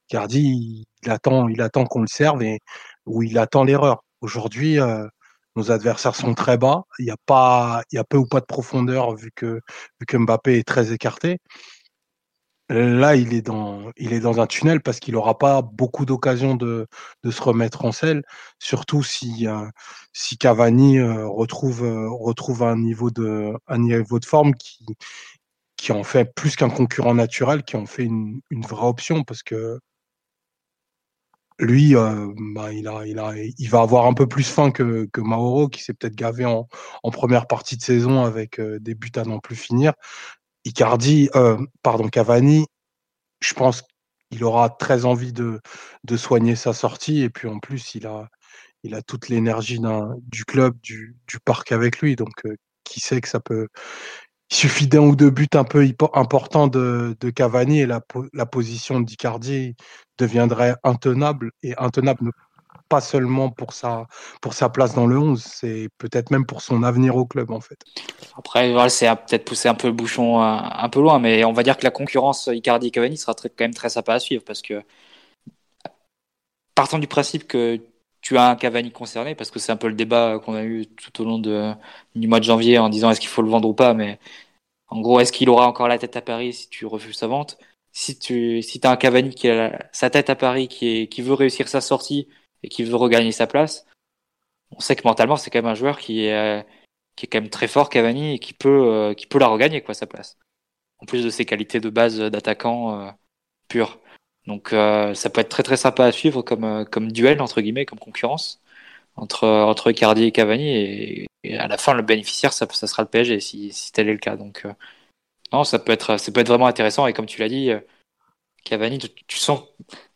Icardi, il, attend, il attend qu'on le serve et ou il attend l'erreur. Aujourd'hui, euh, nos adversaires sont très bas. Il y a pas, il y a peu ou pas de profondeur vu que vu que Mbappé est très écarté. Là, il est dans, il un tunnel parce qu'il n'aura pas beaucoup d'occasions de, se remettre en selle, surtout si, euh, Cavani euh, retrouve, euh, retrouve un, niveau de, un niveau forme qui, en fait plus qu'un concurrent naturel, qui en fait une, vraie option parce que lui, bah, il, va avoir un peu plus faim que, que Mauro, qui s'est peut-être gavé en, en, première partie de saison avec des buts à n'en plus finir. Icardi, euh, pardon, Cavani, je pense qu'il aura très envie de, de soigner sa sortie et puis en plus il a, il a toute l'énergie du club, du, du, parc avec lui. Donc euh, qui sait que ça peut. Il suffit d'un ou deux buts un peu importants de, de Cavani et la, la position d'Icardi deviendrait intenable et intenable pas seulement pour sa, pour sa place dans le 11, c'est peut-être même pour son avenir au club en fait. Après, c'est peut-être pousser un peu le bouchon un, un, peu loin, mais on va dire que la concurrence Icardi-Cavani sera très, quand même très sympa à suivre parce que partant du principe que tu as un Cavani concerné, parce que c'est un peu le débat qu'on a eu tout au long du mois de janvier en disant est-ce qu'il faut le vendre ou pas, mais en gros, est-ce qu'il aura encore la tête à Paris si tu refuses sa vente? Si tu si as un Cavani qui a sa tête à Paris, qui, qui veut réussir sa sortie, et qui veut regagner sa place, on sait que mentalement, c'est quand même un joueur qui est, euh, qui est quand même très fort, Cavani, et qui peut, euh, qui peut la regagner, quoi, sa place. En plus de ses qualités de base d'attaquant euh, pur. Donc, ça peut être très très sympa à suivre comme, comme duel, entre guillemets, comme concurrence entre, entre Icardi et Cavani. Et, à la fin, le bénéficiaire, ça, ça sera le PSG, si, si tel est le cas. Donc, non, ça peut, être, ça peut être vraiment intéressant. Et comme tu l'as dit, Cavani, tu, sens.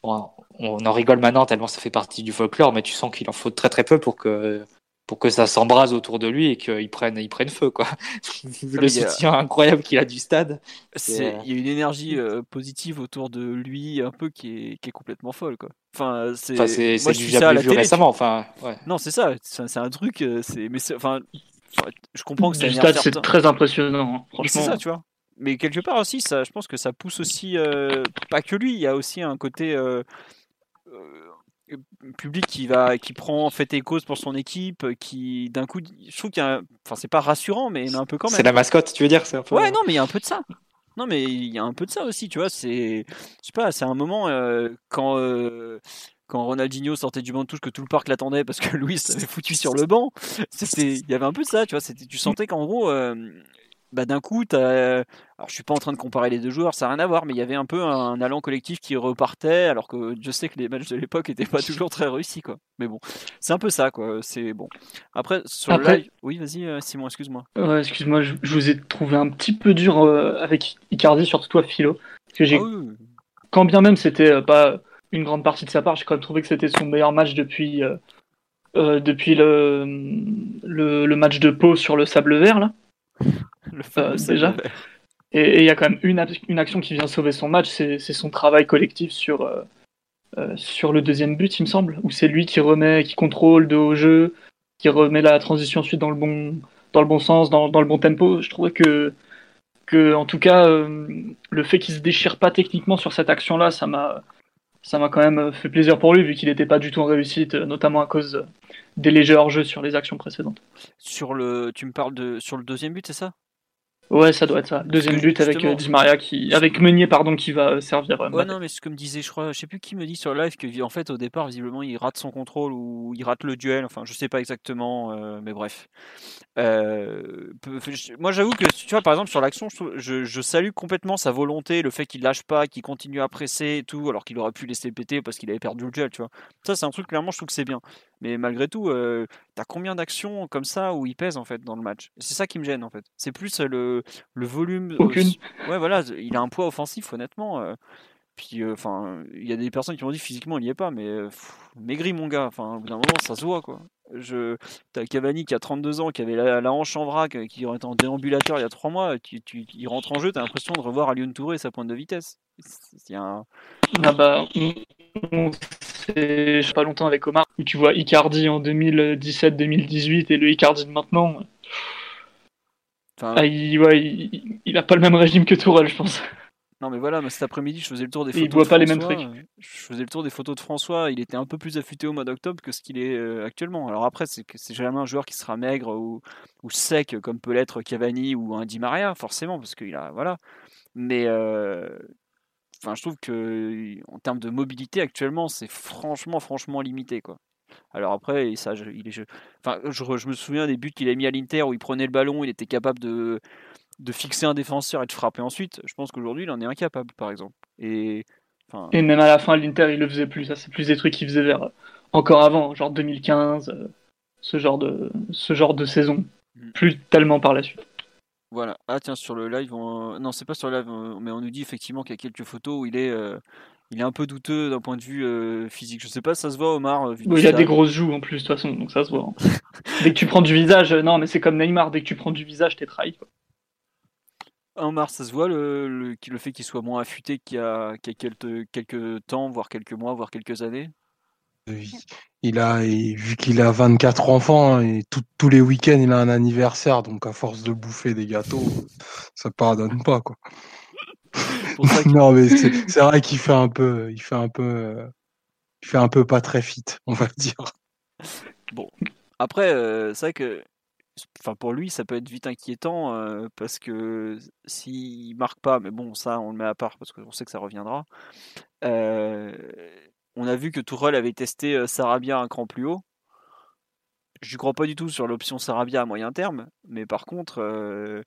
Bon, on en rigole maintenant tellement ça fait partie du folklore, mais tu sens qu'il en faut très très peu pour que pour que ça s'embrase autour de lui et qu'il prenne, il prenne feu, quoi. le soutien incroyable qu'il a du stade. Il y a une énergie euh, positive autour de lui, un peu qui est, qui est complètement folle, quoi. Enfin, c'est enfin, du déjà vu récemment. Enfin, ouais. Non, c'est ça. C'est un truc. Euh, c'est mais enfin, je comprends que du stade, c'est très impressionnant. Hein, franchement, c'est ça, tu vois. Mais quelque part aussi, ça, je pense que ça pousse aussi, euh, pas que lui. Il y a aussi un côté euh, public qui va qui prend en fait et cause pour son équipe qui d'un coup je trouve qu'il y a enfin c'est pas rassurant mais il y a un peu quand même c'est la mascotte tu veux dire c'est un peu... ouais non mais il y a un peu de ça non mais il y a un peu de ça aussi tu vois c'est je sais pas c'est un moment euh, quand euh, quand Ronaldinho sortait du banc de touche que tout le parc l'attendait parce que Louis s'avait foutu sur le banc c'était il y avait un peu de ça tu vois c'était tu sentais qu'en gros bah, d'un coup, as... alors je suis pas en train de comparer les deux joueurs, ça n'a rien à voir, mais il y avait un peu un allant collectif qui repartait, alors que je sais que les matchs de l'époque n'étaient pas toujours très réussis, quoi. Mais bon, c'est un peu ça, quoi. C'est bon. Après, sur Après... le live, oui, vas-y, euh, Simon, excuse-moi. Ouais, excuse-moi, je, vous ai trouvé un petit peu dur euh, avec Icardi, surtout toi, Philo, que j'ai, ah oui. quand bien même c'était euh, pas une grande partie de sa part, j'ai quand même trouvé que c'était son meilleur match depuis. depuis le, le, le match de Pau sur le sable vert là. Euh, déjà. Et il y a quand même une, une, action qui vient sauver son match, c'est son travail collectif sur, euh, euh, sur le deuxième but, il me semble, où c'est lui qui remet, qui contrôle de haut jeu, qui remet la transition ensuite dans le bon, dans le bon sens, dans, dans le bon tempo. Je trouvais que, que en tout cas, le fait qu'il se déchire pas techniquement sur cette action-là, ça m'a ça m'a quand même fait plaisir pour lui, vu qu'il n'était pas du tout en réussite, notamment à cause des légers hors-jeu sur les actions précédentes. Sur le, tu me parles de sur le deuxième but, c'est ça? Ouais, ça doit être ça. Deuxième but avec Di Maria qui, avec Meunier pardon, qui va euh, servir. euh, Ouais, non, mais c'est comme disait, je crois, je sais plus qui me dit sur le live que en fait au départ visiblement il rate son contrôle ou il rate le duel. Enfin, je sais pas exactement, euh, mais bref. Euh, moi, j'avoue que tu vois, par exemple sur l'action, je, trouve- je, je salue complètement sa volonté, le fait qu'il lâche pas, qu'il continue à presser et tout, alors qu'il aurait pu laisser péter parce qu'il avait perdu le duel, tu vois. Ça, c'est un truc clairement, je trouve que c'est bien. Mais malgré tout, euh, t'as combien d'actions comme ça où il pèse en fait dans le match? C'est ça qui me gêne en fait. C'est plus euh, le, le volume. euh, Aucune. Ouais, voilà, il a un poids offensif, honnêtement. euh, puis, euh, enfin, il y a des personnes qui m'ont dit physiquement, il n'y est pas, mais pff, maigri, mon gars. Enfin, au bout d'un moment, ça se voit, quoi. Je... T'as Cavani qui a 32 ans, qui avait la, la hanche en vrac, qui aurait été en déambulateur il y a 3 mois. Tu, tu- il rentre en jeu, t'as l'impression de revoir Alioune Touré sa pointe de vitesse. C'est un... Ah bah, on- sais pas longtemps avec Omar, où tu vois Icardi en 2017-2018 et le Icardi de maintenant. Enfin, Ah, il, ouais, il, il a pas le même régime que Tourelle, je pense. Non mais voilà, cet après-midi je faisais le tour des il photos. boit de pas les mêmes trucs. euh, Je faisais le tour des photos de François, il était un peu plus affûté au mois d'octobre que ce qu'il est euh, actuellement. Alors après, c'est que c'est jamais un joueur qui sera maigre ou, ou sec comme peut l'être Cavani ou un Di Maria, forcément, parce qu'il a voilà. Mais euh, enfin, je trouve que en termes de mobilité actuellement, c'est franchement, franchement limité quoi. Alors après, ça, je, il est, je, enfin, je, me souviens des buts qu'il a mis à l'Inter où il prenait le ballon, il était capable de, de fixer un défenseur et de frapper ensuite. Je pense qu'aujourd'hui, il en est incapable, par exemple. Et enfin, Et même à la fin, l'Inter, il le faisait plus. Ça, c'est plus des trucs qu'il faisait vers encore avant, genre 2015, euh, ce genre de, ce genre de saison. Mm. Plus tellement par la suite. Voilà. Ah tiens, sur le live, on- non, c'est pas sur le live, mais on nous dit effectivement qu'il y a quelques photos où il est, euh, il est un peu douteux d'un point de vue euh, physique. Je sais pas, ça se voit, Omar. euh, vu du il a des grosses joues en plus, de toute façon, donc ça se voit. hein. dès que tu prends du visage, euh, non, mais c'est comme Neymar, dès que tu prends du visage, t'es trahi. quoi. Omar, ça se voit le, le, le fait qu'il soit moins affûté qu'il y a, qu'il y a quelques, quelques temps, voire quelques mois, voire quelques années? Il- a, vu qu'il a 24 enfants, hein, et tout- tous les week-ends, il a un anniversaire, donc à force de bouffer des gâteaux, ça pardonne pas, quoi. Pour ça que- non, mais c'est vrai qu'il fait un peu, il fait un peu, euh, il fait un peu pas très fit, on va dire. Après, euh, c'est vrai que enfin, pour lui, ça peut être vite inquiétant euh, parce que s'il marque pas, mais bon, ça, on le met à part parce qu'on sait que ça reviendra. Euh, on a vu que Tourelle avait testé euh, Sarabia un cran plus haut. Je ne crois pas du tout sur l'option Sarabia à moyen terme, mais par contre, euh,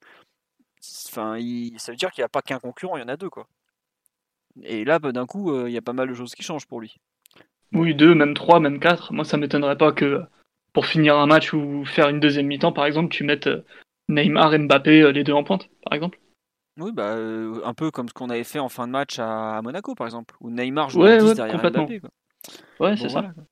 ça veut dire qu'il n'y a pas qu'un concurrent, il y en a deux, quoi. Et là, bah, d'un coup, euh, il y a pas mal de choses qui changent pour lui. Oui, deux, même trois, même quatre. Moi, ça m'étonnerait pas que pour finir un match ou faire une deuxième mi-temps, par exemple, tu mettes Neymar et Mbappé les deux en pointe, par exemple. Oui, bah, euh, un peu comme ce qu'on avait fait en fin de match à, à Monaco, par exemple, où Neymar joue Ouais, à 10 ouais, derrière complètement. Mbappé. Quoi. Ouais, Bon, c'est ça. voilà, quoi.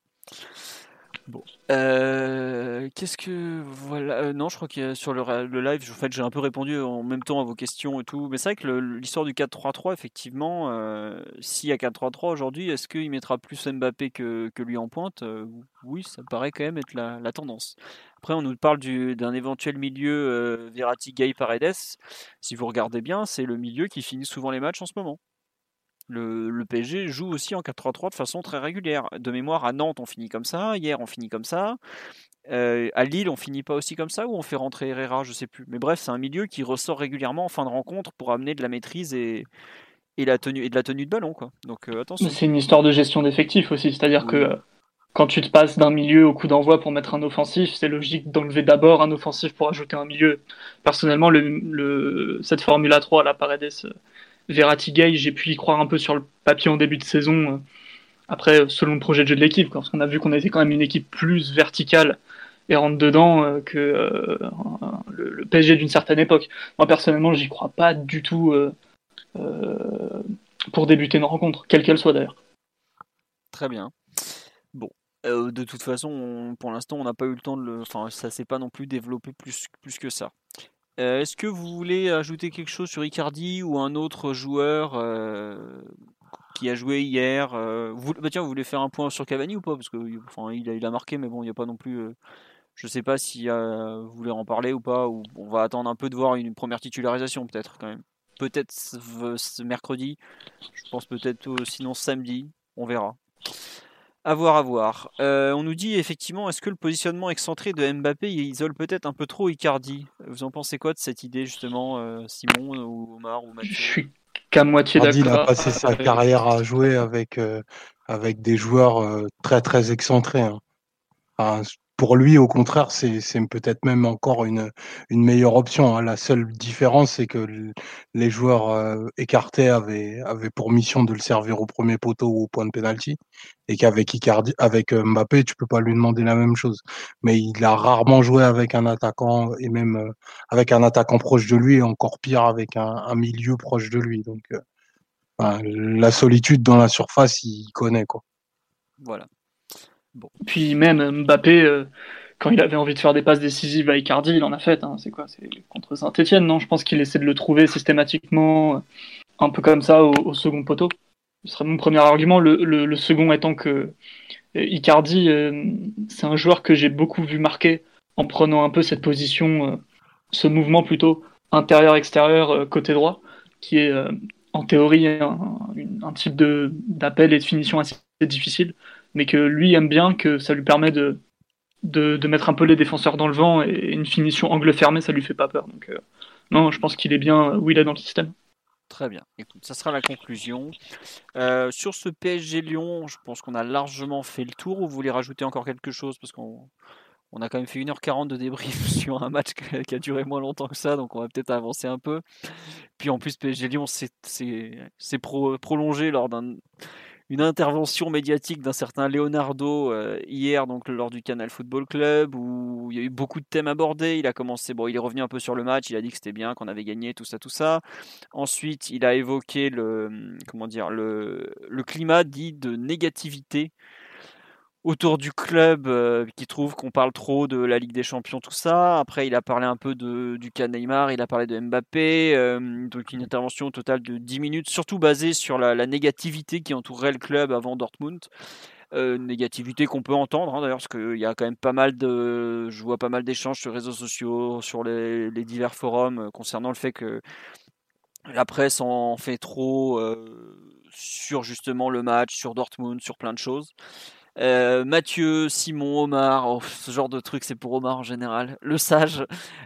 Bon. Euh, Qu'est-ce que. Voilà. euh, non, je crois que sur le, live, en fait, j'ai un peu répondu en même temps à vos questions et tout. Mais c'est vrai que l'histoire du 4-3-3, effectivement, euh, s'il y a 4-3-3 aujourd'hui, est-ce qu'il mettra plus Mbappé que, que lui en pointe Oui, ça paraît quand même être la, tendance. Après, on nous parle du- d'un éventuel milieu Verratti, Gay, Paredes. Si vous regardez bien, c'est le milieu qui finit souvent les matchs en ce moment. Le, le PSG joue aussi en 4-3-3 de façon très régulière. De mémoire, à Nantes, on finit comme ça. Hier, on finit comme ça. Euh, à Lille, on finit pas aussi comme ça ou on fait rentrer Herrera, je sais plus. Mais bref, c'est un milieu qui ressort régulièrement en fin de rencontre pour amener de la maîtrise et, et, la tenue, et de la tenue de ballon. Quoi. Donc euh, attention. C'est une histoire de gestion d'effectifs aussi, c'est-à-dire Oui. que euh, quand tu te passes d'un milieu au coup d'envoi pour mettre un offensif, c'est logique d'enlever d'abord un offensif pour ajouter un milieu. Personnellement, le, le- cette Formule 3, la Paredes Verratti Gay, j'ai pu y croire un peu sur le papier en début de saison. euh, Après, euh, selon le projet de jeu de l'équipe, parce qu'on a vu qu'on était quand même une équipe plus verticale et rentre dedans euh, que le, PSG d'une certaine époque. Moi, personnellement, j'y crois pas du tout pour débuter une rencontre, quelle qu'elle soit d'ailleurs. Très bien. Bon. De toute façon, on- pour l'instant, on n'a pas eu le temps de le. Enfin, ça s'est pas non plus développé plus, plus que ça. Euh, Est-ce que vous voulez ajouter quelque chose sur Icardi ou un autre joueur euh, qui a joué hier euh, vous, bah Tiens, vous voulez faire un point sur Cavani ou pas? Parce que enfin, il, a, il a marqué, mais bon, il n'y a pas non plus. je sais pas si vous voulez en parler ou pas. Ou on va attendre un peu de voir une première titularisation, peut-être quand même. Peut-être mercredi. Je pense peut-être sinon samedi. On verra. À voir, à voir. Euh, on nous dit effectivement, est-ce que le positionnement excentré de Mbappé il isole peut-être un peu trop Icardi? Vous en pensez quoi de cette idée justement, euh, Simon ou Omar ou Mathieu? Je suis qu'à moitié d'accord. Il a passé sa carrière à jouer avec, euh, avec des joueurs très très excentrés. Hein. Enfin, pour lui, au contraire, c'est peut-être même encore une, une meilleure option. Hein. La seule différence, c'est que les joueurs euh, écartés avaient, avaient pour mission de le servir au premier poteau ou au point de pénalty, et qu'avec Icardi, avec euh, Mbappé, tu peux pas lui demander la même chose. Mais il a rarement joué avec un attaquant et même euh, avec un attaquant proche de lui, et encore pire avec un, un milieu proche de lui. Donc, la solitude dans la surface, il connaît quoi. Voilà. Puis même Mbappé, euh, quand il avait envie de faire des passes décisives à Icardi, il en a fait. Hein. C'est quoi? C'est contre Saint-Etienne, non? Je pense qu'il essaie de le trouver systématiquement, euh, un peu comme ça, au, second poteau. Ce serait mon premier argument. Le, second étant que euh, Icardi, c'est un joueur que j'ai beaucoup vu marquer en prenant un peu cette position, ce mouvement plutôt intérieur-extérieur côté droit, qui est en théorie un, un type d'appel et de finition assez difficile mais que lui aime bien, que ça lui permet de, de, mettre un peu les défenseurs dans le vent et une finition angle fermé, ça lui fait pas peur. Donc, euh, non, je pense qu'il est bien où il est dans le système. Très bien. Écoute, ça sera la conclusion. Euh, sur ce PSG Lyon, je pense qu'on a largement fait le tour. Ou vous voulez rajouter encore quelque chose? Parce qu'on on a quand même fait 1h40 de débrief sur un match qui a duré moins longtemps que ça, donc on va peut-être avancer un peu. Puis en plus, PSG Lyon s'est prolongé lors d'un une intervention médiatique d'un certain Leonardo euh, hier donc lors du Canal Football Club où il y a eu beaucoup de thèmes abordés. Il a commencé, bon, il est revenu un peu sur le match. Il a dit que c'était bien, qu'on avait gagné, tout ça, tout ça. Ensuite, il a évoqué le, comment dire, le, le climat dit de négativité autour du club euh, qui trouve qu'on parle trop de la Ligue des Champions, tout ça. Après, il a parlé un peu de, du cas Neymar, il a parlé de Mbappé. Euh, donc, une intervention au total de 10 minutes, surtout basée sur la, négativité qui entourait le club avant Dortmund. Euh, négativité qu'on peut entendre hein, d'ailleurs parce qu'il y a quand même pas mal de je vois pas mal d'échanges sur les réseaux sociaux sur les, les divers forums concernant le fait que la presse en fait trop sur justement le match sur Dortmund sur plein de choses euh, Mathieu, Simon, Omar, oh, ce genre de truc, c'est pour Omar en général. Le sage.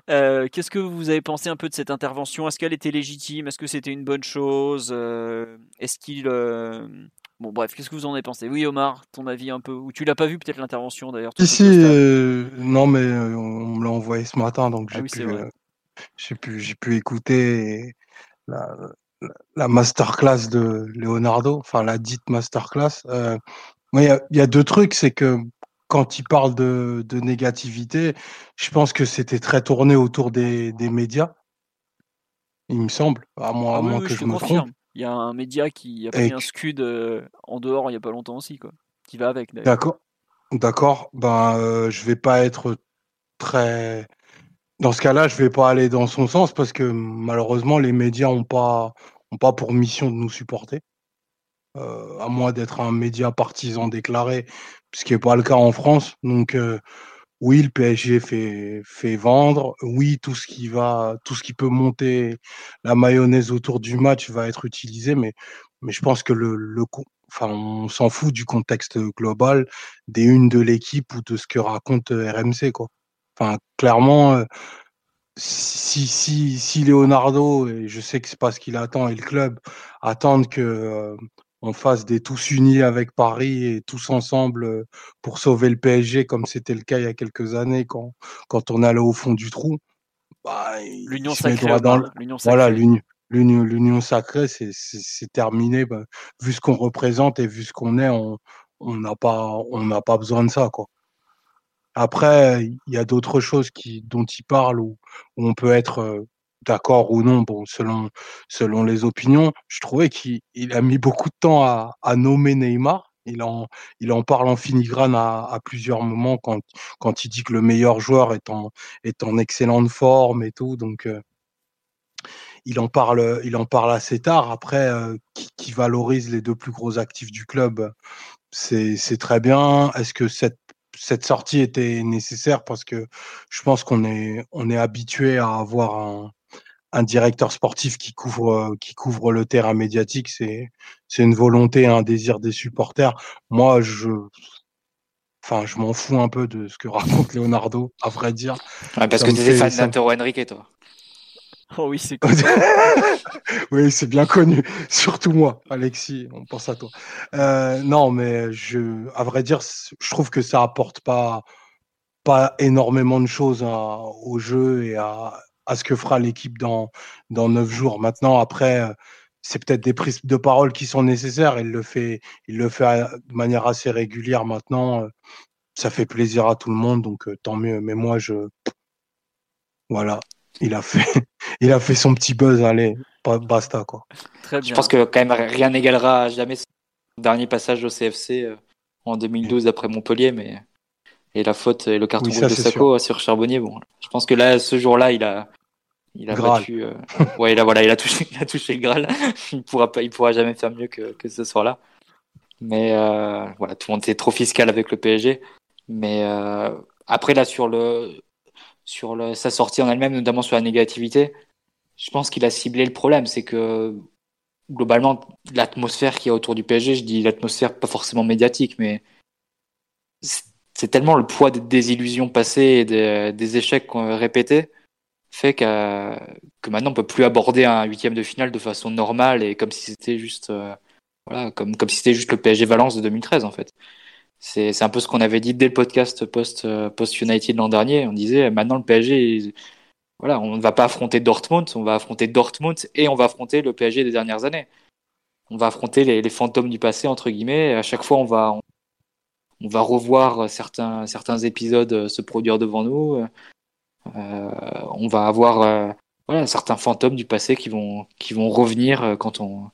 Euh, qu'est-ce que vous avez pensé un peu de cette intervention? Est-ce qu'elle était légitime? Est-ce que c'était une bonne chose? Euh, Est-ce qu'il Bon, bref, qu'est-ce que vous en avez pensé? Oui, Omar, ton avis un peu Ou tu l'as pas vu peut-être l'intervention d'ailleurs Ici, non, mais on me l'a envoyé ce matin, donc ah j'ai pu, j'ai pu, écouter la, la, masterclass de Leonardo, enfin la dite masterclass. Il y, a deux trucs, c'est que quand il parle de, négativité, je pense que c'était très tourné autour des, médias, il me semble, à moins, ah moins que je, me trompe. Il y a un média qui a pris un scud euh, en dehors il n'y a pas longtemps aussi, quoi, qui va avec. D'accord. D'accord. Ben, euh, je vais pas être très. Dans ce cas-là, je vais pas aller dans son sens parce que malheureusement, les médias n'ont pas, ont pas pour mission de nous supporter. Euh, à moins d'être un média partisan déclaré, ce qui n'est pas le cas en France. Donc euh, oui, le PSG fait, fait vendre. Oui, tout ce qui va, tout ce qui peut monter la mayonnaise autour du match va être utilisé, mais, je pense que le, enfin, on s'en fout du contexte global des unes de l'équipe ou de ce que raconte euh, RMC. Enfin, clairement, si, si, si Leonardo, et je sais que c'est pas ce qu'il attend, et le club attendent que on fasse des tous unis avec Paris et tous ensemble euh, pour sauver le PSG, comme c'était le cas il y a quelques années quand, quand on allait au fond du trou. Bah, l'union sacrée. Voilà, l'union sacrée, c'est terminé. Bah, vu ce qu'on représente et vu ce qu'on est, on n'a pas, on pas besoin de ça. Quoi. Après, il y a d'autres choses qui, dont il parle où, où on peut être euh, d'accord ou non, bon, selon, selon les opinions, je trouvais qu'il a mis beaucoup de temps à, à, nommer Neymar. Il en, il en parle en filigrane à, à, plusieurs moments quand, quand il dit que le meilleur joueur est en, est en excellente forme et tout. Donc, euh, il, en parle, il en parle assez tard. Après, euh, qui, valorise les deux plus gros actifs du club, c'est très bien. Est-ce que cette cette sortie était nécessaire? Parce que je pense qu'on est on est habitué à avoir un, un directeur sportif qui couvre qui couvre le terrain médiatique, c'est c'est une volonté, un désir des supporters. Moi, je Enfin, je m'en fous un peu de ce que raconte Leonardo, à vrai dire. parce que tu es fan d'Antero Henrique, toi. Oh oui, c'est connu. oui, c'est bien connu. Surtout moi, Alexis, on pense à toi. Euh, non, mais je, à vrai dire, je trouve que ça apporte pas, pas énormément de choses au jeu et à, à ce que fera l'équipe dans, dans neuf jours. Maintenant, après, c'est peut-être des prises de parole qui sont nécessaires. Il le fait, il le fait de manière assez régulière maintenant. Ça fait plaisir à tout le monde, donc tant mieux. Mais moi, je, voilà, il a fait, il a fait son petit buzz, allez, basta quoi. Très Je pense que quand même rien n'égalera jamais son dernier passage au CFC euh, en 2012 après Montpellier, mais et la faute et le carton rouge de Sacco sur Charbonnier. Bon, je pense que là, ce jour-là, il a, il a battu. Euh, ouais, a voilà, il a touché, il a touché le Graal. il pourra pas, il pourra jamais faire mieux que, que ce soir-là. Mais euh, voilà, tout le monde était trop fiscal avec le PSG. Mais après là sur le sur le, sa sortie en elle-même, notamment sur la négativité, je pense qu'il a ciblé le problème. C'est que globalement, l'atmosphère qu'il y a autour du PSG, je dis l'atmosphère pas forcément médiatique, mais c'est tellement le poids des désillusions passées et des, échecs répétés fait que, que maintenant on peut plus aborder un huitième de finale de façon normale et comme si c'était juste euh, voilà comme comme si c'était juste le PSG Valence de 2013 en fait. C'est un peu ce qu'on avait dit dès le podcast post, euh, post United l'an dernier. On disait maintenant le PSG, voilà, on ne va pas affronter Dortmund, on va affronter Dortmund et on va affronter le PSG des dernières années. On va affronter les, fantômes du passé entre guillemets. À chaque fois, on va va revoir certains certains épisodes se produire devant nous. Euh, on va avoir euh, voilà certains fantômes du passé qui vont qui vont revenir quand on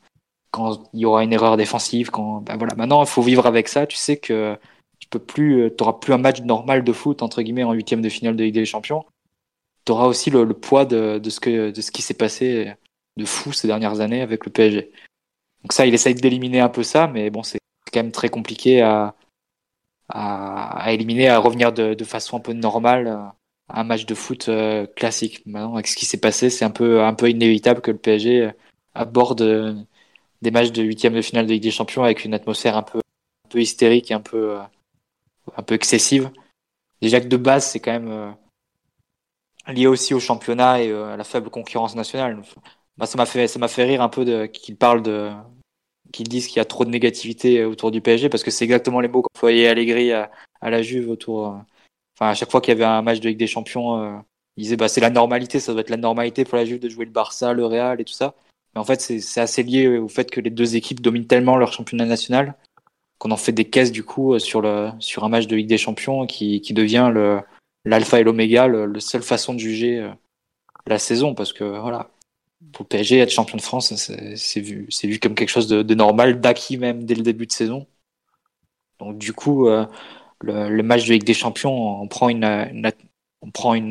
quand il y aura une erreur défensive, quand ben voilà, maintenant il faut vivre avec ça. Tu sais que tu peux plus, euh, t'auras plus un match normal de foot entre guillemets en huitième de finale de Ligue des Champions. Tu auras aussi le, poids de, de, ce que de ce qui s'est passé de fou ces dernières années avec le PSG. Donc ça, il essaye d'éliminer un peu ça, mais bon, c'est quand même très compliqué à, à, à éliminer, à revenir de, de, façon un peu normale à un match de foot euh, classique. Maintenant, avec ce qui s'est passé, c'est un peu un peu inévitable que le PSG aborde des matchs de huitième de finale de Ligue des Champions avec une atmosphère un peu, un peu hystérique et un peu, euh, un peu excessive. Déjà que de base, c'est quand même euh, lié aussi au championnat et euh, à la faible concurrence nationale. Bah, ça m'a fait, ça m'a fait rire un peu de, qu'ils parlent de, qu'ils disent qu'il y a trop de négativité autour du PSG parce que c'est exactement les mots qu'employait Allegri à, à la Juve autour. Enfin, à chaque fois qu'il y avait un match de Ligue des Champions, il disait bah c'est la normalité, ça doit être la normalité pour la Juve de jouer le Barça, le Real et tout ça en fait, c'est assez lié au fait que les deux équipes dominent tellement leur championnat national qu'on en fait des caisses du coup euh, sur, le, sur un match de Ligue des Champions qui, qui devient l'alpha et l'oméga, la seule façon de juger euh, la saison. Parce que voilà, pour PSG, être champion de France, c'est vu, comme quelque chose de, normal, d'acquis même dès le début de saison. Donc du coup, euh, le, match de Ligue des Champions, on prend une,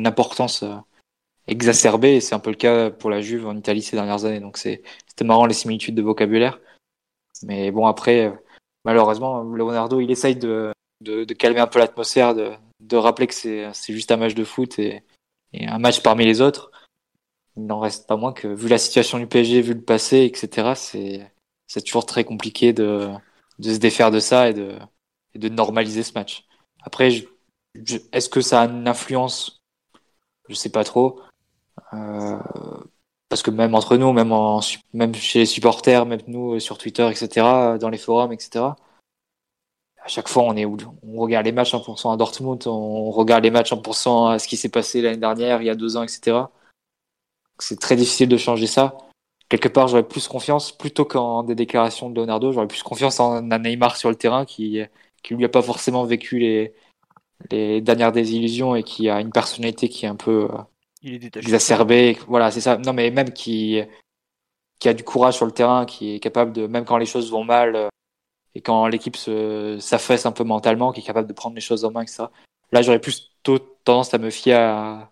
importance exacerbé, et c'est un peu le cas pour la Juve en Italie ces dernières années. Donc c'était marrant les similitudes de vocabulaire. Mais bon, après, malheureusement, Leonardo, il essaye de, calmer un peu l'atmosphère, de, rappeler que c'est juste un match de foot et un match parmi les autres. Il n'en reste pas moins que, vu la situation du PSG, vu le passé, etc., c'est toujours très compliqué de, de se défaire de ça et de, et de normaliser ce match. Après, est-ce que ça a une influence? Je sais pas trop. Euh, parce que même entre nous, même, en, même chez les supporters, même nous euh, sur Twitter, etc., dans les forums, etc., à chaque fois, on, est, on regarde les matchs 100% à Dortmund, on regarde les matchs 100% à ce qui s'est passé l'année dernière, il y a deux ans, etc. C'est très difficile de changer ça. Quelque part, j'aurais plus confiance, plutôt qu'en des déclarations de Leonardo, j'aurais plus confiance en un Neymar sur le terrain qui, qui lui a pas forcément vécu les, les dernières désillusions et qui a une personnalité qui est un peu, euh, il est exacerbé. Voilà, c'est ça. Non, mais même qui, qui a du courage sur le terrain, qui est capable de, même quand les choses vont mal euh, et quand l'équipe s'affaisse un peu mentalement, qui est capable de prendre les choses en main, etc. Là, j'aurais plus tendance à me fier à,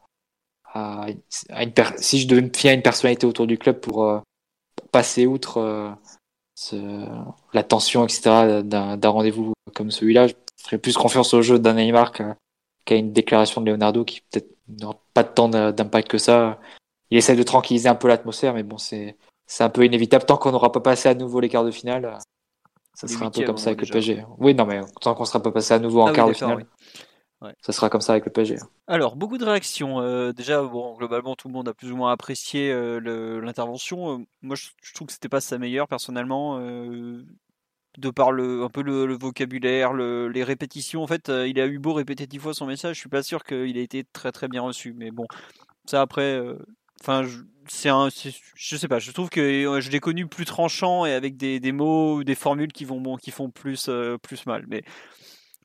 à, une si je devais me fier à une personnalité autour du club pour, euh, passer outre euh, ce, la tension, etc. d'un rendez-vous comme celui-là, je ferais plus confiance au jeu d'un Neymar qu'à une déclaration de Leonardo qui peut-être pas tant d'impact que ça. il essaie de tranquilliser un peu l'atmosphère, mais bon, c'est un peu inévitable tant qu'on n'aura pas passé à nouveau les quarts de finale. Ça sera un peu comme ça avec le PSG. Oui, non, mais tant qu'on ne sera pas passé à nouveau en ah quart de finale. Ça sera comme ça avec le PSG. Alors, beaucoup de réactions. Euh, déjà, bon, globalement, tout le monde a plus ou moins apprécié euh, l'intervention. Euh, moi, je, trouve que c'était pas sa meilleure, personnellement. de par le, un peu le, vocabulaire, les répétitions. En fait, il a eu beau répéter dix fois son message. Je suis pas sûr qu'il ait été très très bien reçu. Mais bon, ça après. Enfin, c'est un, je sais pas. Je trouve que je l'ai connu plus tranchant et avec des, des mots, des formules qui vont bon, qui font plus plus mal. Mais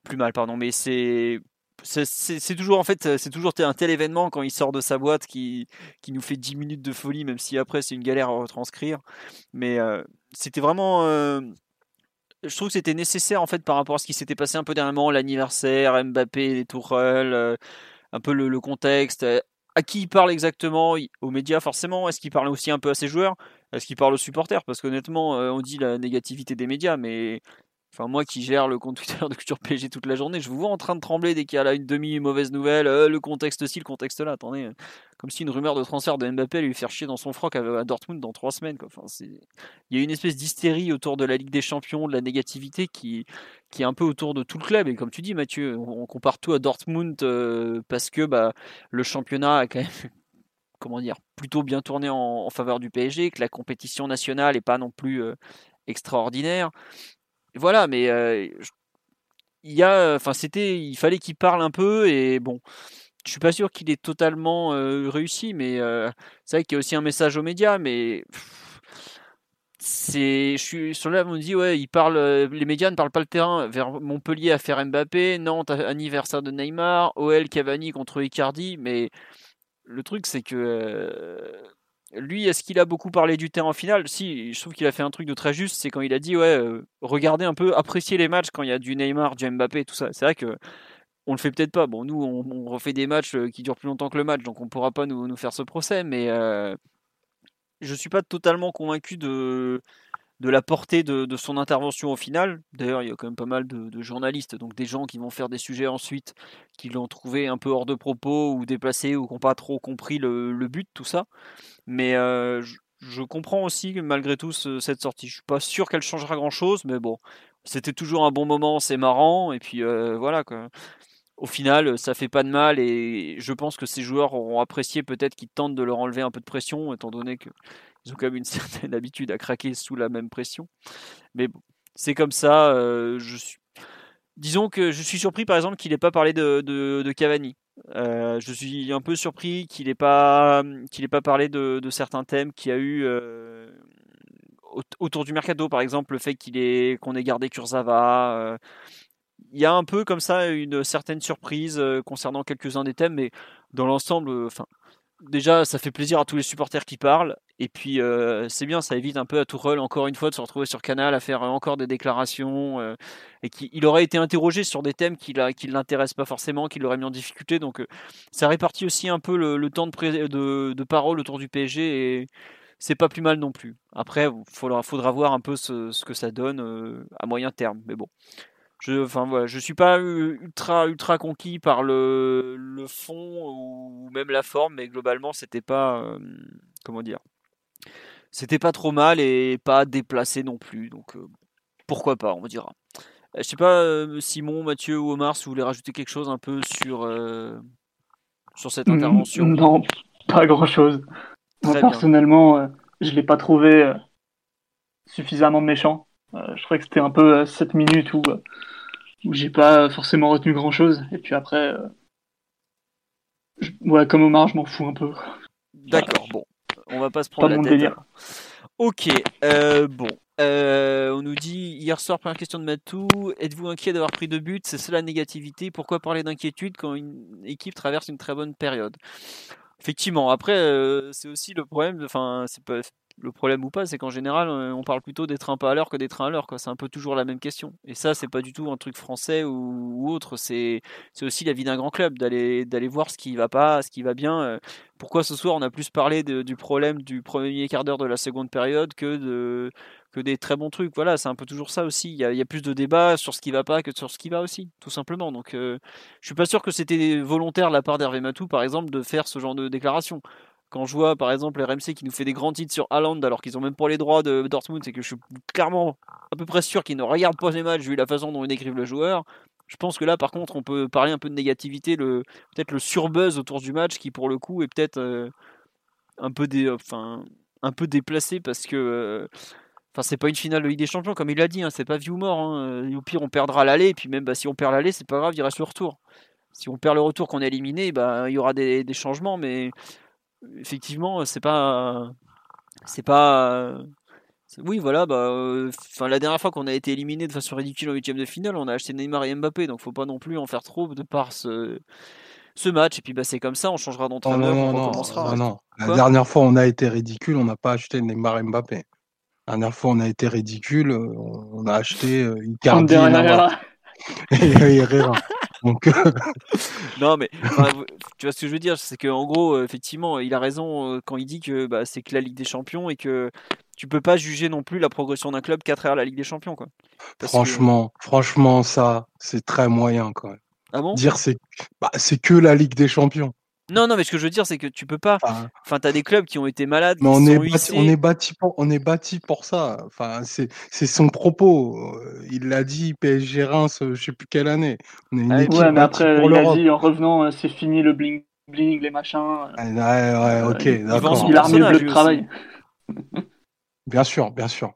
plus mal, pardon. Mais c'est c'est toujours en fait un tel événement quand il sort de sa boîte qui, qui nous fait 10 minutes de folie même si après c'est une galère à retranscrire. Mais euh, c'était vraiment euh, je trouve que c'était nécessaire en fait par rapport à ce qui s'était passé un peu dernièrement l'anniversaire Mbappé les Tourelles euh, un peu le, contexte à qui il parle exactement aux médias forcément. Est-ce qu'il parle aussi un peu à ses joueurs? Est-ce qu'il parle aux supporters? Parce qu'honnêtement on dit la négativité des médias mais Moi qui gère le compte Twitter de Culture PSG toute la journée, je vous vois en train de trembler dès qu'il y a là une demi-mauvaise nouvelle, euh, le contexte ci, le contexte là. Attendez, euh, comme si une rumeur de transfert de Mbappé allait lui faire chier dans son froc à, Dortmund dans trois semaines. Quoi. Enfin, il y a une espèce d'hystérie autour de la Ligue des Champions, de la négativité qui, qui est un peu autour de tout le club. Et comme tu dis, Mathieu, on, compare tout à Dortmund euh, parce que bah, le championnat a quand même comment dire, plutôt bien tourné en, faveur du PSG, que la compétition nationale n'est pas non plus extraordinaire. Voilà, mais il y a, enfin, c'était, il fallait qu'il parle un peu et bon, je suis pas sûr qu'il ait totalement réussi, mais c'est vrai qu'il y a aussi un message aux médias, mais c'est, je suis sur là, on me dit ouais, il parle, les médias ne parlent pas le terrain vers Montpellier à faire Mbappé, Nantes anniversaire de Neymar, OL Cavani contre Icardi, mais le truc c'est que lui, est-ce qu'il a beaucoup parlé du terrain en finale Si, je trouve qu'il a fait un truc de très juste, c'est quand il a dit ouais, euh, regardez un peu, appréciez les matchs quand il y a du Neymar, du Mbappé, tout ça. C'est vrai que on le fait peut-être pas. Bon, nous, on, refait des matchs euh, qui durent plus longtemps que le match, donc on pourra pas nous, faire ce procès. Mais euh, je suis pas totalement convaincu de de la portée de, son intervention au final. D'ailleurs, il y a quand même pas mal de, journalistes, donc des gens qui vont faire des sujets ensuite, qui l'ont trouvé un peu hors de propos ou déplacé ou qui n'ont pas trop compris le, but, tout ça. Mais euh, je, comprends aussi malgré tout cette sortie. Je suis pas sûr qu'elle changera grand chose, mais bon, c'était toujours un bon moment, c'est marrant, et puis euh, voilà quoi. Au final, ça fait pas de mal et je pense que ces joueurs auront apprécié peut-être qu'ils tentent de leur enlever un peu de pression, étant donné que ils ont quand même une certaine habitude à craquer sous la même pression. Mais bon, c'est comme ça. Euh. Disons que je suis surpris par exemple qu'il n'ait pas parlé de, Cavani. Euh, je suis un peu surpris qu'il n'ait pas, qu'il pas parlé de, de certains thèmes qu'il y a eu euh, autour du mercato, par exemple le fait qu'on ait gardé Kurzawa. Il y a un peu comme ça une certaine surprise concernant quelques-uns des thèmes, mais dans l'ensemble, enfin, déjà, ça fait plaisir à tous les supporters qui parlent. Et puis, euh, c'est bien, ça évite un peu à Tourelle, encore une fois, de se retrouver sur Canal à faire encore des déclarations. Euh, et qu'il aurait été interrogé sur des thèmes qui ne l'intéressent pas forcément, qui l'auraient mis en difficulté. Donc, euh, ça répartit aussi un peu le, temps de, parole autour du PSG. Et c'est pas plus mal non plus. Après, il faudra, faudra voir un peu ce, ce que ça donne à moyen terme. Mais bon. Je, enfin voilà, je suis pas ultra ultra conquis par le, le fond ou même la forme, mais globalement c'était pas euh, comment dire, c'était pas trop mal et pas déplacé non plus, donc euh, pourquoi pas, on dira. Euh, je sais pas Simon, Mathieu ou Omar si vous voulez rajouter quelque chose un peu sur sur cette intervention. Non, pas grand chose. Moi personnellement, je l'ai pas trouvé suffisamment méchant. Je crois que c'était un peu 7 minutes où où j'ai pas forcément retenu grand chose. Et puis après, euh, comme Omar, je m'en fous un peu. D'accord, bon, on va pas se prendre la tête. Ok, euh, bon. Euh, on nous dit hier soir, première question de Matou, êtes-vous inquiet d'avoir pris deux buts? C'est cela la négativité Pourquoi parler d'inquiétude quand une équipe traverse une très bonne période? Effectivement, après, c'est aussi le problème, enfin, c'est pas, le problème ou pas, c'est qu'en général, euh, on parle plutôt des trains pas à l'heure que des trains à l'heure. C'est un peu toujours la même question. Et ça, c'est pas du tout un truc français ou, autre. C'est aussi la vie d'un grand club, d'aller voir ce qui va pas, ce qui va bien. Euh. Pourquoi ce soir, on a plus parlé du problème du premier quart d'heure de la seconde période que que des très bons trucs? Voilà, c'est un peu toujours ça aussi. Il y, a, plus de débats sur ce qui va pas que sur ce qui va aussi, tout simplement. Donc, euh, je suis pas sûr que c'était volontaire de la part d'Hervé Matou, par exemple, de faire ce genre de déclaration quand je vois par exemple RMC qui nous fait des grands titres sur Haaland alors qu'ils ont même pas les droits de Dortmund, c'est que je suis clairement à peu près sûr qu'ils ne regardent pas les matchs vu la façon dont ils décrivent le joueur. Je pense que là, par contre, on peut parler un peu de négativité, peut-être le surbuzz autour du match qui, pour le coup, est peut-être euh, un peu des, enfin, un peu déplacé parce que, euh, c'est pas une finale de Ligue des Champions comme il l'a dit, hein, c'est pas vie ou. Hein. Au pire, on perdra l'aller, et puis même bah, si on perd l'aller, c'est pas grave, il reste le retour. Si on perd le retour, qu'on est éliminé, bah, il y aura des changements, mais effectivement, c'est pas, c'est pas oui, voilà. Bah, euh, la dernière fois qu'on a été éliminé de façon ridicule en huitième de finale, on a acheté Neymar et Mbappé, donc faut pas non plus en faire trop de par ce, ce match. Et puis bah, c'est comme ça, on changera d'entraîneur, non, non, Non, non, La dernière fois on a été ridicule, on n'a pas acheté Neymar et Mbappé. La dernière fois on a été ridicule, on a acheté euh, Icardi et Herrera. Donc... non, mais tu vois ce que je veux dire, c'est qu'en gros, euh, effectivement, il a raison quand il dit que bah, c'est que la Ligue des Champions et que tu peux pas juger non plus la progression d'un club 4 heures la Ligue des Champions. Quoi. franchement, franchement, ça, c'est très moyen quand même. Ah bon? Dire c'est bah, c'est que la Ligue des Champions. Non, non, mais ce que je veux dire, c'est que tu peux pas. Enfin, tu as des clubs qui ont été malades. Mais on, est bâti, on, est bâti pour, on est bâti pour ça. Enfin, c'est son propos. Il l'a dit, PSG Reims, je sais plus quelle année. On est une ah, ouais, mais après, il a dit en revenant, euh, c'est fini le bling bling, les machins. Ouais, ouais, ok, d'accord. Il a remis le bleu de travail. Bien sûr, bien sûr.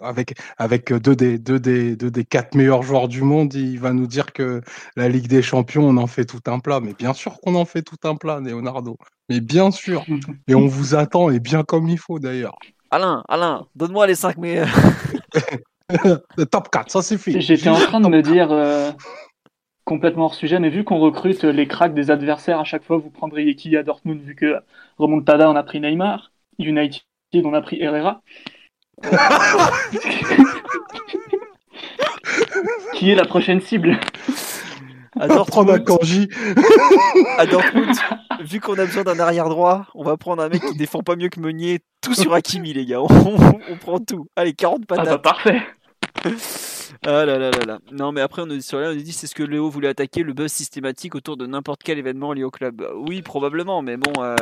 avec avec deux des deux des deux des quatre meilleurs joueurs du monde, il va nous dire que la Ligue des Champions, on en fait tout un plat. Mais bien sûr qu'on en fait tout un plat, Leonardo. Mais bien sûr. Et on vous attend et bien comme il faut d'ailleurs. Alain, Alain, donne-moi les cinq meilleurs. Le top 4, ça suffit. J'étais en train de me dire euh, complètement hors sujet, mais vu qu'on recrute les cracks des adversaires à chaque fois, vous prendriez qui à Dortmund vu que Remontada on a pris Neymar, United on a pris Herrera. Qui est la prochaine cible? À Dortmund, à Dortmund, vu qu'on a besoin d'un arrière droit, on va prendre un mec qui défend pas mieux que Meunier, tout sur Hakimi les gars, on, prend tout. Allez, 40 patates. Ah bah parfait. Ah là là là là. Non, mais après, on a dit sur là, on a dit c'est ce que Léo voulait attaquer, le buzz systématique autour de n'importe quel événement lié au club. Oui, probablement, mais bon, euh,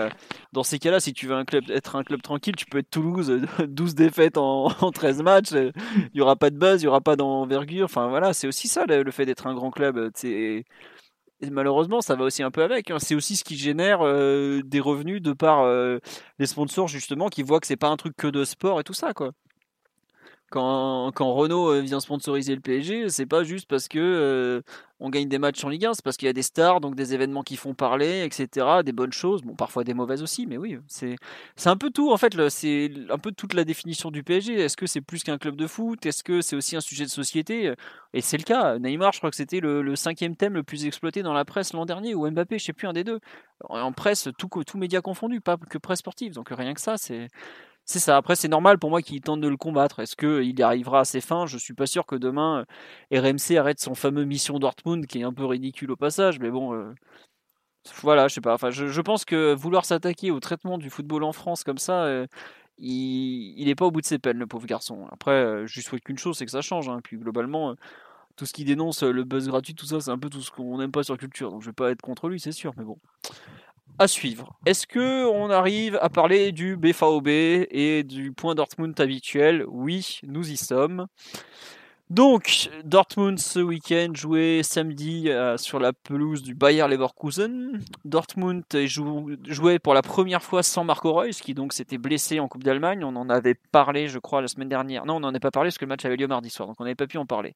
dans ces cas-là, si tu veux être un club tranquille, tu peux être Toulouse, 12 défaites en, 13 matchs, il n'y aura pas de buzz, il n'y aura pas d'envergure. Enfin voilà, c'est aussi ça le, fait d'être un grand club. Et malheureusement, ça va aussi un peu avec. Hein. C'est aussi ce qui génère euh, des revenus de par euh, les sponsors justement qui voient que c'est pas un truc que de sport et tout ça quoi quand, Renault euh, vient sponsoriser le PSG, c'est pas juste parce que euh, on gagne des matchs en Ligue 1, c'est parce qu'il y a des stars, donc des événements qui font parler, etc. Des bonnes choses, bon parfois des mauvaises aussi, mais oui, c'est c'est un peu tout en fait. C'est un peu toute la définition du PSG. Est-ce que c'est plus qu'un club de foot? Est-ce que c'est aussi un sujet de société? Et c'est le cas. Neymar, je crois que c'était le, cinquième thème le plus exploité dans la presse l'an dernier, ou Mbappé, je sais plus un des deux. En presse, tout tout média confondu, pas que presse sportive. Donc rien que ça, c'est c'est ça. Après, c'est normal pour moi qu'il tente de le combattre. Est-ce qu'il y arrivera à ses fins? Je suis pas sûr que demain euh, RMC arrête son fameux mission Dortmund, qui est un peu ridicule au passage. Mais bon, euh, voilà, je sais pas. Enfin, je, pense que vouloir s'attaquer au traitement du football en France comme ça, euh, il n'est pas au bout de ses peines, le pauvre garçon. Après, je lui souhaite qu'une chose, c'est que ça change. Hein. Puis globalement, tout ce qui dénonce le buzz gratuit, tout ça, c'est un peu tout ce qu'on n'aime pas sur culture. Donc je vais pas être contre lui, c'est sûr. Mais bon à suivre. Est-ce que on arrive à parler du BVB et du point Dortmund habituel? Oui, nous y sommes. Donc, Dortmund ce week-end jouait samedi euh, sur la pelouse du Bayer Leverkusen. Dortmund jouait pour la première fois sans Marco Reus, qui donc s'était blessé en Coupe d'Allemagne. On en avait parlé, je crois, la semaine dernière. Non, on n'en avait pas parlé parce que le match avait lieu mardi soir, donc on n'avait pas pu en parler.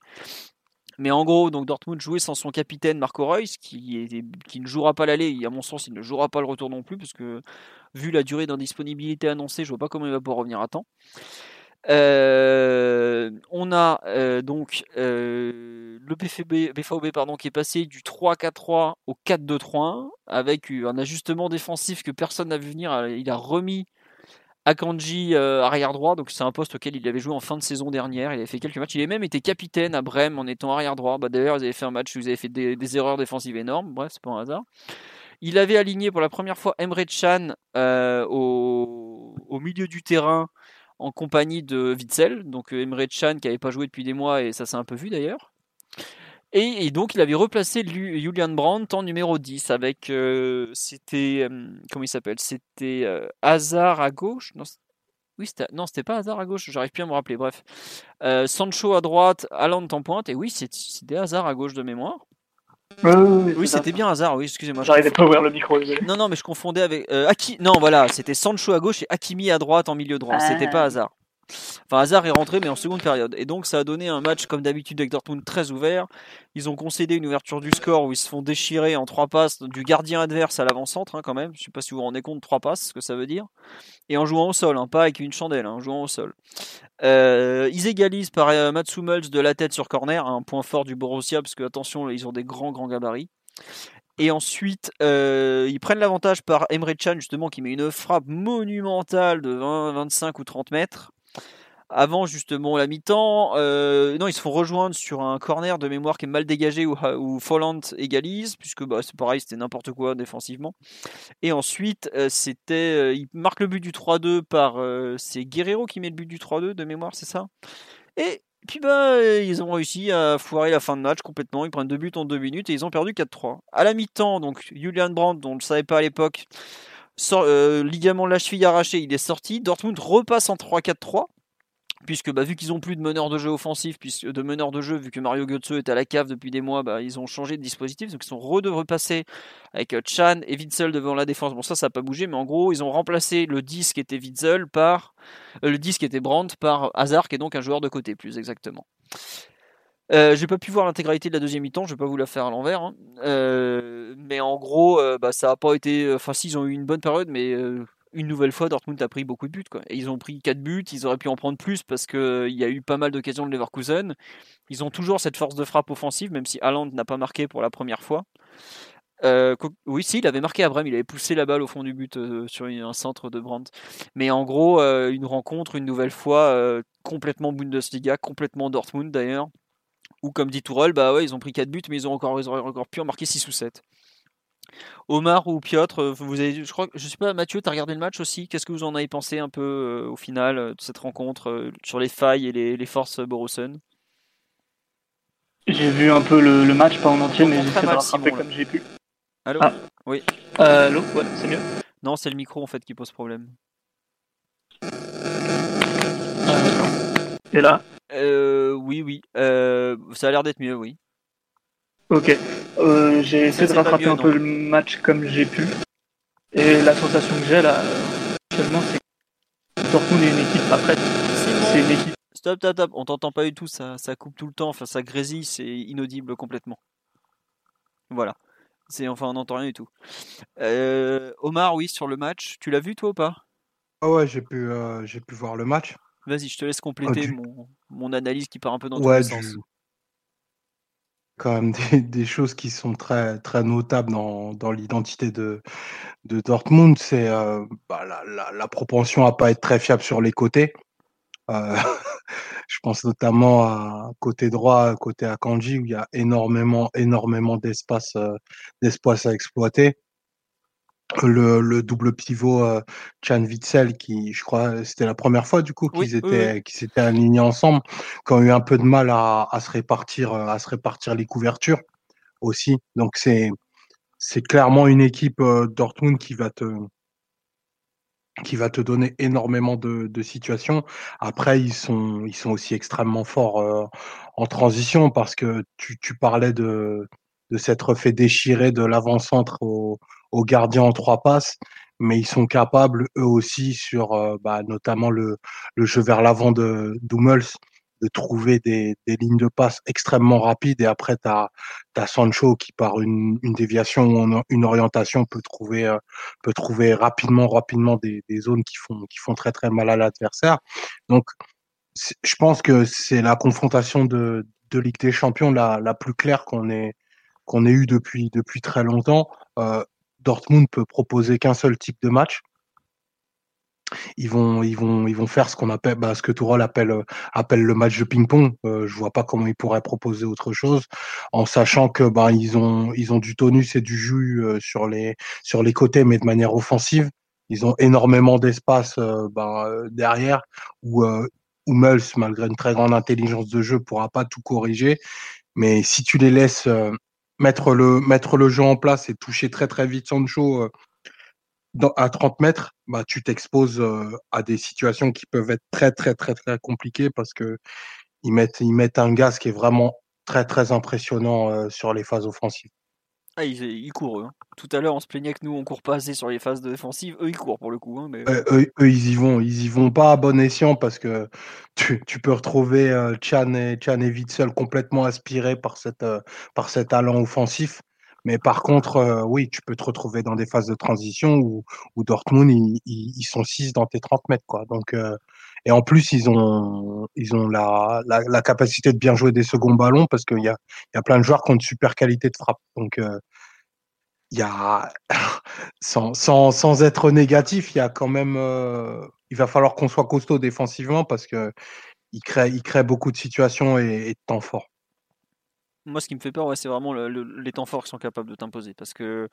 Mais en gros, Dortmund jouait sans son capitaine Marco Reus, qui, ne jouera pas l'aller, à mon sens, il ne jouera pas le retour non plus, parce que vu la durée d'indisponibilité annoncée, je vois pas comment il va pouvoir revenir à temps. Euh, on a euh, donc euh, le BVB, pardon, qui est passé du 3-4-3 au 4-2-3-1 avec un ajustement défensif que personne n'a vu venir. Il a remis Akanji euh, arrière droit, donc c'est un poste auquel il avait joué en fin de saison dernière. Il avait fait quelques matchs. Il a même été capitaine à Brême en étant arrière droit. Bah, D'ailleurs, ils avaient fait un match où ils avaient fait des, erreurs défensives énormes. Bref, c'est pas un hasard. Il avait aligné pour la première fois Emre Chan euh, au, milieu du terrain en compagnie de Witzel. Donc euh, Emre Chan qui n'avait pas joué depuis des mois et ça s'est un peu vu d'ailleurs. Et, donc, il avait replacé Julian Brandt en numéro 10 avec. Euh, c'était. Euh, comment il s'appelle? C'était euh, Hazard à gauche? Non, oui, non, c'était pas Hazard à gauche, j'arrive plus à me rappeler. Bref. Sancho à droite, Haaland en pointe. Et oui, c'était Hazard à gauche de mémoire. oui, c'était bien Hazard, oui, excusez-moi. J'arrivais pas à ouvrir le micro, Non, non, mais je confondais avec. Aki... Non, voilà, c'était Sancho à gauche et Hakimi à droite en milieu droit. C'était pas ah. Hazard. Enfin, Hazard est rentré, mais en seconde période. Et donc, ça a donné un match, comme d'habitude, avec Dortmund très ouvert. Ils ont concédé une ouverture du score où ils se font déchirer en trois passes du gardien adverse à l'avant-centre, hein, quand même. Je ne sais pas si vous vous rendez compte, trois passes, ce que ça veut dire. Et en jouant au sol, hein, pas avec une chandelle, hein, en jouant au sol. Euh, ils égalisent par euh, de la tête sur corner, un point fort du Borussia, parce que, attention, ils ont des grands, grands gabarits. Et ensuite, euh, ils prennent l'avantage par Emre Can, justement, qui met une frappe monumentale de 20, 25 ou 30 mètres avant justement la mi-temps. Euh, non, ils se font rejoindre sur un corner de mémoire qui est mal dégagé où, où Folland égalise, puisque bah, c'est pareil, c'était n'importe quoi défensivement. Et ensuite, euh, c'était, euh, il marque le but du 3-2 par, c'est Guerrero qui met le but du 3-2 de mémoire, c'est ça? Et puis bah, ils ont réussi à foirer la fin de match complètement. Ils prennent deux buts en deux minutes et ils ont perdu 4-3. À la mi-temps, donc Julian Brandt, dont on ne savait pas à l'époque, ligament de la cheville arraché, il est sorti. Dortmund repasse en 3-4-3 puisque bah, vu qu'ils ont plus de meneurs de jeu offensifs, puisque de meneurs de jeu, vu que Mario Götze est à la cave depuis des mois, bah, ils ont changé de dispositif, donc ils sont repasser avec euh, Chan et Witzel devant la défense. Bon ça, ça n'a pas bougé, mais en gros, ils ont remplacé le 10 qui était Witzel par euh, le 10 qui était Brandt par Hazard, qui est donc un joueur de côté, plus exactement. Euh, j'ai pas pu voir l'intégralité de la deuxième mi-temps, je vais pas vous la faire à l'envers. Hein. Euh, mais en gros, bah, ça a pas été. Enfin, si, ils ont eu une bonne période, mais une nouvelle fois, Dortmund a pris beaucoup de buts. Ils ont pris 4 buts, ils auraient pu en prendre plus parce qu'il euh, y a eu pas mal d'occasions de Leverkusen. Ils ont toujours cette force de frappe offensive, même si Haaland n'a pas marqué pour la première fois. Euh, oui, si, il avait marqué Brême, il avait poussé la balle au fond du but euh, sur un centre de Brandt. Mais en gros, une rencontre, une nouvelle fois, complètement Bundesliga, complètement Dortmund d'ailleurs. Ou comme dit Tourelle, bah ouais, ils ont pris 4 buts, mais ils ont encore, encore pu en marquer 6 ou 7. Omar ou Piotr, euh, vous avez, je crois, je sais pas, Mathieu, tu as regardé le match aussi? Qu'est-ce que vous en avez pensé un peu euh, au final euh, de cette rencontre sur les failles et les, forces Borussen J'ai vu un peu le, match, pas en entier, mais j'essaie de rattraper comme j'ai pu. Allô? Ah. Oui. allô? Ouais, c'est mieux Non, c'est le micro en fait qui pose problème. Et là? Oui, oui. ça a l'air d'être mieux, oui. Ok. Euh, j'ai essayé de rattraper un peu le match comme j'ai pu. Et la sensation que j'ai là, actuellement, c'est que Dortmund est une équipe pas prête. C'est une équipe. Stop, stop, stop. On t'entend pas du tout. Ça, ça coupe tout le temps. Enfin, ça grésille. C'est inaudible complètement. Voilà. C'est enfin, on n'entend rien du tout. Euh, Omar, oui, sur le match. Tu l'as vu toi ou pas? Ah ouais, j'ai pu, euh, j'ai pu voir le match. Vas-y, je te laisse compléter ah, mon, mon, analyse qui part un peu dans tous les sens quand même des, choses qui sont très, très notables dans, dans l'identité de, de Dortmund. C'est euh, bah, la, la, propension à pas être très fiable sur les côtés. Euh, je pense notamment à côté droit, côté Akanji, où il y a énormément, énormément d'espace, euh, d'espace à exploiter le, double pivot euh, Chan Witzel qui je crois c'était la première fois du coup qu'ils étaient s'étaient alignés ensemble qui ont eu un peu de mal à, se répartir euh, à se répartir les couvertures aussi donc c'est c'est clairement une équipe euh, Dortmund qui va te qui va te donner énormément de, situations. Après, ils sont, ils sont aussi extrêmement forts en transition parce que tu, tu parlais de, de s'être fait déchirer de l'avant-centre au, aux gardiens en trois passes, mais ils sont capables eux aussi sur euh, bah, notamment le, le, jeu vers l'avant de Dummels de trouver des, des, lignes de passe extrêmement rapides et après tu as, Sancho qui par une, une déviation ou une orientation peut trouver euh, peut trouver rapidement rapidement des, des, zones qui font qui font très très mal à l'adversaire. Donc je pense que c'est la confrontation de, de Ligue des Champions la, la plus claire qu'on ait qu'on ait eu depuis depuis très longtemps. Euh, Dortmund peut proposer qu'un seul type de match. Ils vont, ils vont, ils vont faire ce qu'on appelle, bah, ce que Tourol appelle, euh, appelle le match de ping-pong. Euh, je vois pas comment ils pourraient proposer autre chose, en sachant que bah, ils ont, ils ont du tonus et du jus euh, sur les, sur les côtés, mais de manière offensive. Ils ont énormément d'espace bah, derrière où Hummels, malgré une très grande intelligence de jeu, pourra pas tout corriger. Mais si tu les laisses mettre le mettre le jeu en place et toucher très très vite Sancho à 30 mètres, bah tu t'exposes à des situations qui peuvent être très très très très compliquées parce que ils mettent ils mettent un gaz qui est vraiment très très impressionnant sur les phases offensives. Ah, ils, courent, eux. Hein. Tout à l'heure, on se plaignait que nous, on court pas assez sur les phases défensives. Eux, ils courent pour le coup. Hein, mais... eux, ils y vont. Ils y vont pas à bon escient parce que tu, peux retrouver euh, Chan, et, Chan et complètement aspirés euh, par cet allant offensif. Mais par contre, euh, oui, tu peux te retrouver dans des phases de transition où, Dortmund, ils, sont 6 dans tes 30 mètres. Donc, et en plus, ils ont, ils ont la, la, capacité de bien jouer des seconds ballons parce qu'il y a, y a plein de joueurs qui ont une super qualité de frappe. Donc, euh, il y a, sans, sans, sans, être négatif, il y a quand même, euh, il va falloir qu'on soit costaud défensivement parce que il crée, il beaucoup de situations et, de temps forts. Moi, ce qui me fait peur, c'est vraiment le, les temps forts qui sont capables de t'imposer. Parce que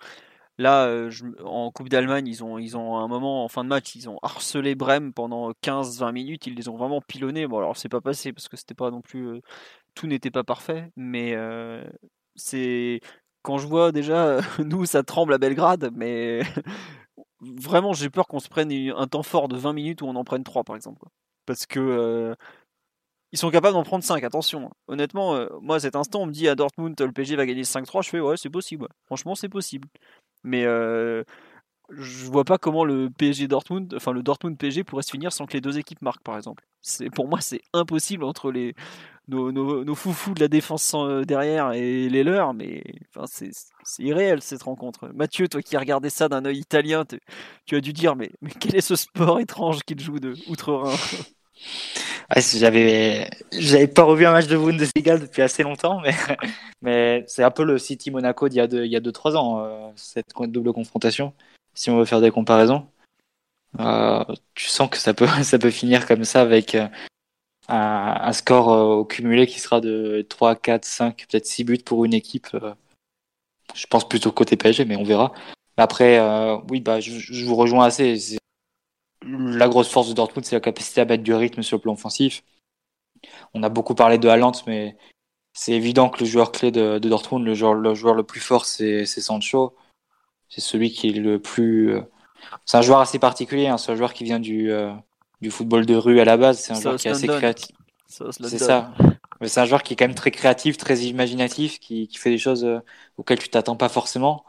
Là, euh, en Coupe d'Allemagne, ils ont, ils ont un moment en fin de match, ils ont harcelé Brême pendant 15-20 minutes. Ils les ont vraiment pilonnés. Bon, alors c'est pas passé parce que c'était pas non plus, euh, tout n'était pas parfait, mais euh, c'est quand je vois déjà nous ça tremble à Belgrade, mais vraiment j'ai peur qu'on se prenne un temps fort de 20 minutes où on en prenne 3 par exemple, parce que ils sont capables d'en prendre 5, attention. Hein. Honnêtement, moi à cet instant, on me dit à Dortmund, le PSG va gagner 5-3, je fais ouais, c'est possible. Franchement, c'est possible. Mais euh, je vois pas comment le PSG Dortmund, enfin le Dortmund PSG pourrait se finir sans que les deux équipes marquent, par exemple. Pour moi c'est impossible entre les nos, nos, foufous de la défense derrière et les leurs, mais enfin c'est irréel cette rencontre. Mathieu, toi qui regardé ça d'un œil italien, tu as dû dire mais, mais quel est ce sport étrange qu'il joue de outre-Rhin? j'avais j'avais pas revu un match de Bundesliga depuis assez longtemps, mais c'est un peu le City Monaco d'il y a deux il y a deux trois ans euh, cette double confrontation. Si on veut faire des comparaisons, euh, tu sens que ça peut ça peut finir comme ça avec euh, un, score au cumulé qui sera de 3, 4, 5, peut-être 6 buts pour une équipe. je pense plutôt côté PSG, mais on verra. Après, oui, bah, je, vous rejoins assez la grosse force de Dortmund, c'est la capacité à mettre du rythme sur le plan offensif. On a beaucoup parlé de Haaland, mais c'est évident que le joueur clé de, Dortmund, le joueur, le joueur le plus fort, c'est Sancho. C'est celui qui est le plus. Euh, c'est un joueur assez particulier. Hein. C'est un joueur qui vient du, euh, du football de rue à la base. C'est un joueur qui est assez créatif. C'est ça. Mais c'est un joueur qui est quand même très créatif, très imaginatif, qui, qui fait des choses euh, auxquelles tu t'attends pas forcément.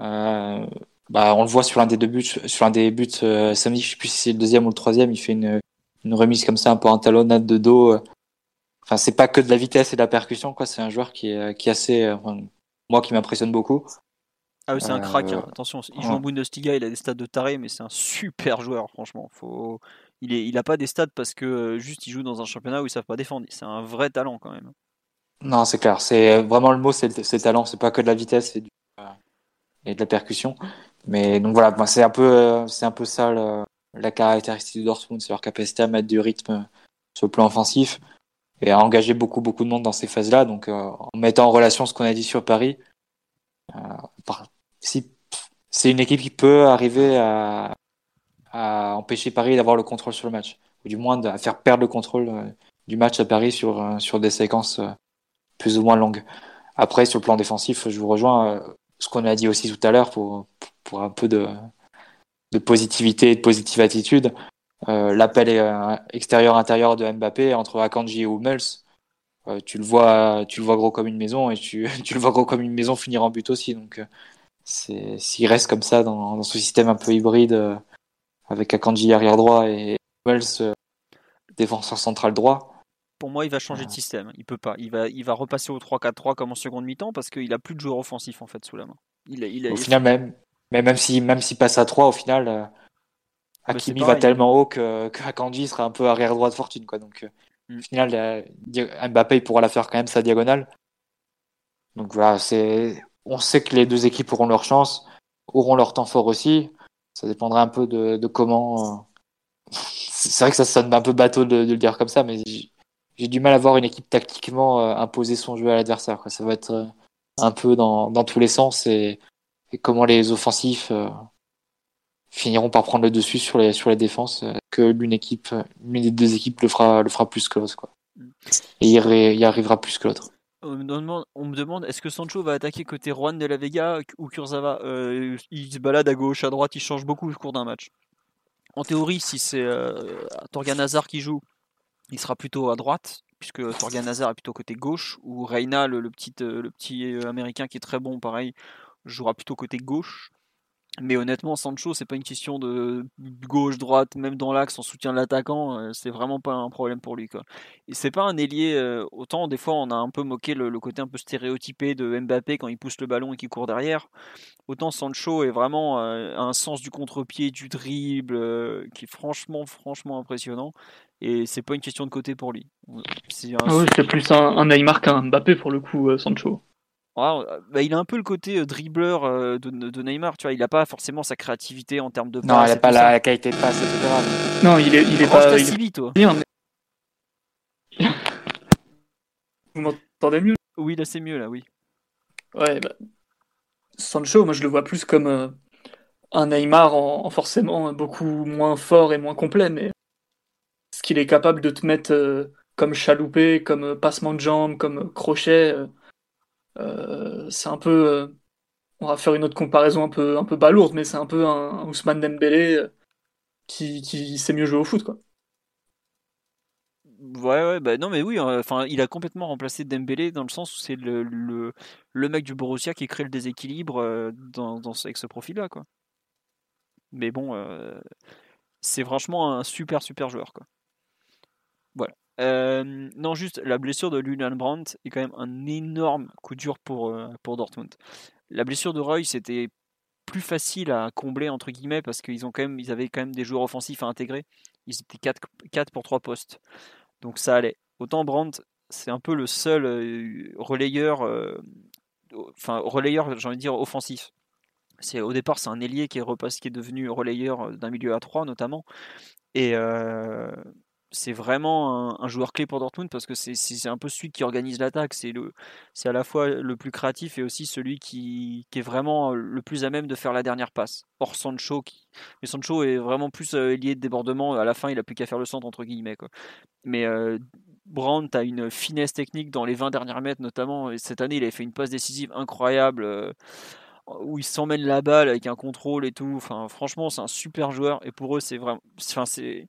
Euh, bah, on le voit sur l'un des deux buts, sur un des buts euh, samedi, je sais plus si c'est le deuxième ou le troisième, il fait une, une remise comme ça, un peu en talonnade de dos. Euh. Enfin, c'est pas que de la vitesse et de la percussion, quoi. C'est un joueur qui est, qui est assez, euh, moi, qui m'impressionne beaucoup. Ah oui, c'est un crack. Hein. Attention, il joue en Bundesliga, il a des stats de taré, mais c'est un super joueur, franchement. Faut... Il, est, il a pas des stats parce que juste il joue dans un championnat où ils savent pas défendre. C'est un vrai talent quand même. Non, c'est clair. C'est vraiment le mot, c'est le talent. C'est pas que de la vitesse et, du, et de la percussion. Mais donc voilà, c'est un peu, euh, c'est un peu ça la caractéristique de Dortmund, c'est leur capacité à mettre du rythme sur le plan offensif et à engager beaucoup, beaucoup de monde dans ces phases-là. Donc, euh, en mettant en relation ce qu'on a dit sur Paris, euh, c'est une équipe qui peut arriver à, à empêcher Paris d'avoir le contrôle sur le match, ou du moins à faire perdre le contrôle du match à Paris sur, sur des séquences plus ou moins longues. Après, sur le plan défensif, je vous rejoins ce qu'on a dit aussi tout à l'heure pour, pour un peu de, de positivité et de positive attitude. Euh, L'appel euh, extérieur-intérieur de Mbappé entre Akanji et Hummels, euh, tu le vois, tu le vois gros comme une maison et tu, tu le vois gros comme une maison finir en but aussi. Donc, s'il reste comme ça dans, dans, ce système un peu hybride euh, avec Akanji arrière droit et Hummels défenseur central droit. Pour moi, il va changer de système. Il peut pas. Il va, il va repasser au 3-4-3 comme en seconde mi-temps parce qu'il a plus de joueurs offensifs en fait sous la main. Il il au final, même, mais même si même s'il passe à 3 au final, euh, Hakimi va tellement haut que, que Akanji sera un peu arrière droit de fortune quoi. Donc euh, mm. au final, euh, Mbappé il pourra la faire quand même sa diagonale. Donc voilà, c'est on sait que les deux équipes auront leur chance, auront leur temps fort aussi. Ça dépendra un peu de, de comment. Euh, c'est vrai que ça sonne un peu bateau de, de le dire comme ça, mais j'ai du mal à voir une équipe tactiquement imposer son jeu à l'adversaire. Ça va être un peu dans, dans tous les sens et et comment les offensifs euh, finiront par prendre le dessus sur les sur les défenses euh, que l'une équipe l'une des deux équipes le fera le fera plus que l'autre quoi. Et il y, arrivera plus que l'autre. On me demande, est-ce que Sancho va attaquer côté Juan de la Vega ou Kurzawa? Euh, Il se balade à gauche, à droite, il change beaucoup au cours d'un match. En théorie, si c'est euh, Torgan Hazard qui joue, il sera plutôt à droite, puisque Torgan Hazard est plutôt côté gauche, ou Reina, le, petit, le petit américain qui est très bon, pareil, jouera plutôt côté gauche. Mais honnêtement, Sancho, c'est pas une question de gauche-droite, même dans l'axe, en soutien de l'attaquant, euh, c'est vraiment pas un problème pour lui. Quoi. Et c'est pas un ailier, euh, autant des fois on a un peu moqué le, le côté un peu stéréotypé de Mbappé quand il pousse le ballon et qu'il court derrière. Autant Sancho est vraiment euh, un sens du contre-pied, du dribble, euh, qui est franchement, franchement impressionnant. Et c'est pas une question de côté pour lui. C'est un Ah oui, c'est plus un, un Neymar qu'un Mbappé pour le coup, euh, Sancho. Ah, bah, il a un peu le côté euh, dribbleur euh, de, de Neymar, tu vois. Il n'a pas forcément sa créativité en termes de Non, passe il n'a pas la, qualité de passe, etc. Non, il est, il est Range pas. il Sylvie, toi. Vous m'entendez mieux? Oui, là c'est mieux, là, oui. Ouais, bah, Sancho, moi je le vois plus comme euh, un Neymar en, en forcément beaucoup moins fort et moins complet, mais ce qu'il est capable de te mettre euh, comme chaloupé, comme euh, passement de jambes, comme euh, crochet, euh, euh, c'est un peu. euh, on va faire une autre comparaison un peu, un peu balourde, mais c'est un peu un, un Ousmane Dembélé euh, qui, qui sait mieux jouer au foot, quoi. Ouais, ouais, bah non, mais oui, euh, enfin, il a complètement remplacé Dembélé dans le sens où c'est le, le, le mec du Borussia qui crée le déséquilibre euh, dans, avec ce profil-là, quoi. Mais bon, euh, c'est franchement un super, super joueur, quoi. Euh, non, juste la blessure de Julian Brandt est quand même un énorme coup dur pour, euh, pour Dortmund. La blessure de Roy, c'était plus facile à combler, entre guillemets, parce qu'ils ont quand même, ils avaient quand même des joueurs offensifs à intégrer. Ils étaient 4, 4 pour 3 postes. Donc ça allait. Autant Brandt, c'est un peu le seul euh, relayeur, enfin relayeur, j'ai envie de dire offensif. C'est au départ c'est un ailier qui est repassé, qui est devenu relayeur d'un milieu à 3 notamment, et c'est vraiment un, joueur clé pour Dortmund parce que c'est un peu celui qui organise l'attaque. C'est à la fois le plus créatif et aussi celui qui, qui est vraiment le plus à même de faire la dernière passe. Hors Sancho, mais Sancho est vraiment plus euh, lié de débordement. À la fin, il a plus qu'à faire le centre entre guillemets quoi. Mais euh, Brandt a une finesse technique dans les 20 dernières mètres notamment. Et cette année, il avait fait une passe décisive incroyable. euh, où il s'emmène la balle avec un contrôle et tout. Enfin, franchement, c'est un super joueur. Et pour eux, c'est vraiment. Enfin, c'est.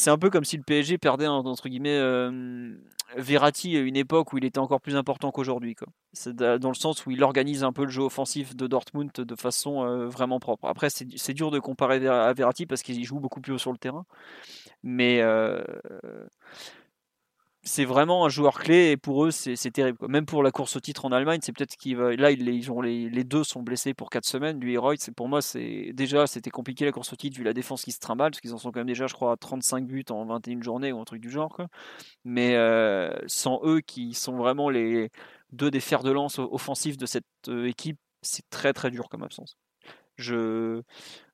C'est un peu comme si le PSG perdait entre guillemets euh, Verratti à une époque où il était encore plus important qu'aujourd'hui. C'est da- dans le sens où il organise un peu le jeu offensif de Dortmund de façon euh, vraiment propre. Après, c'est dur de comparer à Verratti parce qu'il joue beaucoup plus haut sur le terrain. Mais euh, c'est vraiment un joueur clé et pour eux c'est terrible. Même pour la course au titre en Allemagne, c'est peut-être qu'il va. Là, ils, ont les, les deux sont blessés pour 4 semaines. Lui et c'est pour moi c'est déjà c'était compliqué la course au titre vu la défense qui se trimballe parce qu'ils en sont quand même déjà, je crois, à 35 buts en 21 journées ou un truc du genre. Mais euh, sans eux qui sont vraiment les deux des fers de lance offensifs de cette euh, équipe, c'est très très dur comme absence. Je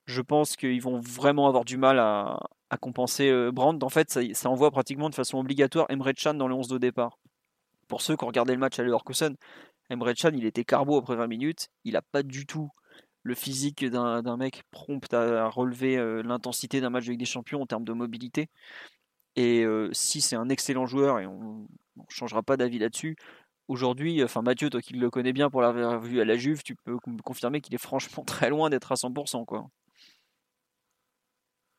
je pense qu'ils vont vraiment avoir du mal à, compenser euh, Brandt. En fait, ça, envoie pratiquement de façon obligatoire Emre Can dans le 11 de départ. Pour ceux qui ont regardé le match à Leverkusen, Emre Can, il était carbo après 20 minutes. Il n'a pas du tout le physique d'un mec prompt à, à relever euh, l'intensité d'un match avec des champions en termes de mobilité. Et euh, si c'est un excellent joueur, et on ne changera pas d'avis là-dessus, aujourd'hui, enfin Mathieu, toi qui le connais bien pour l'avoir vu à la Juve, tu peux me confirmer qu'il est franchement très loin d'être à 100%. Quoi.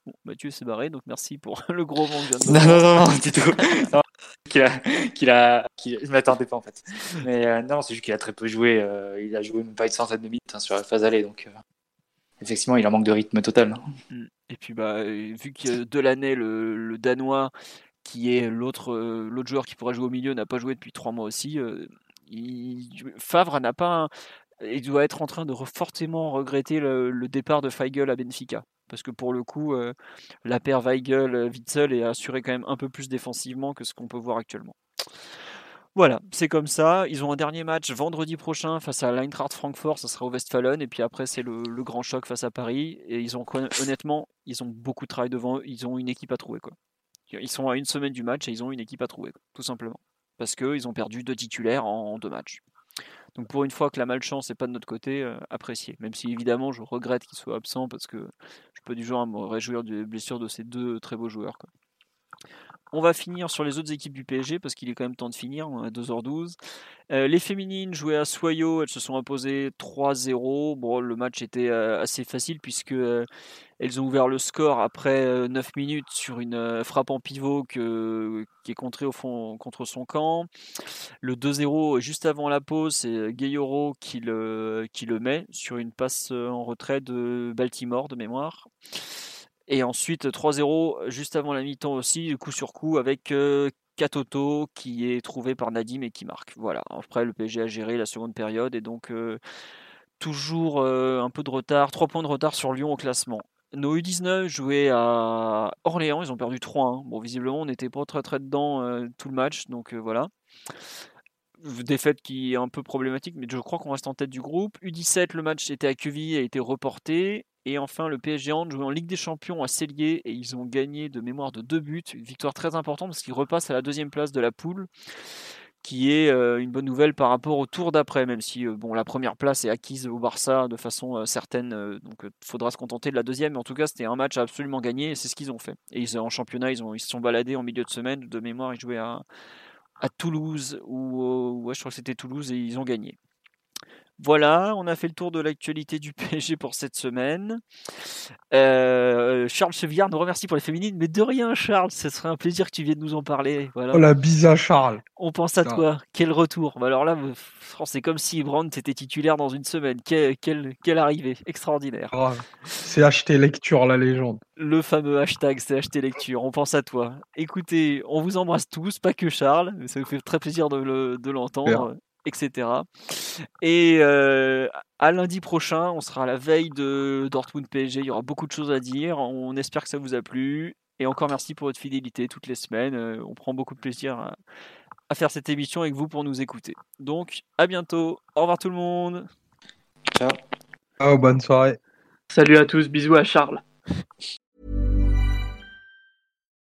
Bon, Mathieu s'est barré, donc merci pour le gros vent que je viens de Non, non, non, non, du tout. Non, qu'il a, qu'il a, qu'il- je m'attendais pas en fait. Mais euh, non, c'est juste qu'il a très peu joué. euh, il a joué même pas une centaine de minutes hein, sur la phase allée, donc euh, effectivement, il en manque de rythme total. Mm. Et puis bah vu que Delaney, le, le danois, qui est l'autre l'autre joueur qui pourrait jouer au milieu, n'a pas joué depuis trois mois aussi. il- Favre n'a pas, un- il doit être en train de fortement regretter le, le départ de Feigl à Benfica. Parce que pour le coup, euh, la paire Weigel-Witzel est assurée quand même un peu plus défensivement que ce qu'on peut voir actuellement. Voilà, c'est comme ça. Ils ont un dernier match vendredi prochain face à l'Eintracht Francfort, ça sera au Westfalen, et puis après c'est le, grand choc face à Paris. Et honnêtement, ils ont beaucoup de travail devant eux. Ils ont une équipe à trouver quoi. Ils sont à une semaine du match et ils ont une équipe à trouver, tout simplement. Parce qu'ils ont perdu deux titulaires en, en deux matchs. Donc pour une fois que la malchance n'est pas de notre côté, euh, apprécié. Même si évidemment je regrette qu'il soit absent parce que je peux du genre à me réjouir des blessures de ces deux très beaux joueurs. On va finir sur les autres équipes du PSG parce qu'il est quand même temps de finir, à 2h12. Euh, les féminines jouaient à Soyo, elles se sont imposées 3-0. Bon, le match était euh, assez facile puisque euh, elles ont ouvert le score après 9 minutes sur une frappe en pivot qui est contrée au fond contre son camp. Le 2-0 juste avant la pause, c'est Gayoro qui le met sur une passe en retrait de Baltimore de mémoire. Et ensuite 3-0 juste avant la mi-temps aussi, coup sur coup avec euh, Katoto qui est trouvé par Nadim et qui marque. Voilà. Après le PSG a géré la seconde période et donc euh, toujours euh, un peu de retard, 3 points de retard sur Lyon au classement. Nos U19 jouaient à Orléans, ils ont perdu 3-1. Bon, visiblement, on n'était pas très très dedans tout le match, donc voilà. Défaite qui est un peu problématique, mais je crois qu'on reste en tête du groupe. U17, le match était à Queville, a été reporté. Et enfin, le PSG Hand jouait en Ligue des Champions à Cellier et ils ont gagné de mémoire de deux buts. Une victoire très importante parce qu'ils repassent à la deuxième place de la poule, qui est euh, une bonne nouvelle par rapport au tour d'après, même si euh, bon, la première place est acquise au Barça de façon euh, certaine. donc il faudra se contenter de la deuxième. Mais en tout cas, c'était un match absolument gagner et c'est ce qu'ils ont fait. Et ils, en championnat, ils, se sont baladés en milieu de semaine. De mémoire, ils jouaient à, à Toulouse, ou ouais, je crois que c'était Toulouse et ils ont gagné. Voilà, on a fait le tour de l'actualité du PSG pour cette semaine. Euh, Charles Chevillard nous remercie pour les féminines, mais de rien, Charles, ce serait un plaisir que tu viennes nous en parler. Voilà. Oh la bise à Charles. On pense à toi. Quel retour. Bah, alors là, c'est comme si Brandt était titulaire dans une semaine. Quelle, quelle, arrivée. Extraordinaire. Oh, c'est acheter lecture, la légende. Le fameux hashtag, c'est acheter lecture. On pense à toi. Écoutez, on vous embrasse tous, pas que Charles. Ça nous fait très plaisir de l'entendre etc. Et euh, à lundi prochain, on sera à la veille de Dortmund PSG. Il y aura beaucoup de choses à dire. On espère que ça vous a plu. Et encore merci pour votre fidélité toutes les semaines. Euh, on prend beaucoup de plaisir à, à faire cette émission avec vous pour nous écouter. Donc, à bientôt. Au revoir tout le monde. Ciao. Ciao, bonne soirée. Salut à tous. Bisous à Charles.